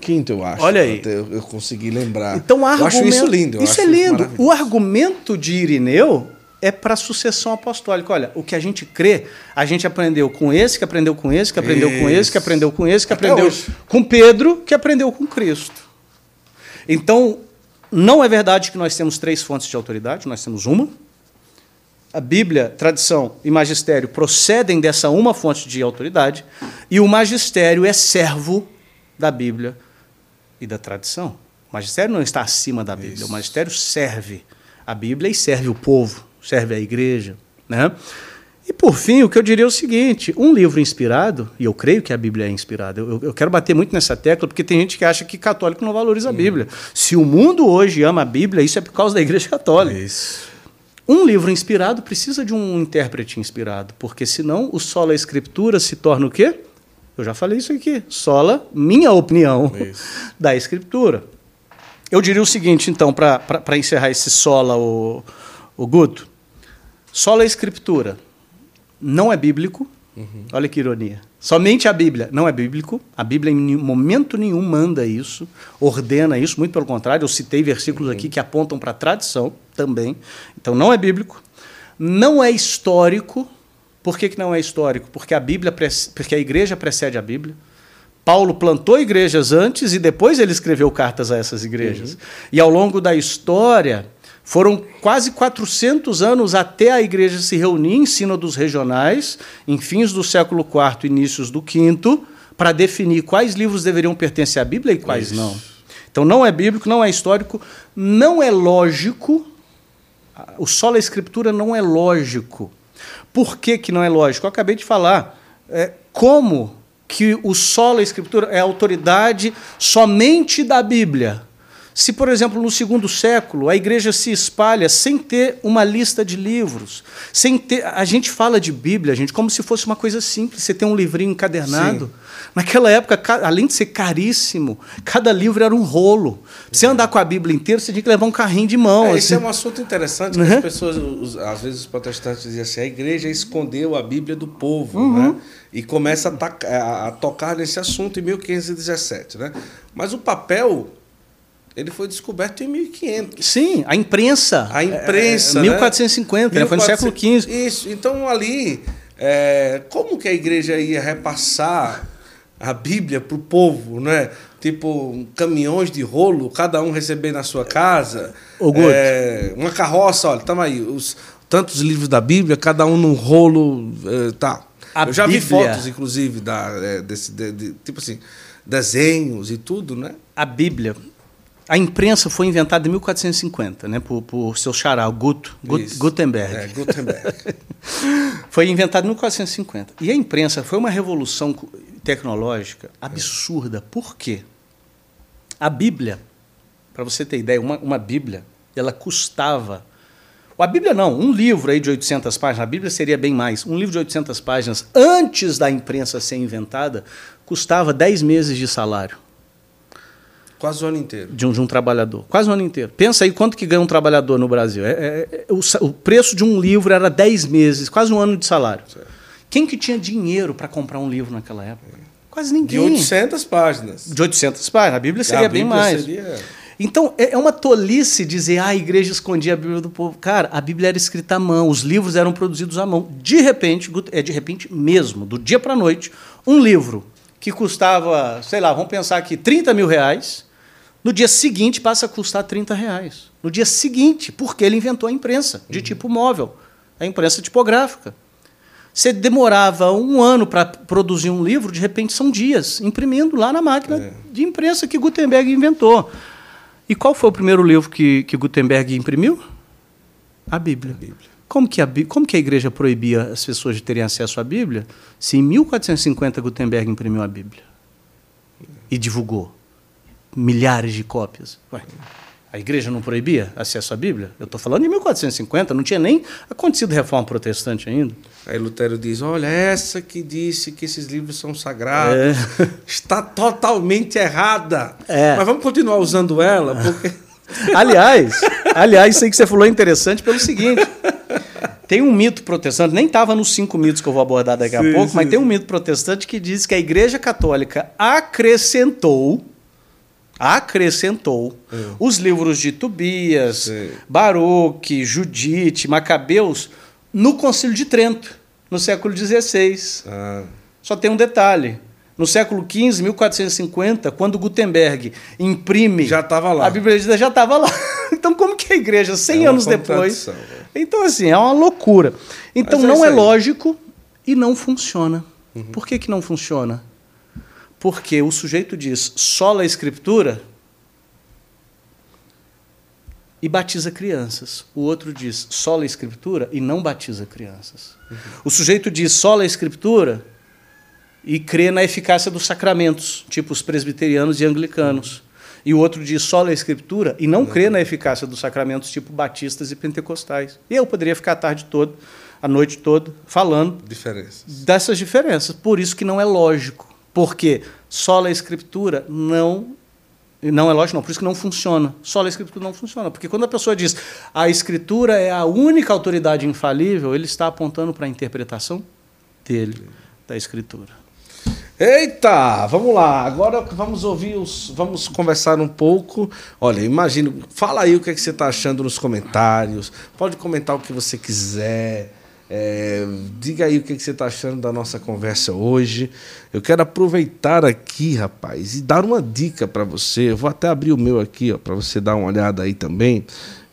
Speaker 5: 15, eu acho.
Speaker 4: Olha aí.
Speaker 5: Eu, eu, consegui lembrar.
Speaker 4: Então, argumento,
Speaker 5: eu acho isso lindo.
Speaker 4: Isso é lindo. O argumento de Irineu é para a sucessão apostólica. Olha, o que a gente crê, a gente aprendeu com esse, que aprendeu com esse, que aprendeu isso. com esse, que aprendeu com esse, que até aprendeu hoje. com Pedro, que aprendeu com Cristo. Então, não é verdade que nós temos três fontes de autoridade, nós temos uma a Bíblia, tradição e magistério procedem dessa uma fonte de autoridade, e o magistério é servo da Bíblia e da tradição. O magistério não está acima da Bíblia, Isso. o magistério serve a Bíblia e serve o povo, serve a igreja. Né? E por fim, o que eu diria é o seguinte: um livro inspirado, e eu creio que a Bíblia é inspirada, eu, eu quero bater muito nessa tecla, porque tem gente que acha que católico não valoriza a Bíblia. Se o mundo hoje ama a Bíblia, isso é por causa da Igreja Católica.
Speaker 5: Isso.
Speaker 4: Um livro inspirado precisa de um intérprete inspirado, porque senão o solo escritura se torna o quê? Eu já falei isso aqui. Sola, minha opinião
Speaker 1: Isso.
Speaker 4: da Escritura. Eu diria o seguinte, então, para encerrar esse sola, o, o Guto. Sola a Escritura não é bíblico. Olha que ironia. Somente a Bíblia não é bíblico. A Bíblia, em momento nenhum, manda isso, ordena isso. Muito pelo contrário, eu citei versículos aqui que apontam para a tradição também. Então, não é bíblico. Não é histórico. Por que, que não é histórico? Porque a Bíblia, porque a igreja precede a Bíblia. Paulo plantou igrejas antes e depois ele escreveu cartas a essas igrejas. E ao longo da história, foram quase 400 anos até a igreja se reunir em sínodos regionais, em fins do século IV, inícios do V, para definir quais livros deveriam pertencer à Bíblia e quais
Speaker 1: Isso.
Speaker 4: não. Então não é bíblico, não é histórico, não é lógico. O sola escritura não é lógico. Por que, que não é lógico? Eu acabei de falar. É, como que o sola escritura é autoridade somente da Bíblia? Se, por exemplo, no segundo século a igreja se espalha sem ter uma lista de livros, sem ter. A gente fala de Bíblia, gente, como se fosse uma coisa simples. Você tem um livrinho encadernado.
Speaker 1: Sim.
Speaker 4: Naquela época, ca- além de ser caríssimo, cada livro era um rolo. Pra você andar com a Bíblia inteira, você tinha que levar um carrinho de mão.
Speaker 1: É, esse
Speaker 4: assim.
Speaker 1: é um assunto interessante que
Speaker 4: Uhum.
Speaker 1: as pessoas, os- às vezes os protestantes diziam assim, a igreja escondeu a Bíblia do povo,
Speaker 4: Uhum.
Speaker 1: né? E começa a, a- a tocar nesse assunto em 1517, né? Mas o papel, ele foi descoberto em 1500.
Speaker 4: Sim, a imprensa.
Speaker 1: A imprensa,
Speaker 4: É,
Speaker 1: né?
Speaker 4: 1450, né? foi no século XV.
Speaker 1: Isso. Então ali, é, como que a igreja ia repassar a Bíblia para o povo, né? Tipo, caminhões de rolo, cada um receber na sua casa.
Speaker 4: Ô.
Speaker 1: É, uma carroça, olha, tamo aí, os, tantos livros da Bíblia, cada um num rolo, é, tá.
Speaker 4: A
Speaker 1: Eu já vi
Speaker 4: Bíblia-
Speaker 1: fotos, inclusive, da, é, desse, de- de- tipo assim, desenhos e tudo, né?
Speaker 4: A Bíblia. A imprensa foi inventada em 1450, né, por, por seu xará, o Gut. Gutenberg.
Speaker 1: É, Gutenberg.
Speaker 4: Foi inventada em 1450. E a imprensa foi uma revolução tecnológica absurda. Por quê? A Bíblia, para você ter ideia, uma, uma Bíblia, ela custava. A Bíblia não, um livro aí de 800 páginas, a Bíblia seria bem mais. Um livro de 800 páginas, antes da imprensa ser inventada, custava 10 meses de salário
Speaker 1: Quase o ano inteiro.
Speaker 4: de um, de um trabalhador. Quase um ano inteiro. Pensa aí quanto que ganha um trabalhador no Brasil. É, é- é- o, o preço de um livro era 10 meses, quase um ano de salário. Quem que tinha dinheiro para comprar um livro naquela época? Quase
Speaker 1: De
Speaker 4: ninguém.
Speaker 1: 800 páginas.
Speaker 4: De 800 páginas. A Bíblia seria
Speaker 1: A
Speaker 4: bem
Speaker 1: Bíblia
Speaker 4: mais.
Speaker 1: seria-
Speaker 4: Então, é é uma tolice dizer, ah, a igreja escondia a Bíblia do povo. Cara, a Bíblia era escrita à mão, os livros eram produzidos à mão. De repente, é de repente mesmo, do dia para a noite, um livro que custava, sei lá, vamos pensar aqui, 30 mil reais, no dia seguinte passa a custar 30 reais. No dia seguinte, porque ele inventou a imprensa, de tipo móvel, a imprensa tipográfica. Você demorava um ano para produzir um livro, de repente são dias, imprimindo lá na máquina de imprensa que Gutenberg inventou. E qual foi o primeiro livro que, que Gutenberg imprimiu? A Bíblia. Como, que a, como que a igreja proibia as pessoas de terem acesso à Bíblia se em 1450 Gutenberg imprimiu a Bíblia e divulgou milhares de cópias? Ué, a igreja não proibia acesso à Bíblia? Eu estou falando em 1450, não tinha nem acontecido reforma protestante ainda.
Speaker 1: Aí Lutero diz: Olha, essa que disse que esses livros são sagrados
Speaker 4: É.
Speaker 1: está totalmente errada.
Speaker 4: É.
Speaker 1: Mas vamos continuar usando ela, porque.
Speaker 4: Aliás, aliás, isso aí que você falou é interessante pelo seguinte. Tem um mito protestante, nem estava nos cinco mitos que eu vou abordar daqui a
Speaker 1: Sim,
Speaker 4: pouco,
Speaker 1: sim,
Speaker 4: mas tem um
Speaker 1: sim.
Speaker 4: mito protestante que diz que a Igreja Católica acrescentou acrescentou os livros de Tobias,
Speaker 1: Sim.
Speaker 4: Baruque, Judite, Macabeus no Concílio de Trento, no século XVI.
Speaker 1: Ah,
Speaker 4: Só tem um detalhe. No século XV, 1450, quando Gutenberg imprime.
Speaker 1: Já estava lá.
Speaker 4: A Bíblia já estava lá. Então, como que a igreja, 100
Speaker 1: É
Speaker 4: anos depois.
Speaker 1: né?
Speaker 4: Então, assim, é uma loucura. Então,
Speaker 1: é
Speaker 4: não é lógico e não funciona.
Speaker 1: Uhum.
Speaker 4: Por que, que não funciona? Porque o sujeito diz sola a escritura e batiza crianças. O outro diz sola a escritura e não batiza crianças.
Speaker 1: Uhum.
Speaker 4: O sujeito diz sola a escritura e crê na eficácia dos sacramentos, tipo os presbiterianos e anglicanos. E o outro diz sola a escritura e não crê na eficácia dos sacramentos, tipo batistas e pentecostais. E eu poderia ficar a tarde toda, a noite toda, falando
Speaker 1: diferenças.
Speaker 4: dessas diferenças. Por isso que não é lógico. Porque só a escritura não não é lógico, não, por isso que não funciona. Só a escritura não funciona. Porque quando a pessoa diz a escritura é a única autoridade infalível, ele está apontando para a interpretação dele, da escritura.
Speaker 1: Eita, vamos lá. Agora vamos ouvir os. Vamos conversar um pouco. Olha, imagino. Fala aí o que, é que você está achando nos comentários. Pode comentar o que você quiser. É, diga aí o que, você está achando da nossa conversa hoje. Eu quero aproveitar aqui, rapaz, e dar uma dica para você. Eu vou até abrir o meu aqui, para você dar uma olhada aí também,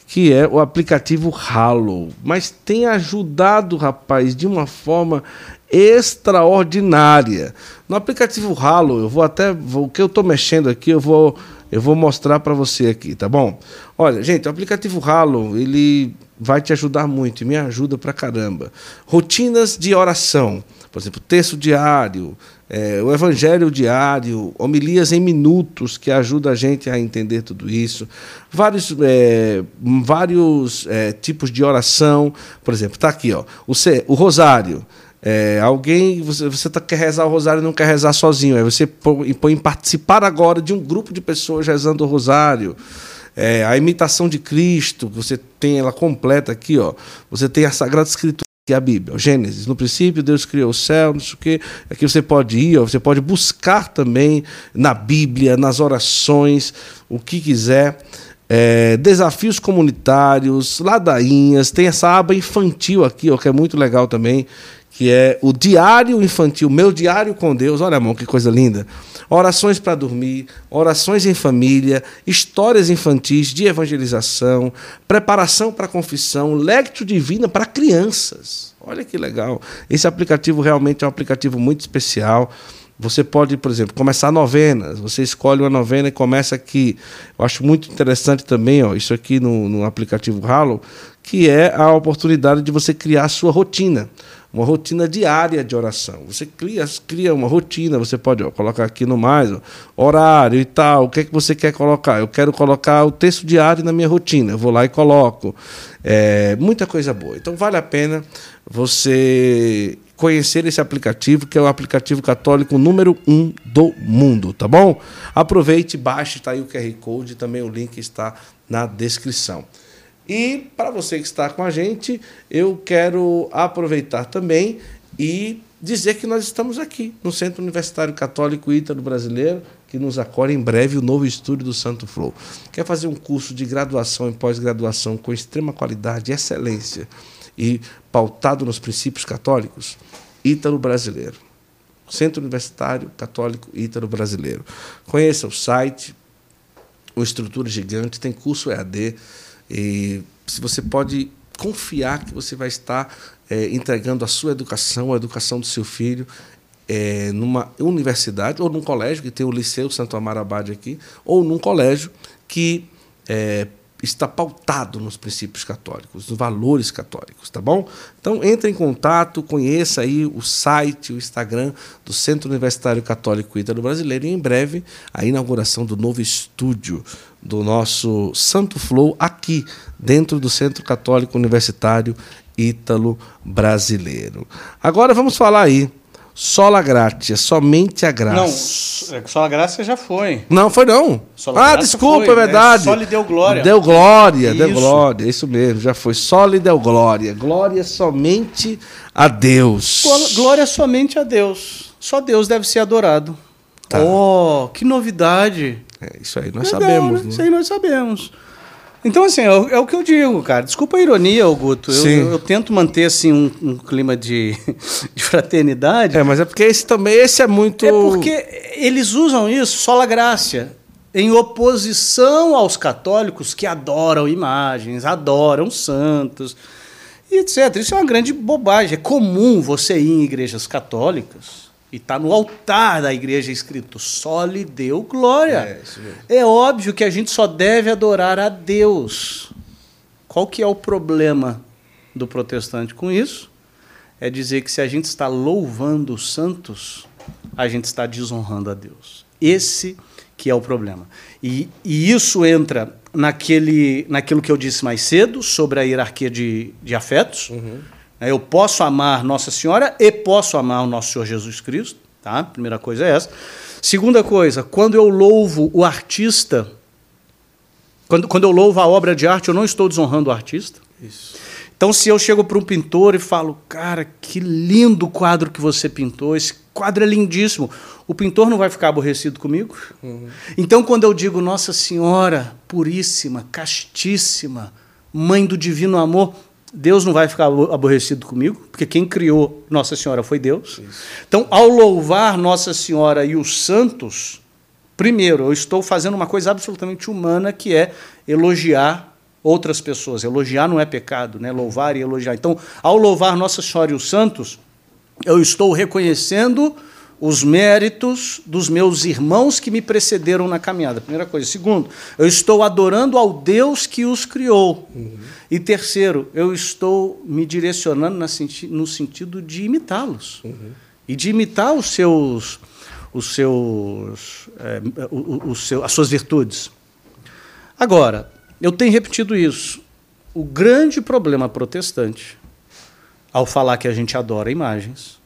Speaker 1: que é o aplicativo Halo. Mas tem ajudado, rapaz, de uma forma extraordinária. No aplicativo Halo, eu vou até o que eu estou mexendo aqui, eu vou eu vou mostrar para você aqui, tá bom? Olha, gente, o aplicativo Halo, ele vai te ajudar muito e me ajuda pra caramba. Rotinas de oração, por exemplo, texto diário, é, o evangelho diário, homilias em minutos, que ajuda a gente a entender tudo isso. Vários, é, vários é, tipos de oração, por exemplo, está aqui, ó, o, o rosário. É, alguém, você, você tá, quer rezar o rosário e não quer rezar sozinho. Aí você põe, põe em participar agora de um grupo de pessoas rezando o rosário. É, a imitação de Cristo, você tem ela completa aqui, ó. Você tem a Sagrada Escritura, que é a Bíblia, Gênesis. No princípio, Deus criou o céu, não sei o quê. Aqui você pode ir, ó, você pode buscar também na Bíblia, nas orações, o que quiser. É, desafios comunitários, ladainhas, tem essa aba infantil aqui, ó, que é muito legal também, que é o diário infantil, meu diário com Deus. Olha, amor, que coisa linda. Orações para dormir, orações em família, histórias infantis de evangelização, preparação para confissão, lectio divina para crianças. Olha que legal. Esse aplicativo realmente é um aplicativo muito especial. Você pode, por exemplo, começar novenas. Você escolhe uma novena e começa aqui. Eu acho muito interessante também, ó, isso aqui no, no aplicativo Halo, que é a oportunidade de você criar a sua rotina uma rotina diária de oração. Você cria, cria uma rotina, você pode ó, colocar aqui no mais, ó, horário e tal, o que é que você quer colocar? Eu quero colocar o texto diário na minha rotina, eu vou lá e coloco. É, muita coisa boa. Então vale a pena você conhecer esse aplicativo, que é o aplicativo católico número um do mundo, tá bom? Aproveite, baixe, está aí o QR Code, também o link está na descrição. E para você que está com a gente, eu quero aproveitar também e dizer que nós estamos aqui no Centro Universitário Católico Ítalo Brasileiro, que nos acolhe em breve o novo estúdio do Santo Flow. Quer fazer um curso de graduação e pós-graduação com extrema qualidade e excelência e pautado nos princípios católicos? Ítalo Brasileiro. Centro Universitário Católico Ítalo Brasileiro. Conheça o site, o Estrutura Gigante, tem curso EAD e se você pode confiar que você vai estar é, entregando a sua educação, a educação do seu filho, é, numa universidade ou num colégio, que tem o Liceu Santo Amaro Abade aqui, ou num colégio que é, está pautado nos princípios católicos, nos valores católicos, tá bom? Então entre em contato, conheça aí o site, o Instagram do Centro Universitário Católico Ítalo Brasileiro e em breve a inauguração do novo estúdio do nosso Santo Flow aqui dentro do Centro Católico Universitário Ítalo Brasileiro. Agora vamos falar aí Sola gratia, somente a graça.
Speaker 4: Não, é sola graça já foi.
Speaker 1: Não, foi não. Sola ah, desculpa, foi, é verdade.
Speaker 4: Só lhe deu glória.
Speaker 1: Deu glória, isso. deu glória, isso mesmo, já foi. Só lhe deu glória. Glória somente a Deus.
Speaker 4: Glória somente a Deus. Só Deus deve ser adorado. Tá. Oh, que novidade.
Speaker 1: É, isso aí nós Legal, sabemos. Né?
Speaker 4: Né? Isso aí nós sabemos. Então, assim, é o, é o, que eu digo, cara. Desculpa a ironia, Augusto. Eu, eu, eu tento manter, assim, um, um clima de, de, fraternidade.
Speaker 1: É, mas é porque esse também, esse é muito...
Speaker 4: É porque eles usam isso, sola graça, em oposição aos católicos que adoram imagens, adoram santos, e etc. Isso é uma grande bobagem. É comum você ir em igrejas católicas e está no altar da igreja escrito: só lhe deu glória. É, é, óbvio que a gente só deve adorar a Deus. Qual que é o problema do protestante com isso? É dizer que se a gente está louvando os santos, a gente está desonrando a Deus. Esse que é o problema. E, e isso entra naquele, naquilo que eu disse mais cedo sobre a hierarquia de, de afetos. Uhum. Eu posso amar Nossa Senhora e posso amar o nosso Senhor Jesus Cristo. Tá? Primeira coisa é essa. Segunda coisa, quando eu louvo o artista, quando, quando eu louvo a obra de arte, eu não estou desonrando o artista.
Speaker 1: Isso.
Speaker 4: Então, se eu chego para um pintor e falo, cara, que lindo quadro que você pintou, esse quadro é lindíssimo, o pintor não vai ficar aborrecido comigo? Uhum. Então, quando eu digo Nossa Senhora puríssima, castíssima, mãe do divino amor, Deus não vai ficar aborrecido comigo, porque quem criou Nossa Senhora foi Deus. Isso. Então, ao louvar Nossa Senhora e os santos, primeiro, eu estou fazendo uma coisa absolutamente humana, que é elogiar outras pessoas. Elogiar não é pecado, né? Louvar e elogiar. Então, ao louvar Nossa Senhora e os santos, eu estou reconhecendo os méritos dos meus irmãos que me precederam na caminhada. Primeira coisa. Segundo, eu estou adorando ao Deus que os criou. Uhum. E terceiro, eu estou me direcionando no sentido de imitá-los. Uhum. E de imitar os seus, os seus, é, o, o seu, as suas virtudes. Agora, eu tenho repetido isso. O grande problema protestante, ao falar que a gente adora imagens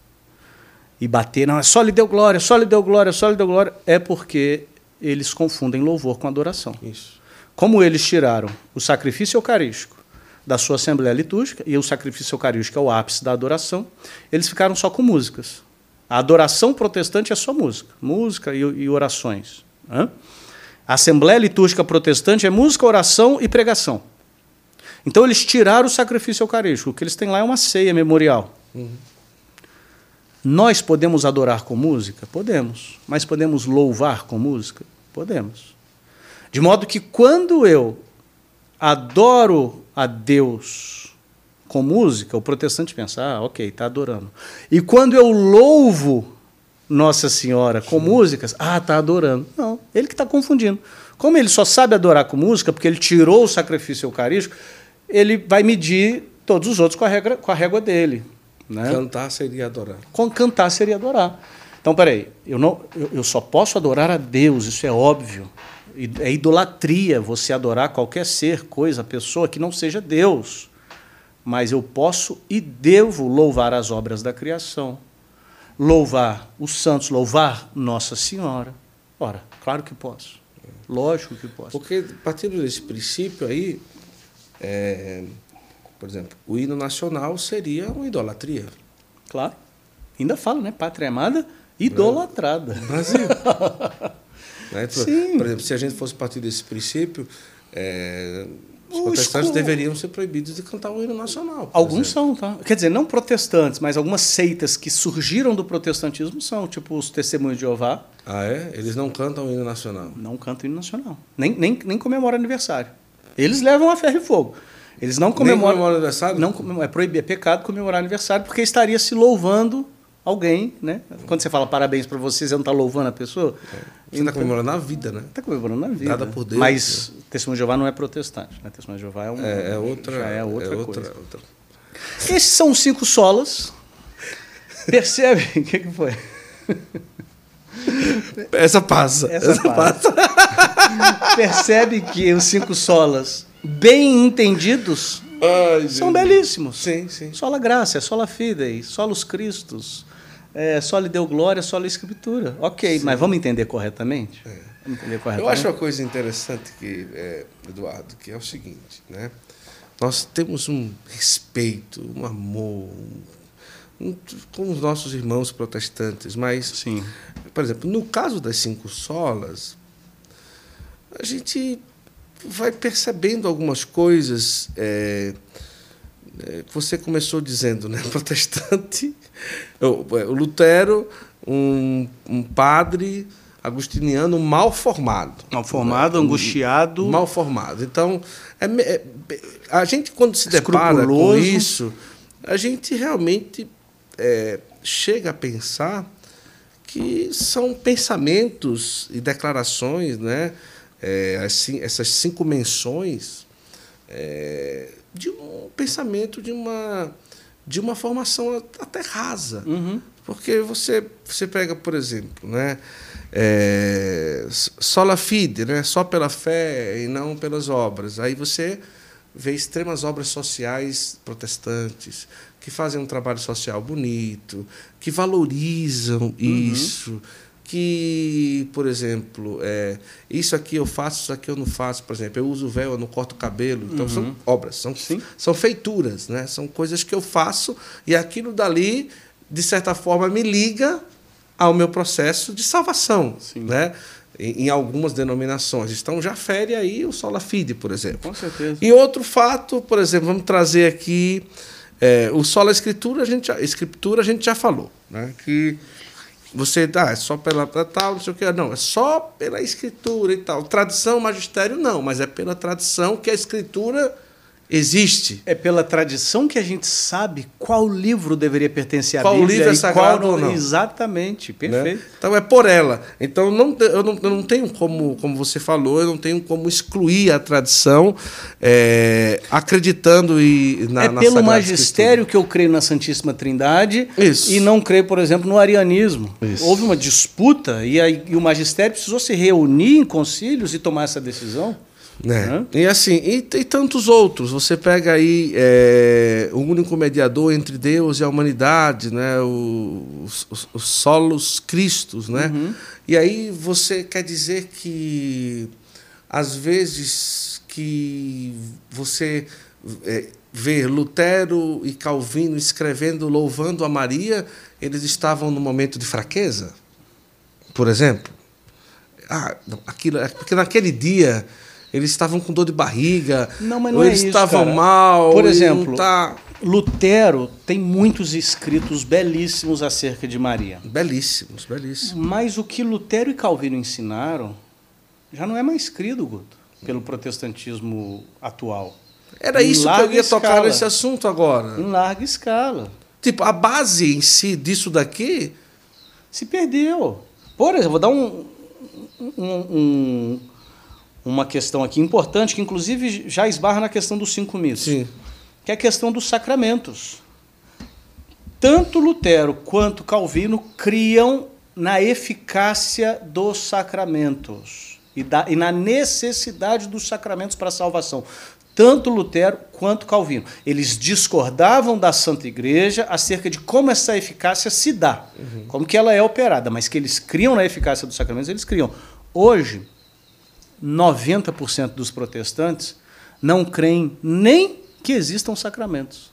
Speaker 4: e bater, não, é só lhe deu glória, só lhe deu glória, só lhe deu glória, é porque eles confundem louvor com adoração.
Speaker 1: Isso.
Speaker 4: Como eles tiraram o sacrifício eucarístico da sua assembleia litúrgica, e o sacrifício eucarístico é o ápice da adoração, eles ficaram só com músicas. A adoração protestante é só música, música e, e orações. Né? A Assembleia Litúrgica Protestante é música, oração e pregação. Então eles tiraram o sacrifício eucarístico. O que eles têm lá é uma ceia memorial. Uhum. Nós podemos adorar com música? Podemos. Mas podemos louvar com música? Podemos. De modo que quando eu adoro a Deus com música, o protestante pensa, ah, ok, está adorando. E quando eu louvo nossa Senhora com Sim. músicas, ah, está adorando. Não, ele que está confundindo. Como ele só sabe adorar com música, porque ele tirou o sacrifício eucarístico, ele vai medir todos os outros com a, regra, com a régua dele. Né?
Speaker 1: Cantar seria adorar.
Speaker 4: Com cantar seria adorar. Então, peraí, eu, não, eu, eu só posso adorar a Deus, isso é óbvio. É idolatria você adorar qualquer ser, coisa, pessoa que não seja Deus. Mas eu posso e devo louvar as obras da criação louvar os santos, louvar Nossa Senhora? Ora, claro que posso. Lógico que posso.
Speaker 1: Porque, partindo desse princípio aí, é, por exemplo, o hino nacional seria uma idolatria.
Speaker 4: Claro. Ainda fala, né? Pátria amada, idolatrada.
Speaker 1: Brasil. né? Sim. Por exemplo, se a gente fosse partir desse princípio, é, os protestantes deveriam ser proibidos de cantar o hino nacional.
Speaker 4: Alguns exemplo. são, tá? Quer dizer, não protestantes, mas algumas seitas que surgiram do protestantismo são, tipo os Testemunhos de Jeová.
Speaker 1: Ah, é? Eles não cantam o hino nacional?
Speaker 4: Não cantam o hino nacional. Nem, nem, nem comemoram aniversário. Eles levam a ferro e fogo. Eles não comemoram.
Speaker 1: Aniversário?
Speaker 4: Não, é proibido, é pecado comemorar aniversário, porque estaria se louvando alguém, né? Quando você fala parabéns para você, você não está louvando a pessoa. É.
Speaker 1: Você está então, comemorando a vida, né?
Speaker 4: Está comemorando a vida.
Speaker 1: Dada por Deus.
Speaker 4: Mas né? Testemunho de Jeová não é protestante. Né? Testemunho de Jeová é, um,
Speaker 1: é, é outra,
Speaker 4: é outra, é outra coisa. Outra. Esses são os cinco solas. Percebe? O que, que foi?
Speaker 1: Essa passa.
Speaker 4: Essa, Essa passa. passa. Percebe que os cinco solas, bem entendidos, Ai, são belíssimos.
Speaker 1: Sim, sim.
Speaker 4: Sola graça, sola fidei, solos Cristos, é, só lhe deu glória, só lhe escritura. Ok, sim. mas vamos entender corretamente?
Speaker 1: É. Eu acho uma coisa interessante que, é, Eduardo, que é o seguinte, né? Nós temos um respeito, um amor um, um, com os nossos irmãos protestantes, mas,
Speaker 4: Sim.
Speaker 1: por exemplo, no caso das cinco solas, a gente vai percebendo algumas coisas. É, é, você começou dizendo, né? Protestante, o, o Lutero, um, um padre agustiniano mal formado.
Speaker 4: Mal formado, né? angustiado.
Speaker 1: Mal formado. Então, é, é, a gente, quando se depara com isso, a gente realmente é, chega a pensar que são pensamentos e declarações, né? É, assim, essas cinco menções é, de um pensamento de uma de uma formação até rasa,
Speaker 4: uhum.
Speaker 1: porque você você pega por exemplo, né? é, sola fide, né? só pela fé e não pelas obras. Aí você vê extremas obras sociais protestantes que fazem um trabalho social bonito, que valorizam uhum. isso, que, por exemplo, é, isso aqui eu faço, isso aqui eu não faço. Por exemplo, eu uso véu, eu não corto cabelo. Então, uhum. são obras, são, são feituras, né? são coisas que eu faço e aquilo dali, de certa forma, me liga ao meu processo de salvação. Sim. Né? Em, em, algumas denominações. Então, já fere aí o sola fide, por exemplo.
Speaker 4: Com certeza.
Speaker 1: E outro fato, por exemplo, vamos trazer aqui é, o sola escritura, a gente já, escritura a gente já falou, né? que você ah, é só pela tal, não sei o que, não, é só pela escritura e tal. Tradição, magistério, não, mas é pela tradição que a escritura existe.
Speaker 4: É pela tradição que a gente sabe qual livro deveria pertencer à
Speaker 1: qual
Speaker 4: Bíblia.
Speaker 1: Livro é sagrado
Speaker 4: qual
Speaker 1: ou não.
Speaker 4: Exatamente, perfeito.
Speaker 1: Né? Então é por ela. Então não, eu, não, eu não tenho como, como você falou, eu não tenho como excluir a tradição é, acreditando e
Speaker 4: na, É na pelo magistério que eu creio na Santíssima Trindade
Speaker 1: Isso.
Speaker 4: e não creio, por exemplo, no arianismo. Isso. Houve uma disputa e, aí, e o magistério precisou se reunir em concílios e tomar essa decisão.
Speaker 1: Né? Uhum. E assim, e, e, tantos outros. Você pega aí é, o único mediador entre Deus e a humanidade, né? os, os, os solos cristos. Né? Uhum. E aí você quer dizer que, às vezes, que você é, vê Lutero e Calvino escrevendo, louvando a Maria, eles estavam no momento de fraqueza, por exemplo. Ah, aquilo, é porque naquele dia eles estavam com dor de barriga,
Speaker 4: não, mas não ou é
Speaker 1: eles estavam mal.
Speaker 4: Por exemplo,
Speaker 1: tá...
Speaker 4: Lutero tem muitos escritos belíssimos acerca de Maria.
Speaker 1: Belíssimos, belíssimos.
Speaker 4: Mas o que Lutero e Calvino ensinaram já não é mais crido, Guto, pelo protestantismo atual.
Speaker 1: Era em isso que eu ia escala. tocar nesse assunto agora.
Speaker 4: Em larga escala.
Speaker 1: Tipo, a base em si disso daqui
Speaker 4: se perdeu. Por exemplo, vou dar um, um, um uma questão aqui importante, que inclusive já esbarra na questão dos cinco mitos,
Speaker 1: Sim.
Speaker 4: que é a questão dos sacramentos. Tanto Lutero quanto Calvino criam na eficácia dos sacramentos e, da, e na necessidade dos sacramentos para a salvação. Tanto Lutero quanto Calvino. Eles discordavam da Santa Igreja acerca de como essa eficácia se dá, uhum. como que ela é operada, mas que eles criam na eficácia dos sacramentos, eles criam. Hoje, 90% dos protestantes não creem nem que existam sacramentos,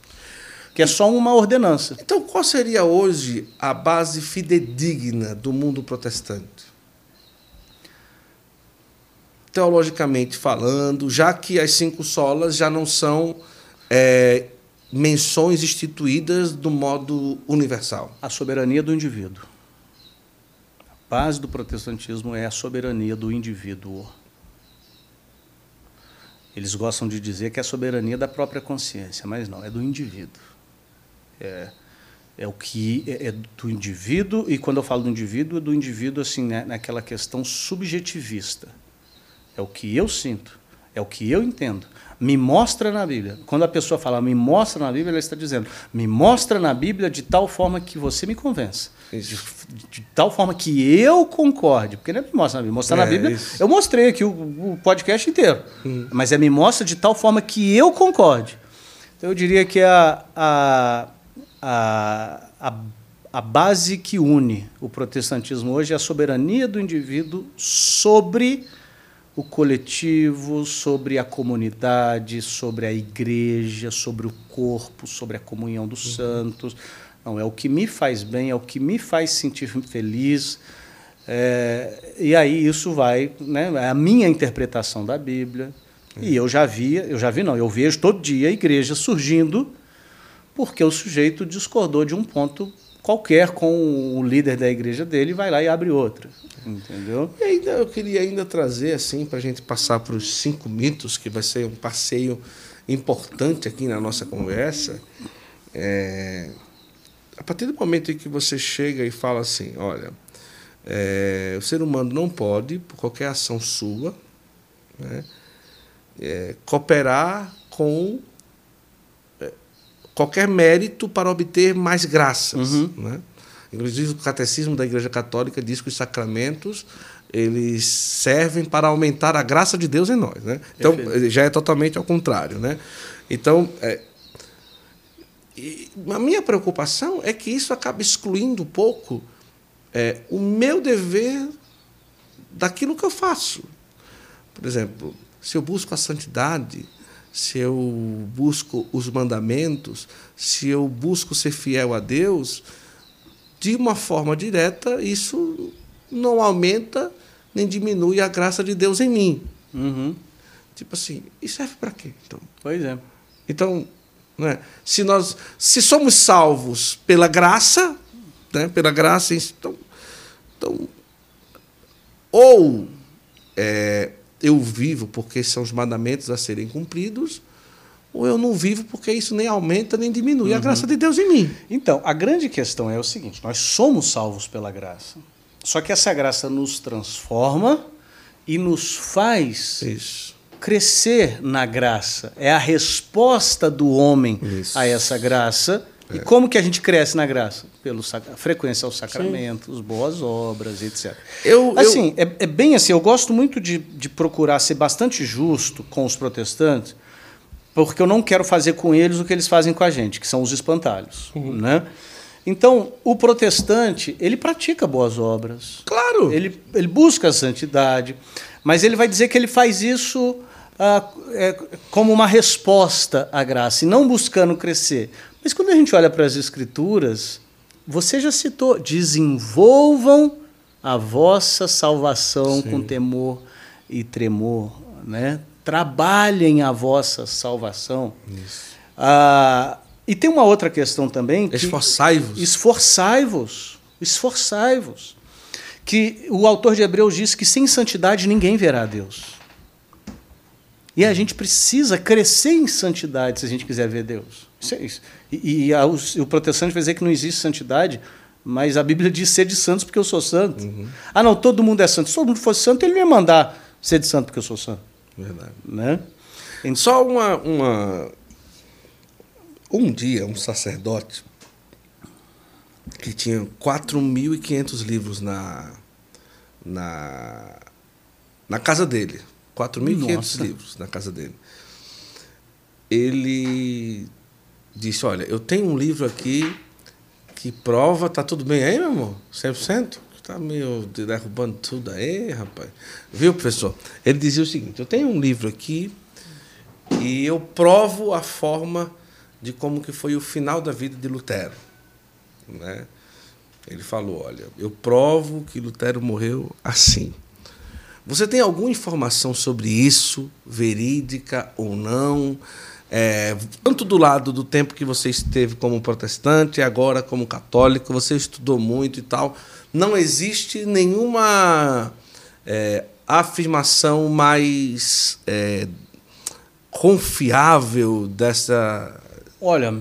Speaker 4: que é só uma ordenança.
Speaker 1: Então, qual seria hoje a base fidedigna do mundo protestante? Teologicamente falando, já que as cinco solas já não são é, menções instituídas do modo universal.
Speaker 4: A soberania do indivíduo. A base do protestantismo é a soberania do indivíduo. Eles gostam de dizer que é a soberania da própria consciência, mas não, é do indivíduo. É, é o que é, é do indivíduo, e quando eu falo do indivíduo, é do indivíduo assim, né, naquela questão subjetivista. É o que eu sinto, é o que eu entendo. Me mostra na Bíblia. Quando a pessoa fala me mostra na Bíblia, ela está dizendo me mostra na Bíblia de tal forma que você me convença. De, tal forma que eu concorde. Porque não é me mostra na Bíblia. Mostrar é, na Bíblia. Isso. Eu mostrei aqui o, o podcast inteiro. Hum. Mas é me mostra de tal forma que eu concorde. Então eu diria que a, a, a, a, a base que une o protestantismo hoje é a soberania do indivíduo sobre o coletivo, sobre a comunidade, sobre a igreja, sobre o corpo, sobre a comunhão dos uhum. santos. Não, é o que me faz bem, é o que me faz sentir feliz. É, e aí isso vai, né, é a minha interpretação da Bíblia. Uhum. E eu já via, eu já vi não, eu vejo todo dia a igreja surgindo porque o sujeito discordou de um ponto qualquer com o líder da igreja dele, vai lá e abre outra. Entendeu?
Speaker 1: E ainda eu queria ainda trazer assim para a gente passar para os cinco mitos, que vai ser um passeio importante aqui na nossa conversa. É, a partir do momento em que você chega e fala assim, olha, é, o ser humano não pode, por qualquer ação sua, né, é, cooperar com qualquer mérito para obter mais graças. Uhum. Né? Inclusive, o Catecismo da Igreja Católica diz que os sacramentos eles servem para aumentar a graça de Deus em nós. Né? Então, Perfeito. já é totalmente ao contrário. Né? Então, é, a minha preocupação é que isso acaba excluindo um pouco é, o meu dever daquilo que eu faço. Por exemplo, se eu busco a santidade, se eu busco os mandamentos, se eu busco ser fiel a Deus, de uma forma direta, isso não aumenta nem diminui a graça de Deus em mim.
Speaker 4: Uhum.
Speaker 1: Tipo assim, e serve para quê? Então,
Speaker 4: pois é.
Speaker 1: Então, né, se nós se somos salvos pela graça, né, pela graça, então, então ou é, eu vivo porque são os mandamentos a serem cumpridos, ou eu não vivo porque isso nem aumenta nem diminui uhum. a graça de Deus em mim.
Speaker 4: Então, a grande questão é o seguinte: nós somos salvos pela graça. Só que essa graça nos transforma e nos faz
Speaker 1: Isso.
Speaker 4: Crescer na graça. É a resposta do homem Isso. a essa graça. É. E como que a gente cresce na graça? Pela frequência aos sacramentos, Sim. boas obras, etc.
Speaker 1: Eu,
Speaker 4: assim, eu... É, é, bem assim, eu gosto muito de, de procurar ser bastante justo com os protestantes, porque eu não quero fazer com eles o que eles fazem com a gente, que são os espantalhos. Uhum. Né? Então, o protestante, ele pratica boas obras.
Speaker 1: Claro.
Speaker 4: Ele, ele busca a santidade, mas ele vai dizer que ele faz isso como uma resposta à graça, e não buscando crescer. Mas quando a gente olha para as Escrituras, você já citou: desenvolvam a vossa salvação Sim. com temor e tremor. Né? Trabalhem a vossa salvação.
Speaker 1: Isso.
Speaker 4: Ah, e tem uma outra questão também.
Speaker 1: Esforçai-vos.
Speaker 4: Esforçai-vos. Esforçai-vos. Que o autor de Hebreus diz que sem santidade ninguém verá a Deus. E a gente precisa crescer em santidade se a gente quiser ver Deus. Isso é isso. E, e, a, o, o, protestante vai dizer que não existe santidade, mas a Bíblia diz ser de santos porque eu sou santo.
Speaker 1: Uhum.
Speaker 4: Ah, não, todo mundo é santo. Se todo mundo fosse santo, ele não ia mandar ser de santo porque eu sou santo.
Speaker 1: Verdade.
Speaker 4: Né?
Speaker 1: Então, Só uma, uma um dia, um sacerdote que tinha 4.500 livros na, na, na casa dele. 4.500 livros na casa dele. Ele disse: Olha, eu tenho um livro aqui que prova, tá tudo bem aí, meu amor? 100%? Tá meio derrubando tudo aí, rapaz. Viu, professor? Ele dizia o seguinte: Eu tenho um livro aqui e eu provo a forma de como que foi o final da vida de Lutero. Né? Ele falou, olha, eu provo que Lutero morreu assim. Você tem alguma informação sobre isso, verídica ou não? É, tanto do lado do tempo que você esteve como protestante, agora como católico, você estudou muito e tal. Não existe nenhuma é, afirmação mais é, confiável dessa
Speaker 4: Olha,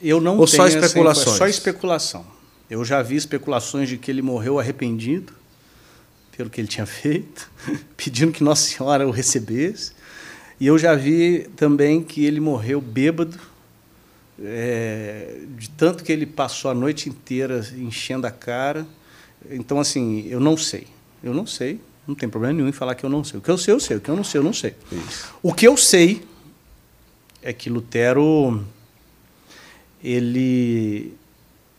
Speaker 4: eu não
Speaker 1: Ou
Speaker 4: tenho
Speaker 1: só especulações?
Speaker 4: Essa, só especulação. Eu já vi especulações de que ele morreu arrependido pelo que ele tinha feito, pedindo que Nossa Senhora o recebesse. E eu já vi também que ele morreu bêbado, é, de tanto que ele passou a noite inteira enchendo a cara. Então, assim, eu não sei. Eu não sei. Não tem problema nenhum em falar que eu não sei. O que eu sei, eu sei. O que eu não sei, eu não sei.
Speaker 1: Isso.
Speaker 4: O que eu sei é que Lutero ele,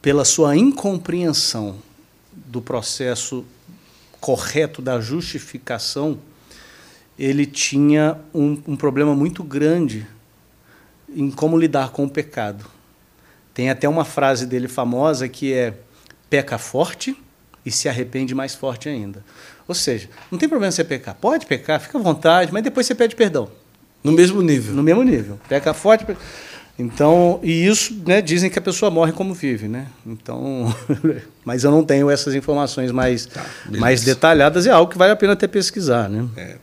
Speaker 4: pela sua incompreensão do processo correto da justificação, ele tinha um, um, problema muito grande em como lidar com o pecado. Tem até uma frase dele famosa que é: peca forte e se arrepende mais forte ainda. Ou seja, não tem problema você pecar. Pode pecar, fica à vontade, mas depois você pede perdão.
Speaker 1: No mesmo nível.
Speaker 4: No mesmo nível. Peca forte. Então, e isso, né, dizem que a pessoa morre como vive, né? Então, mas eu não tenho essas informações mais, tá, mais detalhadas, é algo que vale a pena até pesquisar, né?
Speaker 1: É.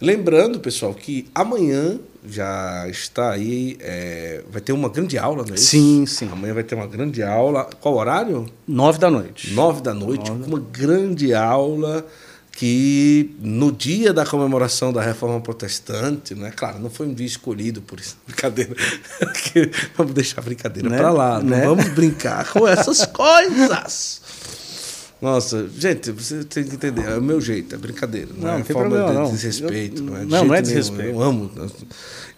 Speaker 1: Lembrando, pessoal, que amanhã já está aí, é, vai ter uma grande aula, não é isso?
Speaker 4: Sim, sim.
Speaker 1: Amanhã vai ter uma grande aula. Qual horário?
Speaker 4: Nove da noite.
Speaker 1: Nove da noite, Nove. uma grande aula que no dia da comemoração da Reforma Protestante, né? Claro, não foi um dia escolhido por isso, brincadeira. vamos deixar a brincadeira
Speaker 4: Né?
Speaker 1: para lá, não
Speaker 4: Né?
Speaker 1: vamos brincar com essas coisas. Nossa, gente, você tem que entender, é o meu jeito, é brincadeira. Não,
Speaker 4: Não,
Speaker 1: é
Speaker 4: não
Speaker 1: forma
Speaker 4: problema,
Speaker 1: de
Speaker 4: não.
Speaker 1: desrespeito.
Speaker 4: Eu-
Speaker 1: não é, de
Speaker 4: não, não é
Speaker 1: nenhum,
Speaker 4: desrespeito.
Speaker 1: Eu amo.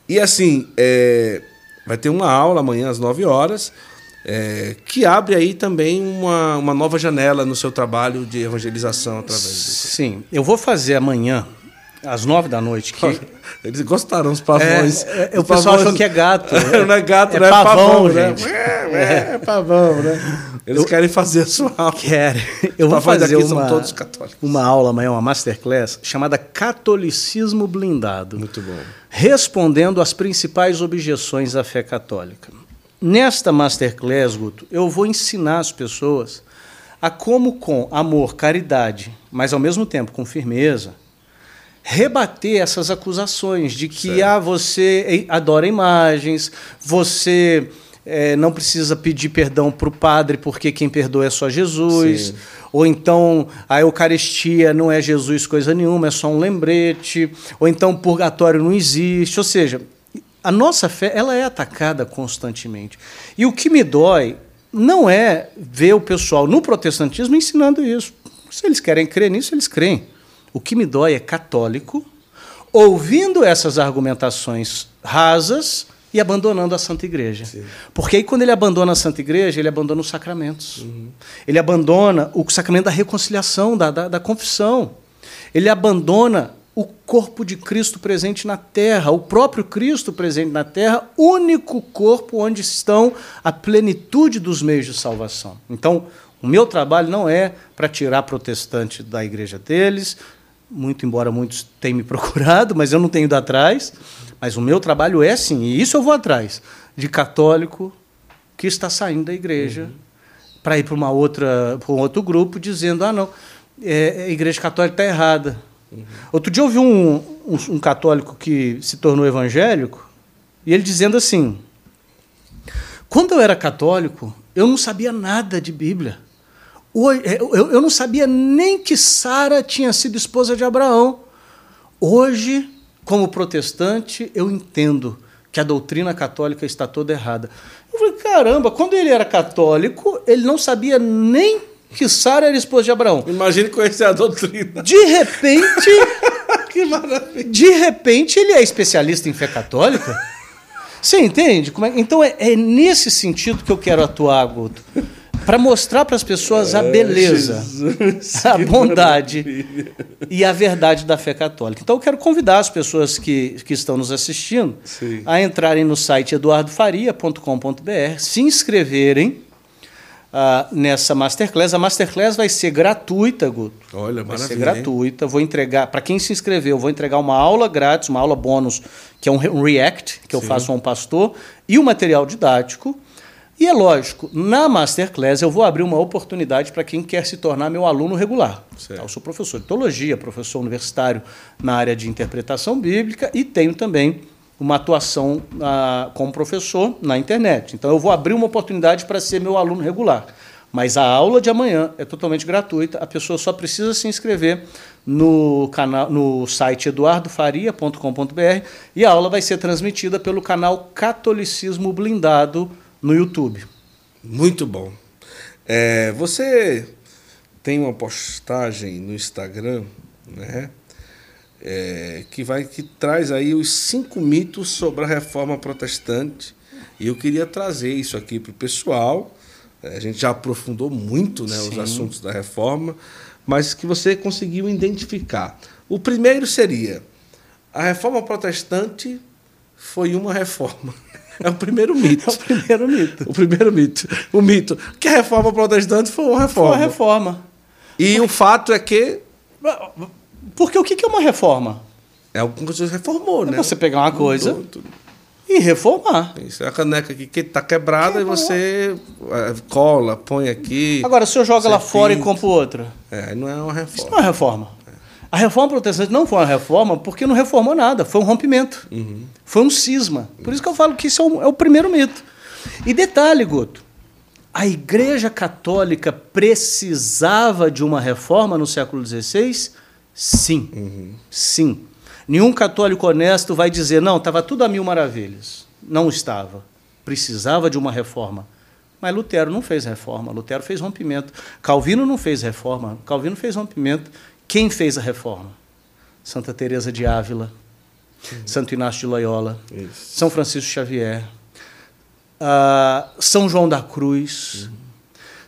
Speaker 1: E assim, é, vai ter uma aula amanhã às 9 horas, é, que abre aí também uma, uma nova janela no seu trabalho de evangelização através disso.
Speaker 4: Sim, eu vou fazer amanhã, às nove da noite, que
Speaker 1: Eles gostaram, os pavões.
Speaker 4: É, é,
Speaker 1: Os
Speaker 4: o pessoal
Speaker 1: pavões-
Speaker 4: achou que é gato.
Speaker 1: não é gato,
Speaker 4: É
Speaker 1: não é pavão,
Speaker 4: pavão,
Speaker 1: né?
Speaker 4: gente.
Speaker 1: É, é pavão, né? Eles querem fazer a sua aula.
Speaker 4: Quero. Eu vou fazer uma,
Speaker 1: todos católicos.
Speaker 4: uma aula amanhã, uma masterclass, chamada Catolicismo Blindado.
Speaker 1: Muito bom.
Speaker 4: Respondendo às principais objeções à fé católica. Nesta masterclass, Guto, eu vou ensinar as pessoas a como, com amor, caridade, mas ao mesmo tempo com firmeza, rebater essas acusações de que ah, você adora imagens, você eh, não precisa pedir perdão para o padre porque quem perdoa é só Jesus,
Speaker 1: Sim.
Speaker 4: ou então a Eucaristia não é Jesus coisa nenhuma, é só um lembrete, ou então purgatório não existe, ou seja, a nossa fé ela é atacada constantemente. E o que me dói não é ver o pessoal no protestantismo ensinando isso. Se eles querem crer nisso, eles creem. O que me dói é católico ouvindo essas argumentações rasas e abandonando a Santa Igreja. Porque aí, quando ele abandona a Santa Igreja, ele abandona os sacramentos. Ele abandona o sacramento da reconciliação, da, da, da confissão. Ele abandona o corpo de Cristo presente na terra, o próprio Cristo presente na terra, único corpo onde estão a plenitude dos meios de salvação. Então, o meu trabalho não é para tirar protestante da igreja deles, muito embora muitos tenham me procurado, mas eu não tenho ido atrás. Mas o meu trabalho é sim, e isso eu vou atrás, de católico que está saindo da igreja para ir para uma outra, para um outro grupo, dizendo: ah, não, é, a igreja católica está errada. Outro dia eu vi um, um, um católico que se tornou evangélico, e ele dizendo assim: quando eu era católico, eu não sabia nada de Bíblia. Eu- eu não sabia nem que Sara tinha sido esposa de Abraão. Hoje, como protestante, eu entendo que a doutrina católica está toda errada. Eu falei, caramba, quando ele era católico, ele não sabia nem que Sara era esposa de Abraão.
Speaker 1: Imagine conhecer a doutrina.
Speaker 4: De repente,
Speaker 1: Que maravilha.
Speaker 4: de repente, ele é especialista em fé católica. Você entende? É- Então é, é nesse sentido que eu quero atuar, Guto. Para mostrar para as pessoas a beleza,
Speaker 1: Jesus,
Speaker 4: a bondade
Speaker 1: maravilha.
Speaker 4: e a verdade da fé católica. Então eu quero convidar as pessoas que, que estão nos assistindo
Speaker 1: Sim.
Speaker 4: a entrarem no site eduardofaria.com.br, se inscreverem ah, nessa masterclass. A masterclass vai ser gratuita, Guto.
Speaker 1: Olha,
Speaker 4: Vai ser
Speaker 1: maravilha. hein?
Speaker 4: gratuita. Vou entregar, para quem se inscreveu, eu vou entregar uma aula grátis, uma aula bônus, que é um um React, que eu faço a um pastor, e o material didático. E é lógico, na Masterclass eu vou abrir uma oportunidade para quem quer se tornar meu aluno regular.
Speaker 1: Certo.
Speaker 4: Eu sou professor de teologia, professor universitário na área de interpretação bíblica e tenho também uma atuação ah, como professor na internet. Então eu vou abrir uma oportunidade para ser meu aluno regular. Mas a aula de amanhã é totalmente gratuita, a pessoa só precisa se inscrever no, canal, no site eduardofaria.com.br e a aula vai ser transmitida pelo canal Catolicismo Blindado no YouTube.
Speaker 1: Muito bom. É, você tem uma postagem no Instagram, né? É, que vai que traz aí os cinco mitos sobre a reforma protestante. E eu queria trazer isso aqui para o pessoal. É, A gente já aprofundou muito né, os assuntos da reforma, mas que você conseguiu identificar. O primeiro seria: a reforma protestante foi uma reforma. É o primeiro mito.
Speaker 4: É o primeiro mito.
Speaker 1: O primeiro mito. O mito. Que a reforma protestante foi uma
Speaker 4: Foi uma
Speaker 1: reforma.
Speaker 4: reforma.
Speaker 1: E o fato é que
Speaker 4: Porque o que é uma reforma?
Speaker 1: é coisa que você reformou,
Speaker 4: É
Speaker 1: né?
Speaker 4: você pegar uma coisa
Speaker 1: Mudou
Speaker 4: e reformar.
Speaker 1: Isso é a caneca aqui que está quebrada e você é, cola, põe aqui.
Speaker 4: Agora, se eu jogo lá fora e compro outra,
Speaker 1: É, não é uma
Speaker 4: isso não
Speaker 1: reforma.
Speaker 4: é uma reforma. A reforma protestante não foi uma reforma porque não reformou nada, foi um rompimento. Foi um cisma. Por isso que eu falo que isso é é o primeiro mito. E detalhe, Guto, a Igreja Católica precisava de uma reforma no século XVI? Sim. Uhum. Sim. Nenhum católico honesto vai dizer, não, estava tudo a mil maravilhas. Não estava. Precisava de uma reforma. Mas Lutero não fez reforma, Lutero fez rompimento. Calvino não fez reforma, Calvino fez rompimento. Quem fez a reforma? Santa Teresa de Ávila, uhum. Santo Inácio de Loyola, Isso. São Francisco Xavier, uh, São João da Cruz, uhum.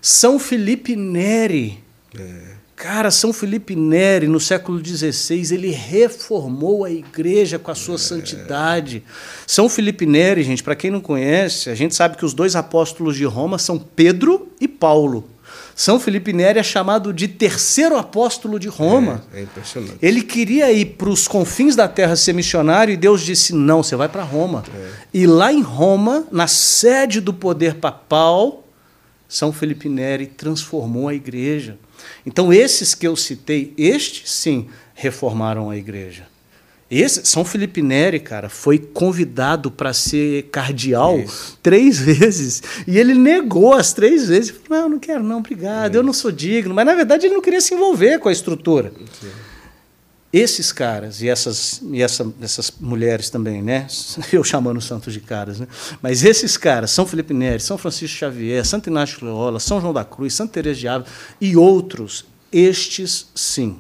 Speaker 4: São Felipe Neri. É. Cara, São Felipe Neri, no século XVI, ele reformou a igreja com a sua é. santidade. São Felipe Neri, gente, para quem não conhece, a gente sabe que os dois apóstolos de Roma são Pedro e Paulo. São Felipe Neri é chamado de terceiro apóstolo de Roma.
Speaker 5: É, é impressionante.
Speaker 4: Ele queria ir para os confins da terra ser missionário e Deus disse: não, você vai para Roma. É. E lá em Roma, na sede do poder papal, São Felipe Neri transformou a igreja. Então, esses que eu citei, estes sim reformaram a igreja. Esse, São Felipe Neri, cara, foi convidado para ser cardeal Isso. três vezes. E ele negou as três vezes. Falou, não, não quero, não, obrigado, Isso. eu não sou digno. Mas, na verdade, ele não queria se envolver com a estrutura. Sim. Esses caras e essas, e essa, essas mulheres também, né? Eu chamando os santos de caras, né? Mas esses caras, São Felipe Neri, São Francisco Xavier, Santo Inácio Loyola, São João da Cruz, Santa Teresa de Ávila e outros, estes sim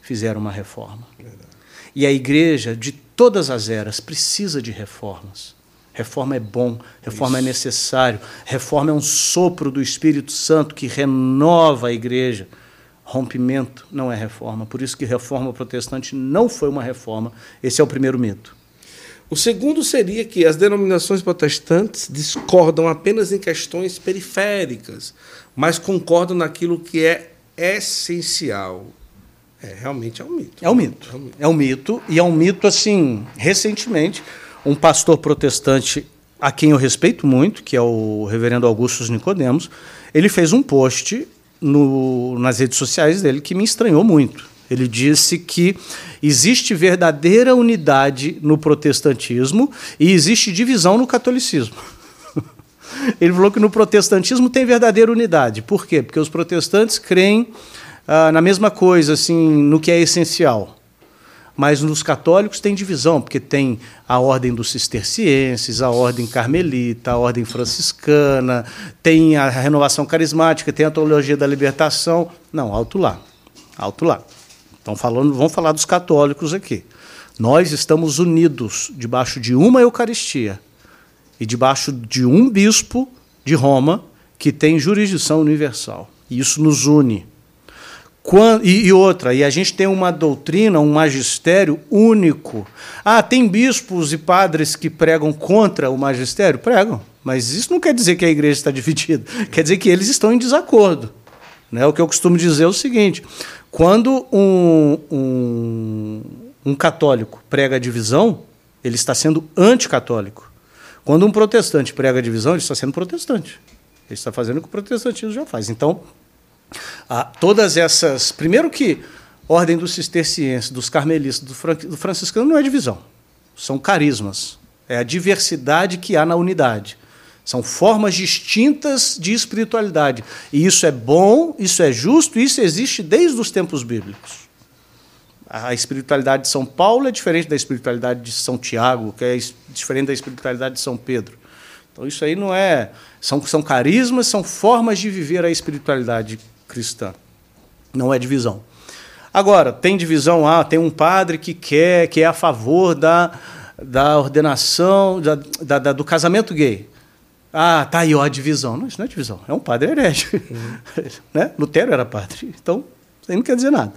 Speaker 4: fizeram uma reforma. Verdade. E a igreja de todas as eras precisa de reformas. Reforma é bom, reforma é Isso. é necessário, reforma é um sopro do Espírito Santo que renova a igreja. Rompimento não é reforma. Por isso que reforma protestante não foi uma reforma. Esse é o primeiro mito.
Speaker 5: O segundo seria que as denominações protestantes discordam apenas em questões periféricas, mas concordam naquilo que é essencial. É, realmente é um mito.
Speaker 4: É um mito. É um mito. É um mito e é um mito assim, recentemente, um pastor protestante a quem eu respeito muito, que é o reverendo Augustus Nicodemos, ele fez um post no, nas redes sociais dele que me estranhou muito. Ele disse que existe verdadeira unidade no protestantismo e existe divisão no catolicismo. Ele falou que no protestantismo tem verdadeira unidade. Por quê? Porque os protestantes creem ah, na mesma coisa, assim, no que é essencial. Mas nos católicos tem divisão, porque tem a ordem dos cistercienses, a ordem carmelita, a ordem franciscana, tem a renovação carismática, tem a teologia da libertação. Não, alto lá. Alto lá. Então falando, vamos falar dos católicos aqui. Nós estamos unidos debaixo de uma Eucaristia e debaixo de um bispo de Roma que tem jurisdição universal. E isso nos une. Quando, e, e, outra, e a gente tem uma doutrina, um magistério único. Ah, tem bispos e padres que pregam contra o magistério? Pregam, mas isso não quer dizer que a igreja está dividida, quer dizer que eles estão em desacordo. Né? O que eu costumo dizer é o seguinte: quando um, um, um católico prega divisão, ele está sendo anticatólico. Quando um protestante prega divisão, ele está sendo protestante. Ele está fazendo o que o protestantismo já faz. Então, ah, todas essas. Primeiro que ordem dos cistercienses, dos carmelistas, do, fran, do franciscano não é divisão. São carismas. É a diversidade que há na unidade. São formas distintas de espiritualidade. E isso é bom, isso é justo, isso existe desde os tempos bíblicos. A espiritualidade de São Paulo é diferente da espiritualidade de São Tiago, que é diferente da espiritualidade de São Pedro. Então, isso aí não é. São, são carismas, são formas de viver a espiritualidade cristã. Não é divisão. Agora, tem divisão, ah, tem um padre que quer, que é a favor da, da ordenação, da, da, da do casamento gay. Ah, tá aí ó, a divisão. Não, isso não é divisão, é um padre herege. Uhum. né? Lutero era padre, então isso aí não quer dizer nada.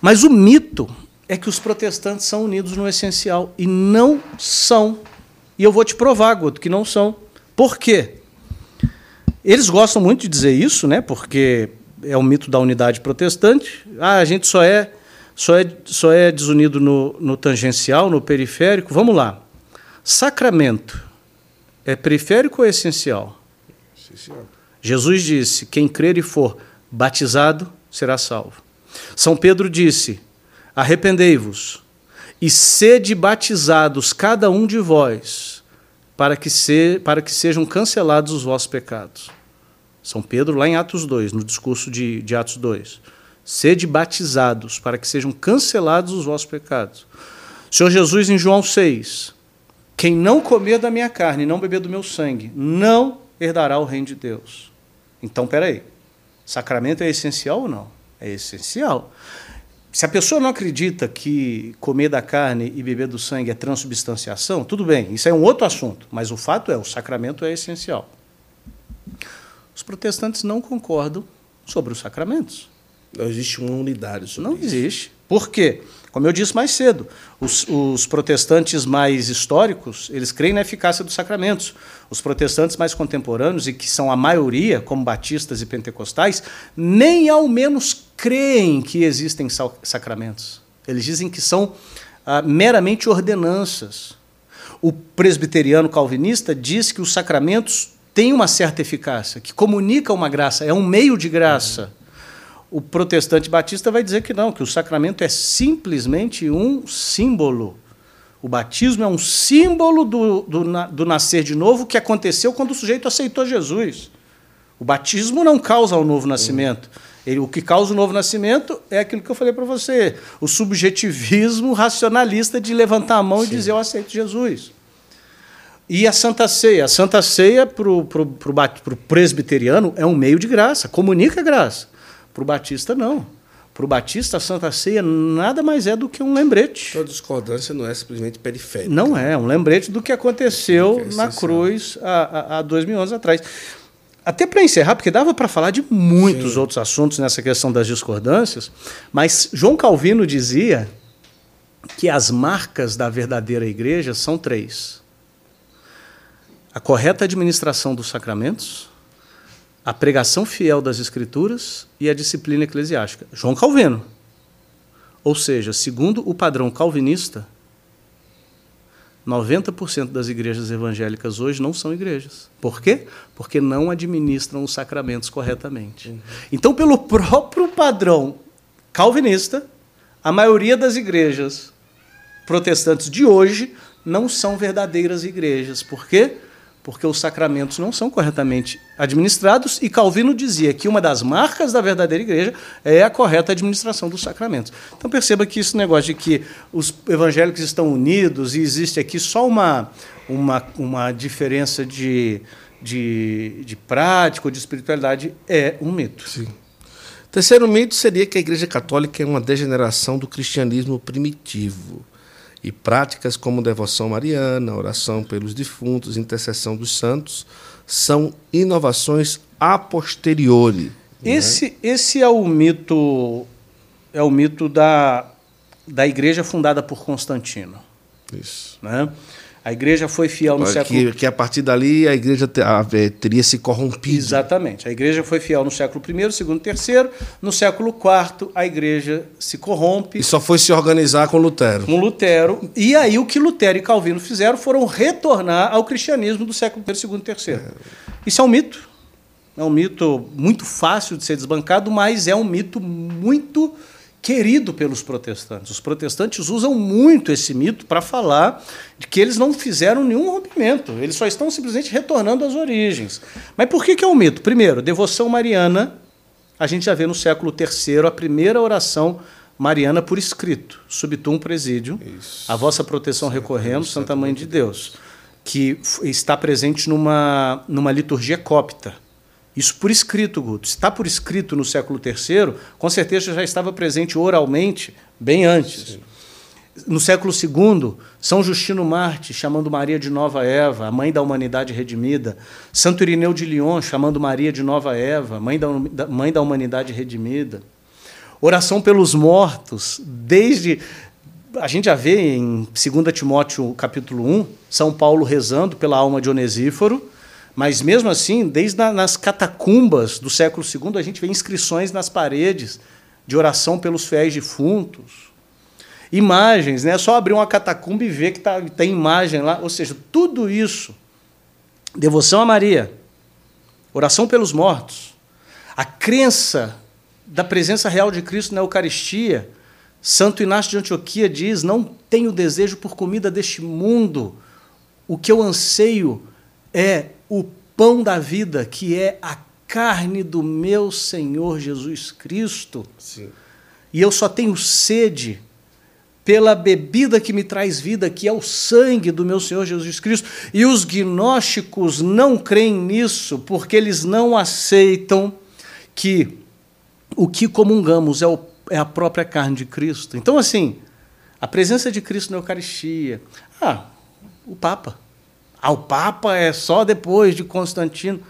Speaker 4: Mas o mito é que os protestantes são unidos no essencial e não são. E eu vou te provar, Guto, que não são. Por quê? Eles gostam muito de dizer isso, né? Porque é o mito da unidade protestante. Ah, a gente só é só é, só é desunido no, no tangencial, no periférico. Vamos lá. Sacramento é periférico ou essencial? Essencial. Jesus disse: quem crer e for batizado será salvo. São Pedro disse: arrependei-vos e sede batizados cada um de vós para que, se, para que sejam cancelados os vossos pecados. São Pedro, lá em Atos 2, no discurso de, de Atos 2. sede batizados, para que sejam cancelados os vossos pecados. Senhor Jesus, em João 6, quem não comer da minha carne e não beber do meu sangue, não herdará o reino de Deus. Então, peraí, sacramento é essencial ou não? É essencial. Se a pessoa não acredita que comer da carne e beber do sangue é transubstanciação, tudo bem, isso é um outro assunto, mas o fato é, o sacramento é essencial. Os protestantes não concordam sobre os sacramentos.
Speaker 5: Não existe uma unidade sobre
Speaker 4: Não
Speaker 5: isso.
Speaker 4: existe. Por quê? Como eu disse mais cedo, os, os, protestantes mais históricos, eles creem na eficácia dos sacramentos. Os protestantes mais contemporâneos, e que são a maioria, como batistas e pentecostais, nem ao menos creem que existem sacramentos. Eles dizem que são ah, meramente ordenanças. O presbiteriano calvinista diz que os sacramentos têm uma certa eficácia, que comunica uma graça, é um meio de graça. O protestante batista vai dizer que não, que o sacramento é simplesmente um símbolo. O batismo é um símbolo do, do, do, nascer de novo que aconteceu quando o sujeito aceitou Jesus. O batismo não causa o novo nascimento. Ele, o que causa o novo nascimento é aquilo que eu falei para você: o subjetivismo racionalista de levantar a mão Sim. e dizer eu aceito Jesus. E a Santa Ceia? A Santa Ceia, para o presbiteriano, é um meio de graça, comunica graça. Para o Batista, não. Para o Batista, a Santa Ceia nada mais é do que um lembrete.
Speaker 5: Toda discordância não é simplesmente periférica.
Speaker 4: Não é, é um lembrete do que aconteceu é na cruz há, há dois mil anos atrás. Até para encerrar, porque dava para falar de muitos Sim. outros assuntos nessa questão das discordâncias, mas João Calvino dizia que as marcas da verdadeira igreja são três: a correta administração dos sacramentos, a pregação fiel das Escrituras e a disciplina eclesiástica. João Calvino. Ou seja, segundo o padrão calvinista, 90% das igrejas evangélicas hoje não são igrejas. Por quê? Porque não administram os sacramentos corretamente. Uhum. Então, pelo próprio padrão calvinista, a maioria das igrejas protestantes de hoje não são verdadeiras igrejas. Por quê? porque os sacramentos não são corretamente administrados, e Calvino dizia que uma das marcas da verdadeira igreja é a correta administração dos sacramentos. Então perceba que esse negócio de que os evangélicos estão unidos e existe aqui só uma, uma, uma diferença de, de, de prática ou de espiritualidade é um mito.
Speaker 5: Sim. Terceiro mito seria que a Igreja Católica é uma degeneração do cristianismo primitivo e práticas como devoção mariana, oração pelos defuntos, intercessão dos santos, são inovações a posteriori.
Speaker 4: Né? Esse, né? esse é o mito é o mito da, da igreja fundada por Constantino.
Speaker 5: Isso.
Speaker 4: Né? A igreja foi fiel no que, século...
Speaker 5: Que a partir dali a igreja é, teria se corrompido.
Speaker 4: Exatamente. A igreja foi fiel no século I, II, III. No século IV, a igreja se corrompe.
Speaker 5: E só foi se organizar com Lutero.
Speaker 4: Com Lutero. E aí o que Lutero e Calvino fizeram foram retornar ao cristianismo do século I, e III. É. Isso é um mito. É um mito muito fácil de ser desbancado, mas é um mito muito querido pelos protestantes. Os protestantes usam muito esse mito para falar de que eles não fizeram nenhum rompimento, eles só estão simplesmente retornando às origens. Mas por que, que é um mito? Primeiro, devoção mariana, a gente já vê no século III a primeira oração mariana por escrito, subtum presídio, Isso. a vossa proteção recorremos, Santa Mãe de Deus, que está presente numa, numa liturgia cópita. Isso por escrito, Guto. Se está por escrito no século III, com certeza já estava presente oralmente bem antes. Sim. No século II, São Justino Marte chamando Maria de Nova Eva, a mãe da humanidade redimida. Santo Irineu de Lyon chamando Maria de Nova Eva, mãe da, mãe da humanidade redimida. Oração pelos mortos, desde a gente já vê em 2 Timóteo capítulo 1, São Paulo rezando pela alma de Onesíforo, mas mesmo assim, desde na, nas catacumbas do século II, a gente vê inscrições nas paredes de oração pelos fiéis defuntos. Imagens, né? É só abrir uma catacumba e ver que tá, tem imagem lá. Ou seja, tudo isso. Devoção a Maria, oração pelos mortos, a crença da presença real de Cristo na Eucaristia. Santo Inácio de Antioquia diz: Não tenho desejo por comida deste mundo, o que eu anseio é o pão da vida, que é a carne do meu Senhor Jesus Cristo.
Speaker 5: Sim.
Speaker 4: E eu só tenho sede pela bebida que me traz vida, que é o sangue do meu Senhor Jesus Cristo. E os gnósticos não creem nisso, porque eles não aceitam que o que comungamos é, o, é a própria carne de Cristo. Então, assim, a presença de Cristo na Eucaristia. Ah, o Papa. Ah, o Papa é só depois de Constantino.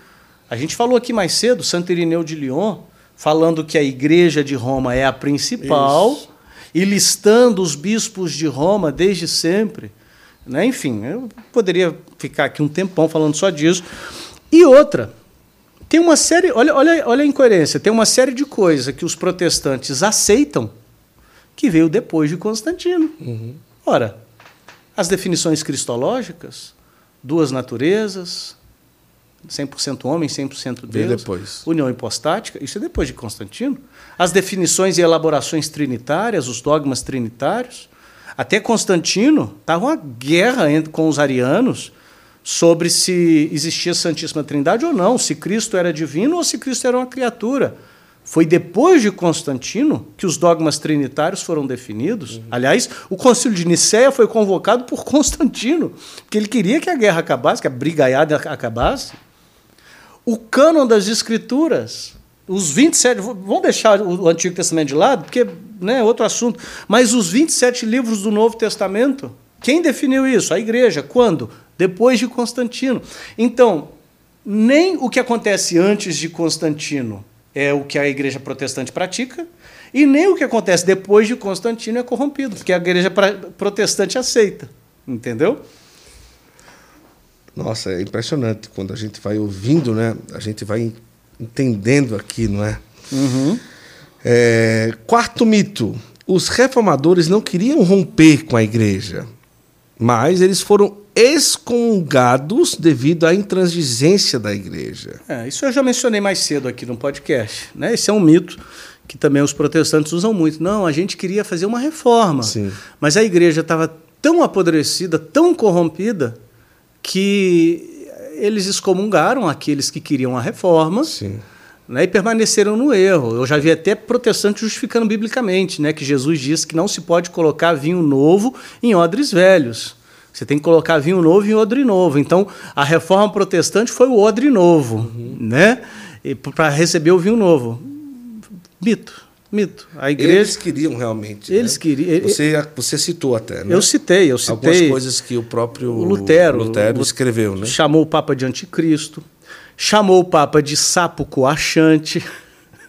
Speaker 4: A gente falou aqui mais cedo, Santo Irineu de Lyon, falando que a Igreja de Roma é a principal. Isso e listando os bispos de Roma desde sempre. Né? Enfim, eu poderia ficar aqui um tempão falando só disso. E outra, tem uma série, olha, olha, olha a incoerência, tem uma série de coisas que os protestantes aceitam que veio depois de Constantino. Uhum. Ora, as definições cristológicas, duas naturezas, 100% homem, 100% Deus.
Speaker 5: depois.
Speaker 4: União hipostática, isso é depois de Constantino. As definições e elaborações trinitárias, os dogmas trinitários. Até Constantino estava uma guerra com os arianos sobre se existia Santíssima Trindade ou não, se Cristo era divino ou se Cristo era uma criatura. Foi depois de Constantino que os dogmas trinitários foram definidos. Uhum. Aliás, o Concílio de Nicéia foi convocado por Constantino, porque ele queria que a guerra acabasse, que a brigaiada acabasse o cânon das escrituras, os 27, vamos deixar o Antigo Testamento de lado, porque né, é outro assunto, mas os 27 livros do Novo Testamento, quem definiu isso? A igreja. Quando? Depois de Constantino. Então, nem o que acontece antes de Constantino é o que a igreja protestante pratica, e nem o que acontece depois de Constantino é corrompido, porque a igreja protestante aceita. Entendeu?
Speaker 5: Nossa, é impressionante quando a gente vai ouvindo, né? A gente vai entendendo aqui, não é?
Speaker 4: Uhum.
Speaker 5: é quarto mito: os reformadores não queriam romper com a igreja, mas eles foram excomungados devido à intransigência da igreja.
Speaker 4: É, isso eu já mencionei mais cedo aqui no podcast. Né? Esse é um mito que também os protestantes usam muito. Não, a gente queria fazer uma reforma,
Speaker 5: Sim.
Speaker 4: mas a igreja estava tão apodrecida, tão corrompida, que eles excomungaram aqueles que queriam a reforma né, e permaneceram no erro. Eu já vi até protestantes justificando biblicamente né, que Jesus disse que não se pode colocar vinho novo em odres velhos. Você tem que colocar vinho novo em odre novo. Então, a reforma protestante foi o odre novo, uhum. né? Para receber o vinho novo. Mito. Mito. A igreja.
Speaker 5: Eles queriam realmente.
Speaker 4: Eles
Speaker 5: né?
Speaker 4: queriam.
Speaker 5: Você, você citou até, né?
Speaker 4: Eu citei, eu citei.
Speaker 5: Algumas coisas que o próprio
Speaker 4: o Lutero,
Speaker 5: Lutero escreveu, né?
Speaker 4: Chamou o Papa de anticristo, chamou o Papa de sapo coachante.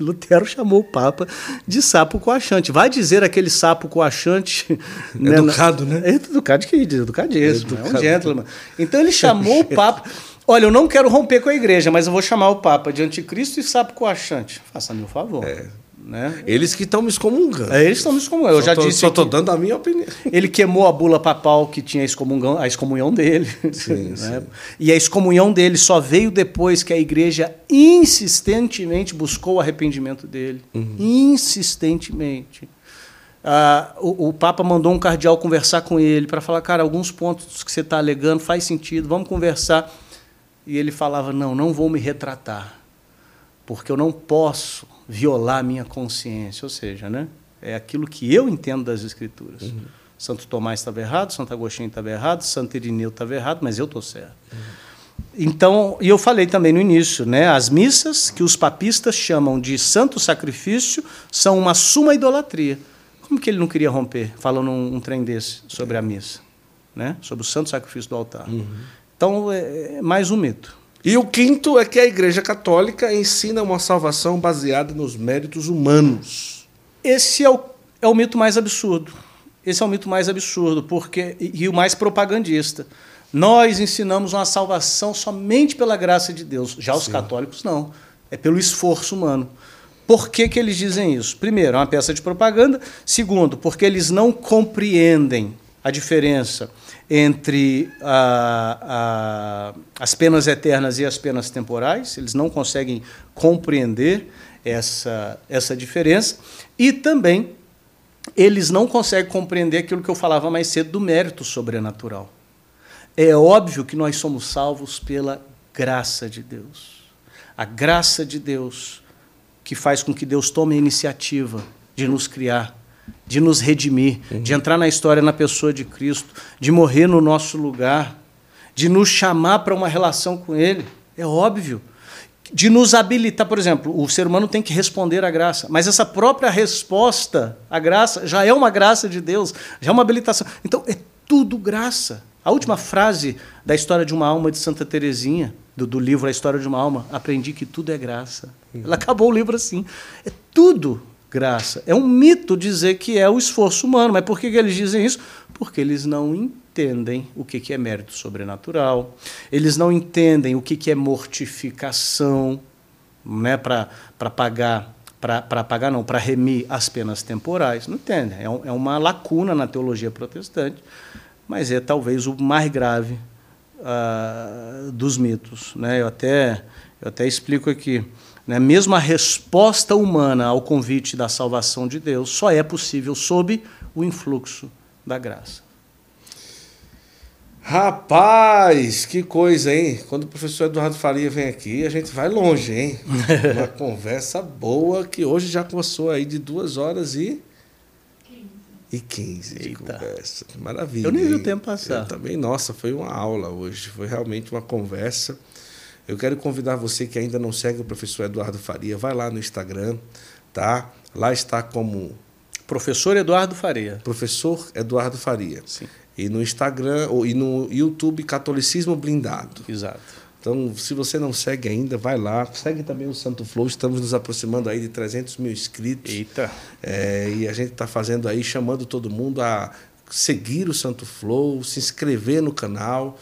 Speaker 4: Lutero chamou o Papa de sapo coachante. Vai dizer aquele sapo coachante.
Speaker 5: Né, educado, né?
Speaker 4: É educado que diz, educadíssimo. É, é um gentleman. Então ele chamou o Papa. Olha, eu não quero romper com a igreja, mas eu vou chamar o Papa de anticristo e sapo coachante. Faça-me um favor.
Speaker 5: É.
Speaker 4: Né?
Speaker 5: Eles que estão me excomungando.
Speaker 4: É, eles estão me excomungando. Eu
Speaker 5: só
Speaker 4: já
Speaker 5: tô,
Speaker 4: disse.
Speaker 5: Só estou dando a minha opinião.
Speaker 4: Ele queimou a bula papal que tinha a excomunhão, a excomunhão dele.
Speaker 5: Sim, né? sim.
Speaker 4: E a excomunhão dele só veio depois que a igreja insistentemente buscou o arrependimento dele. Uhum. Insistentemente. Ah, o, o, Papa mandou um cardeal conversar com ele para falar, cara, alguns pontos que você está alegando faz sentido, vamos conversar. E ele falava, não, não vou me retratar, porque eu não posso violar a minha consciência, ou seja, né, é aquilo que eu entendo das Escrituras. Uhum. Santo Tomás estava errado, Santo Agostinho estava errado, Santo Irineu estava errado, mas eu estou certo. Uhum. Então, e eu falei também no início, né, as missas que os papistas chamam de santo sacrifício são uma suma idolatria. Como que ele não queria romper, falando um, um trem desse sobre a missa, né, sobre o santo sacrifício do altar? Uhum. Então, é, é mais um mito.
Speaker 5: E o quinto é que a Igreja Católica ensina uma salvação baseada nos méritos humanos.
Speaker 4: Esse é o, é o mito mais absurdo. Esse é o mito mais absurdo porque e, e o mais propagandista. Nós ensinamos uma salvação somente pela graça de Deus. Já os Sim. católicos não. É pelo esforço humano. Por que, que eles dizem isso? Primeiro, é uma peça de propaganda. Segundo, porque eles não compreendem a diferença entre a, a, as penas eternas e as penas temporais, eles não conseguem compreender essa, essa diferença, e também eles não conseguem compreender aquilo que eu falava mais cedo do mérito sobrenatural. É óbvio que nós somos salvos pela graça de Deus. A graça de Deus que faz com que Deus tome a iniciativa de nos criar, de nos redimir, uhum. de entrar na história na pessoa de Cristo, de morrer no nosso lugar, de nos chamar para uma relação com Ele. É óbvio. De nos habilitar, por exemplo, o ser humano tem que responder à graça, mas essa própria resposta à graça já é uma graça de Deus, já é uma habilitação. Então é tudo graça. A última frase da história de uma alma de Santa Teresinha, do, do livro A História de uma Alma, aprendi que tudo é graça. Ela acabou o livro assim. É tudo graça. É um mito dizer que é o esforço humano. Mas por que, que eles dizem isso? Porque eles não entendem o que, que é mérito sobrenatural, eles não entendem o que, que é mortificação né, para pagar para pagar não, para remir as penas temporais. Não entendem. É, um, é uma lacuna na teologia protestante mas é talvez o mais grave uh, dos mitos. Né? Eu, até, eu até explico aqui. Né? Mesmo a resposta humana ao convite da salvação de Deus só é possível sob o influxo da graça.
Speaker 1: Rapaz, que coisa, hein? Quando o professor Eduardo Faria vem aqui, a gente vai longe, hein? Uma conversa boa que hoje já começou aí de duas horas e e 15 de Eita. conversa. Maravilha.
Speaker 4: Eu nem vi o tempo passar.
Speaker 1: Eu também, nossa, foi uma aula hoje. Foi realmente uma conversa. Eu quero convidar você que ainda não segue o professor Eduardo Faria, vai lá no Instagram, tá? Lá está como
Speaker 4: Professor Eduardo Faria.
Speaker 1: Professor Eduardo Faria.
Speaker 4: Sim.
Speaker 1: E no Instagram ou, e no YouTube Catolicismo Blindado.
Speaker 4: Exato.
Speaker 1: Então, se você não segue ainda, vai lá. Segue também o Santo Flow. Estamos nos aproximando aí de 300 mil inscritos.
Speaker 4: Eita!
Speaker 1: É, e a gente está fazendo aí, chamando todo mundo a seguir o Santo Flow, se inscrever no canal.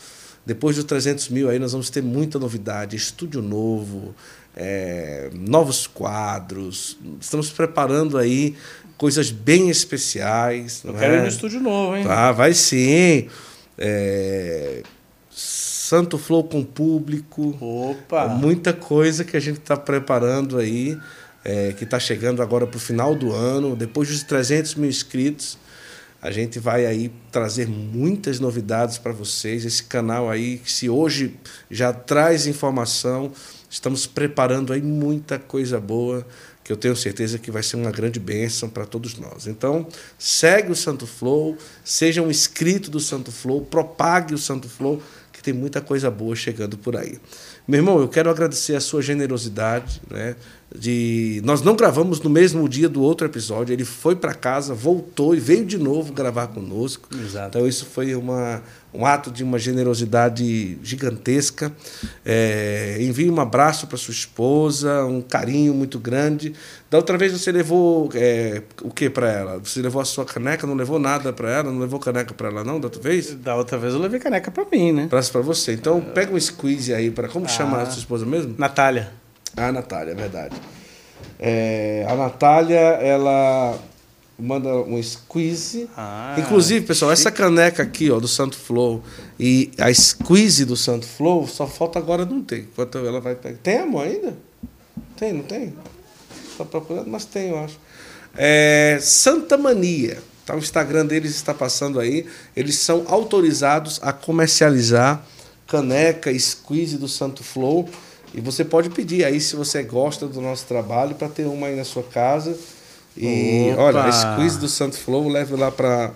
Speaker 1: Depois dos 300 mil aí nós vamos ter muita novidade, estúdio novo, é, novos quadros. Estamos preparando aí coisas bem especiais.
Speaker 4: Eu quero é? ir no estúdio novo, hein?
Speaker 1: Tá, vai sim. É, Santo Flow com público.
Speaker 4: Opa!
Speaker 1: Muita coisa que a gente está preparando aí, é, que está chegando agora para o final do ano, depois dos 300 mil inscritos. A gente vai aí trazer muitas novidades para vocês. Esse canal aí, se hoje já traz informação, estamos preparando aí muita coisa boa que eu tenho certeza que vai ser uma grande bênção para todos nós. Então, segue o Santo Flow, seja um inscrito do Santo Flow, propague o Santo Flow que tem muita coisa boa chegando por aí. Meu irmão, eu quero agradecer a sua generosidade, né? De nós não gravamos no mesmo dia do outro episódio, ele foi para casa, voltou e veio de novo gravar conosco.
Speaker 4: Exato.
Speaker 1: Então isso foi uma um ato de uma generosidade gigantesca. É, envie um abraço para sua esposa, um carinho muito grande. Da outra vez você levou é, o que para ela? Você levou a sua caneca? Não levou nada para ela? Não levou caneca para ela não? Da outra vez?
Speaker 4: Da outra vez eu levei caneca para mim, né?
Speaker 1: Para você. Então pega um squeeze aí para como ah, chama a sua esposa mesmo?
Speaker 4: Natália.
Speaker 1: Ah, Natália, é verdade. É, a Natália, ela manda um squeeze.
Speaker 4: Ah,
Speaker 1: Inclusive, pessoal, essa caneca aqui, ó, do Santo Flow e a squeeze do Santo Flow, só falta agora não tem. Enquanto ela vai pegar. Tem amor ainda? Tem, não tem? Está procurando, mas tem, eu acho. É, Santa Mania. Tá, o Instagram deles está passando aí. Eles são autorizados a comercializar caneca, squeeze do Santo Flow. E você pode pedir aí se você gosta do nosso trabalho para ter uma aí na sua casa e Opa. olha, esse quiz do Santo Flow leva lá para.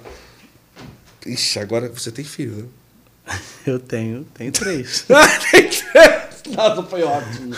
Speaker 1: Ixi, agora você tem filho,
Speaker 4: né? Eu tenho, tenho três.
Speaker 1: tem três! Nossa, foi ótimo.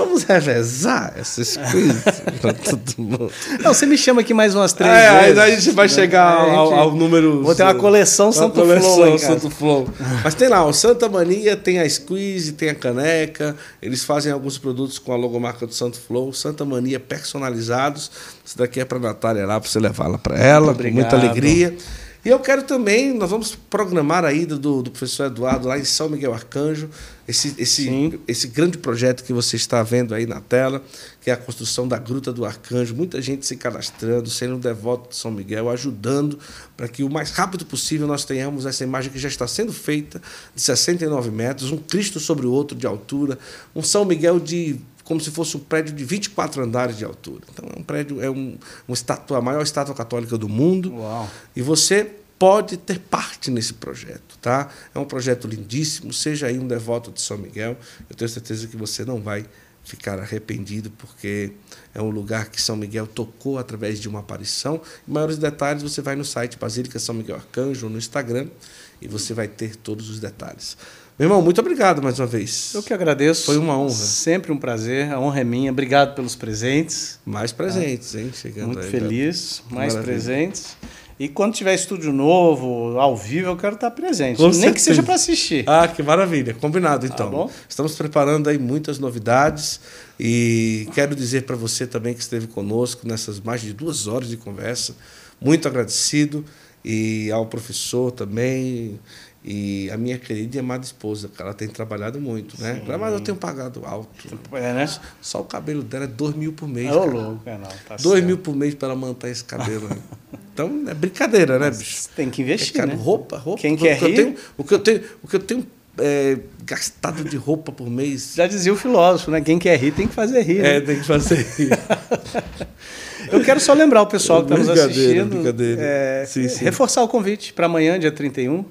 Speaker 1: Vamos revezar essas coisas para todo mundo.
Speaker 4: Não, você me chama aqui mais umas três
Speaker 1: é,
Speaker 4: vezes.
Speaker 1: Aí a gente vai né? chegar ao, ao, número.
Speaker 4: Vou ter uma coleção Santo coleção Flow.
Speaker 1: Santo Flow. Mas tem lá, o Santa Mania tem a squeeze, tem a caneca. Eles fazem alguns produtos com a logomarca do Santo Flow. Santa Mania personalizados. Isso daqui é para a Natália lá, para você levar lá para ela, com muita alegria. E eu quero também, nós vamos programar a ida do, do professor Eduardo lá em São Miguel Arcanjo, esse, esse, esse grande projeto que você está vendo aí na tela, que é a construção da Gruta do Arcanjo. Muita gente se cadastrando, sendo um devoto de São Miguel, ajudando para que o mais rápido possível nós tenhamos essa imagem que já está sendo feita, de 69 metros, um Cristo sobre o outro de altura, um São Miguel de como se fosse um prédio de 24 andares de altura. Então é um prédio, é um, uma estátua, a maior estátua católica do mundo.
Speaker 4: Uau.
Speaker 1: E você pode ter parte nesse projeto, tá? É um projeto lindíssimo, seja aí um devoto de São Miguel, eu tenho certeza que você não vai
Speaker 5: ficar arrependido, porque é um lugar que São Miguel tocou através de uma aparição. Em maiores detalhes, você vai no site Basílica São Miguel Arcanjo, no Instagram, e você vai ter todos os detalhes. Meu irmão, muito obrigado mais uma vez.
Speaker 4: Eu que agradeço.
Speaker 5: Foi uma honra.
Speaker 4: Sempre um prazer, a honra é minha. Obrigado pelos presentes.
Speaker 5: Mais presentes, hein? Chegando
Speaker 4: Muito
Speaker 5: aí,
Speaker 4: feliz, mais
Speaker 5: Maravilha.
Speaker 4: presentes. E quando tiver estúdio novo, ao vivo, eu quero estar presente.
Speaker 5: Com
Speaker 4: Nem
Speaker 5: certeza.
Speaker 4: que seja para assistir.
Speaker 5: Ah, que maravilha. Combinado, então.
Speaker 4: Tá bom.
Speaker 5: Estamos preparando aí muitas novidades e quero dizer para você também que esteve conosco nessas mais de duas horas de conversa. Muito agradecido e ao professor também e a minha querida e amada esposa, ela tem trabalhado muito, né? Mas eu tenho pagado alto.
Speaker 4: É, né?
Speaker 5: Só o cabelo dela é dois mil por mês.
Speaker 4: Ô,
Speaker 5: cara.
Speaker 4: louco, é não. Tá
Speaker 5: Dois
Speaker 4: certo.
Speaker 5: mil por mês para ela manter esse cabelo. né? Então é brincadeira, né, bicho?
Speaker 4: Tem que investir,
Speaker 5: É caro.
Speaker 4: né?
Speaker 5: Roupa, roupa.
Speaker 4: Quem
Speaker 5: o
Speaker 4: quer
Speaker 5: que
Speaker 4: rir-
Speaker 5: tenho, o que eu tenho, o que eu tenho é, gastado de roupa por mês.
Speaker 4: Já dizia o filósofo, né? Quem quer rir tem que fazer rir. né?
Speaker 5: É, tem que fazer isso.
Speaker 4: Eu quero só lembrar o pessoal que está nos assistindo.
Speaker 5: brincadeira.
Speaker 4: é,
Speaker 5: Sim, sim.
Speaker 4: Reforçar o convite para amanhã, dia 31,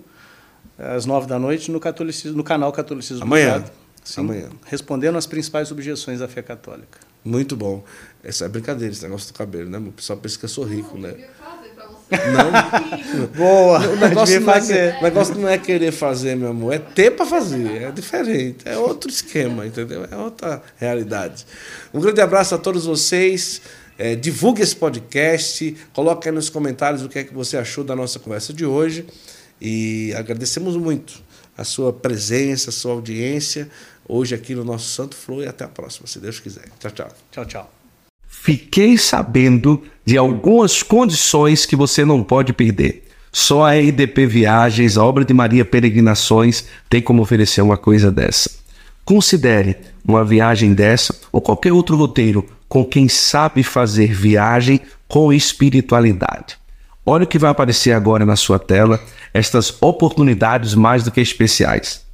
Speaker 4: às 9 da noite, no, catolicismo, no canal Catolicismo
Speaker 5: Amanhã.
Speaker 4: Sim,
Speaker 5: Amanhã.
Speaker 4: Respondendo às principais objeções da fé católica.
Speaker 5: Muito bom. Essa é brincadeira, esse negócio do cabelo, né? O pessoal pensa que eu sou rico, né?
Speaker 6: fazer pra você.
Speaker 5: Não.
Speaker 4: Boa!
Speaker 5: O negócio, não é, o negócio não é querer fazer, meu amor, é ter para fazer. É diferente. É outro esquema, entendeu? É outra realidade. Um grande abraço a todos vocês. É, divulgue esse podcast. Coloque aí nos comentários o que é que você achou da nossa conversa de hoje. E agradecemos muito a sua presença, a sua audiência hoje aqui no nosso Santo Flow. E até a próxima, se Deus quiser. Tchau, tchau.
Speaker 4: Tchau, tchau.
Speaker 1: Fiquei sabendo de algumas condições que você não pode perder. Só a RDP Viagens, a obra de Maria Peregrinações, tem como oferecer uma coisa dessa. Considere uma viagem dessa ou qualquer outro roteiro com quem sabe fazer viagem com espiritualidade. Olha o que vai aparecer agora na sua tela, estas oportunidades mais do que especiais.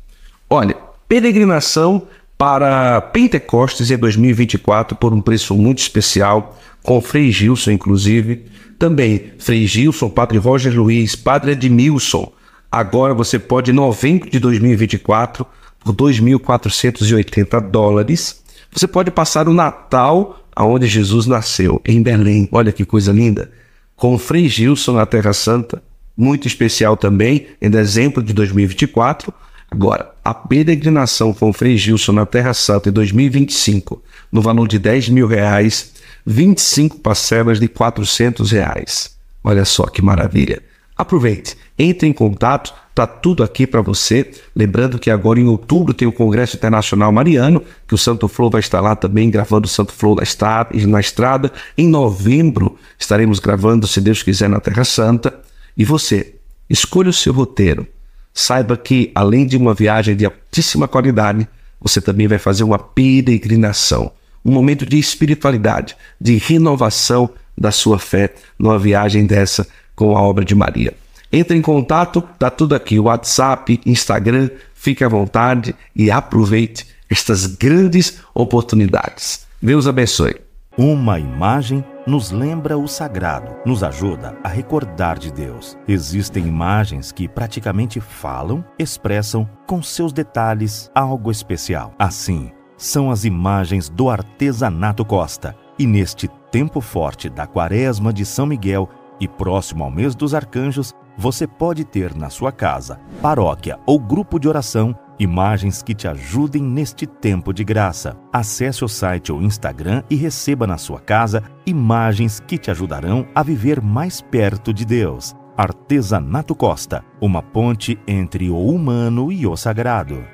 Speaker 1: Olha, peregrinação para Pentecostes em 2024 por um preço muito especial, com Frei Gilson, inclusive. Também Frei Gilson, Padre Roger Luiz, Padre Edmilson. Agora você pode, em novembro de 2024, por 2.480 dólares, você pode passar o Natal aonde Jesus nasceu, em Belém. Olha que coisa linda. Com Frei Gilson na Terra Santa, muito especial também, em dezembro de 2024. Agora, a peregrinação com Frei Gilson na Terra Santa em 2025, no valor de 10 mil reais, 25 parcelas de 400 reais. Olha só que maravilha. Aproveite, entre em contato, tá tudo aqui para você. Lembrando que agora em outubro tem o Congresso Internacional Mariano, que o Santo Flow vai estar lá também gravando o Santo estrada, na estrada. Em novembro estaremos gravando, se Deus quiser, na Terra Santa. E você, escolha o seu roteiro. Saiba que, além de uma viagem de altíssima qualidade, você também vai fazer uma peregrinação, um momento de espiritualidade, de renovação da sua fé numa viagem dessa com a obra de Maria. Entre em contato, tá tudo aqui, WhatsApp, Instagram, fique à vontade e aproveite estas grandes oportunidades. Deus abençoe.
Speaker 2: Uma imagem nos lembra o sagrado, nos ajuda a recordar de Deus. Existem imagens que praticamente falam, expressam com seus detalhes algo especial. Assim, são as imagens do artesanato Costa. E neste tempo forte da Quaresma de São Miguel e próximo ao mês dos arcanjos, você pode ter na sua casa, paróquia ou grupo de oração imagens que te ajudem neste tempo de graça. Acesse o site ou Instagram e receba na sua casa imagens que te ajudarão a viver mais perto de Deus. Artesanato Costa, uma ponte entre o humano e o sagrado.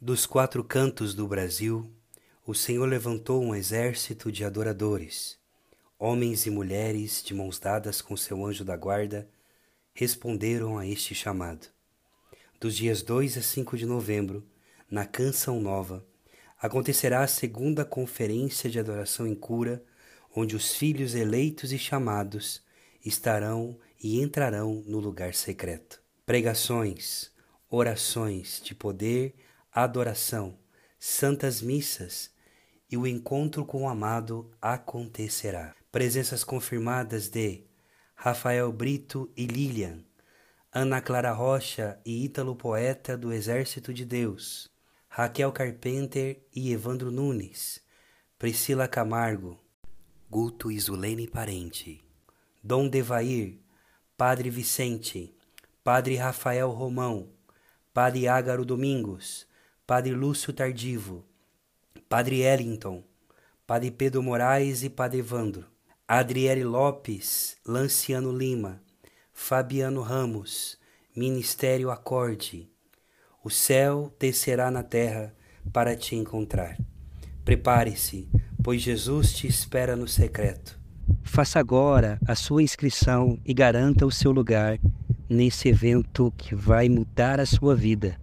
Speaker 3: Dos quatro cantos do Brasil, o Senhor levantou um exército de adoradores. Homens e mulheres, de mãos dadas com seu anjo da guarda, responderam a este chamado. Dos dias 2 a 5 de novembro, na Canção Nova, acontecerá a segunda conferência de adoração em cura, onde os filhos eleitos e chamados estarão e entrarão no lugar secreto. Pregações, orações de poder, adoração, santas missas e o encontro com o amado acontecerá. Presenças confirmadas de Rafael Brito e Lilian, Ana Clara Rocha e Ítalo Poeta do Exército de Deus, Raquel Carpenter e Evandro Nunes, Priscila Camargo, Guto Isulene Parente, Dom Devair, Padre Vicente, Padre Rafael Romão, Padre Ágaro Domingos, Padre Lúcio Tardivo, Padre Ellington, Padre Pedro Moraes e Padre Evandro, Adriele Lopes, Lanciano Lima, Fabiano Ramos, Ministério Acorde, o céu descerá na terra para te encontrar. Prepare-se, pois Jesus te espera no secreto.
Speaker 6: Faça agora a sua inscrição e garanta o seu lugar nesse evento que vai mudar a sua vida.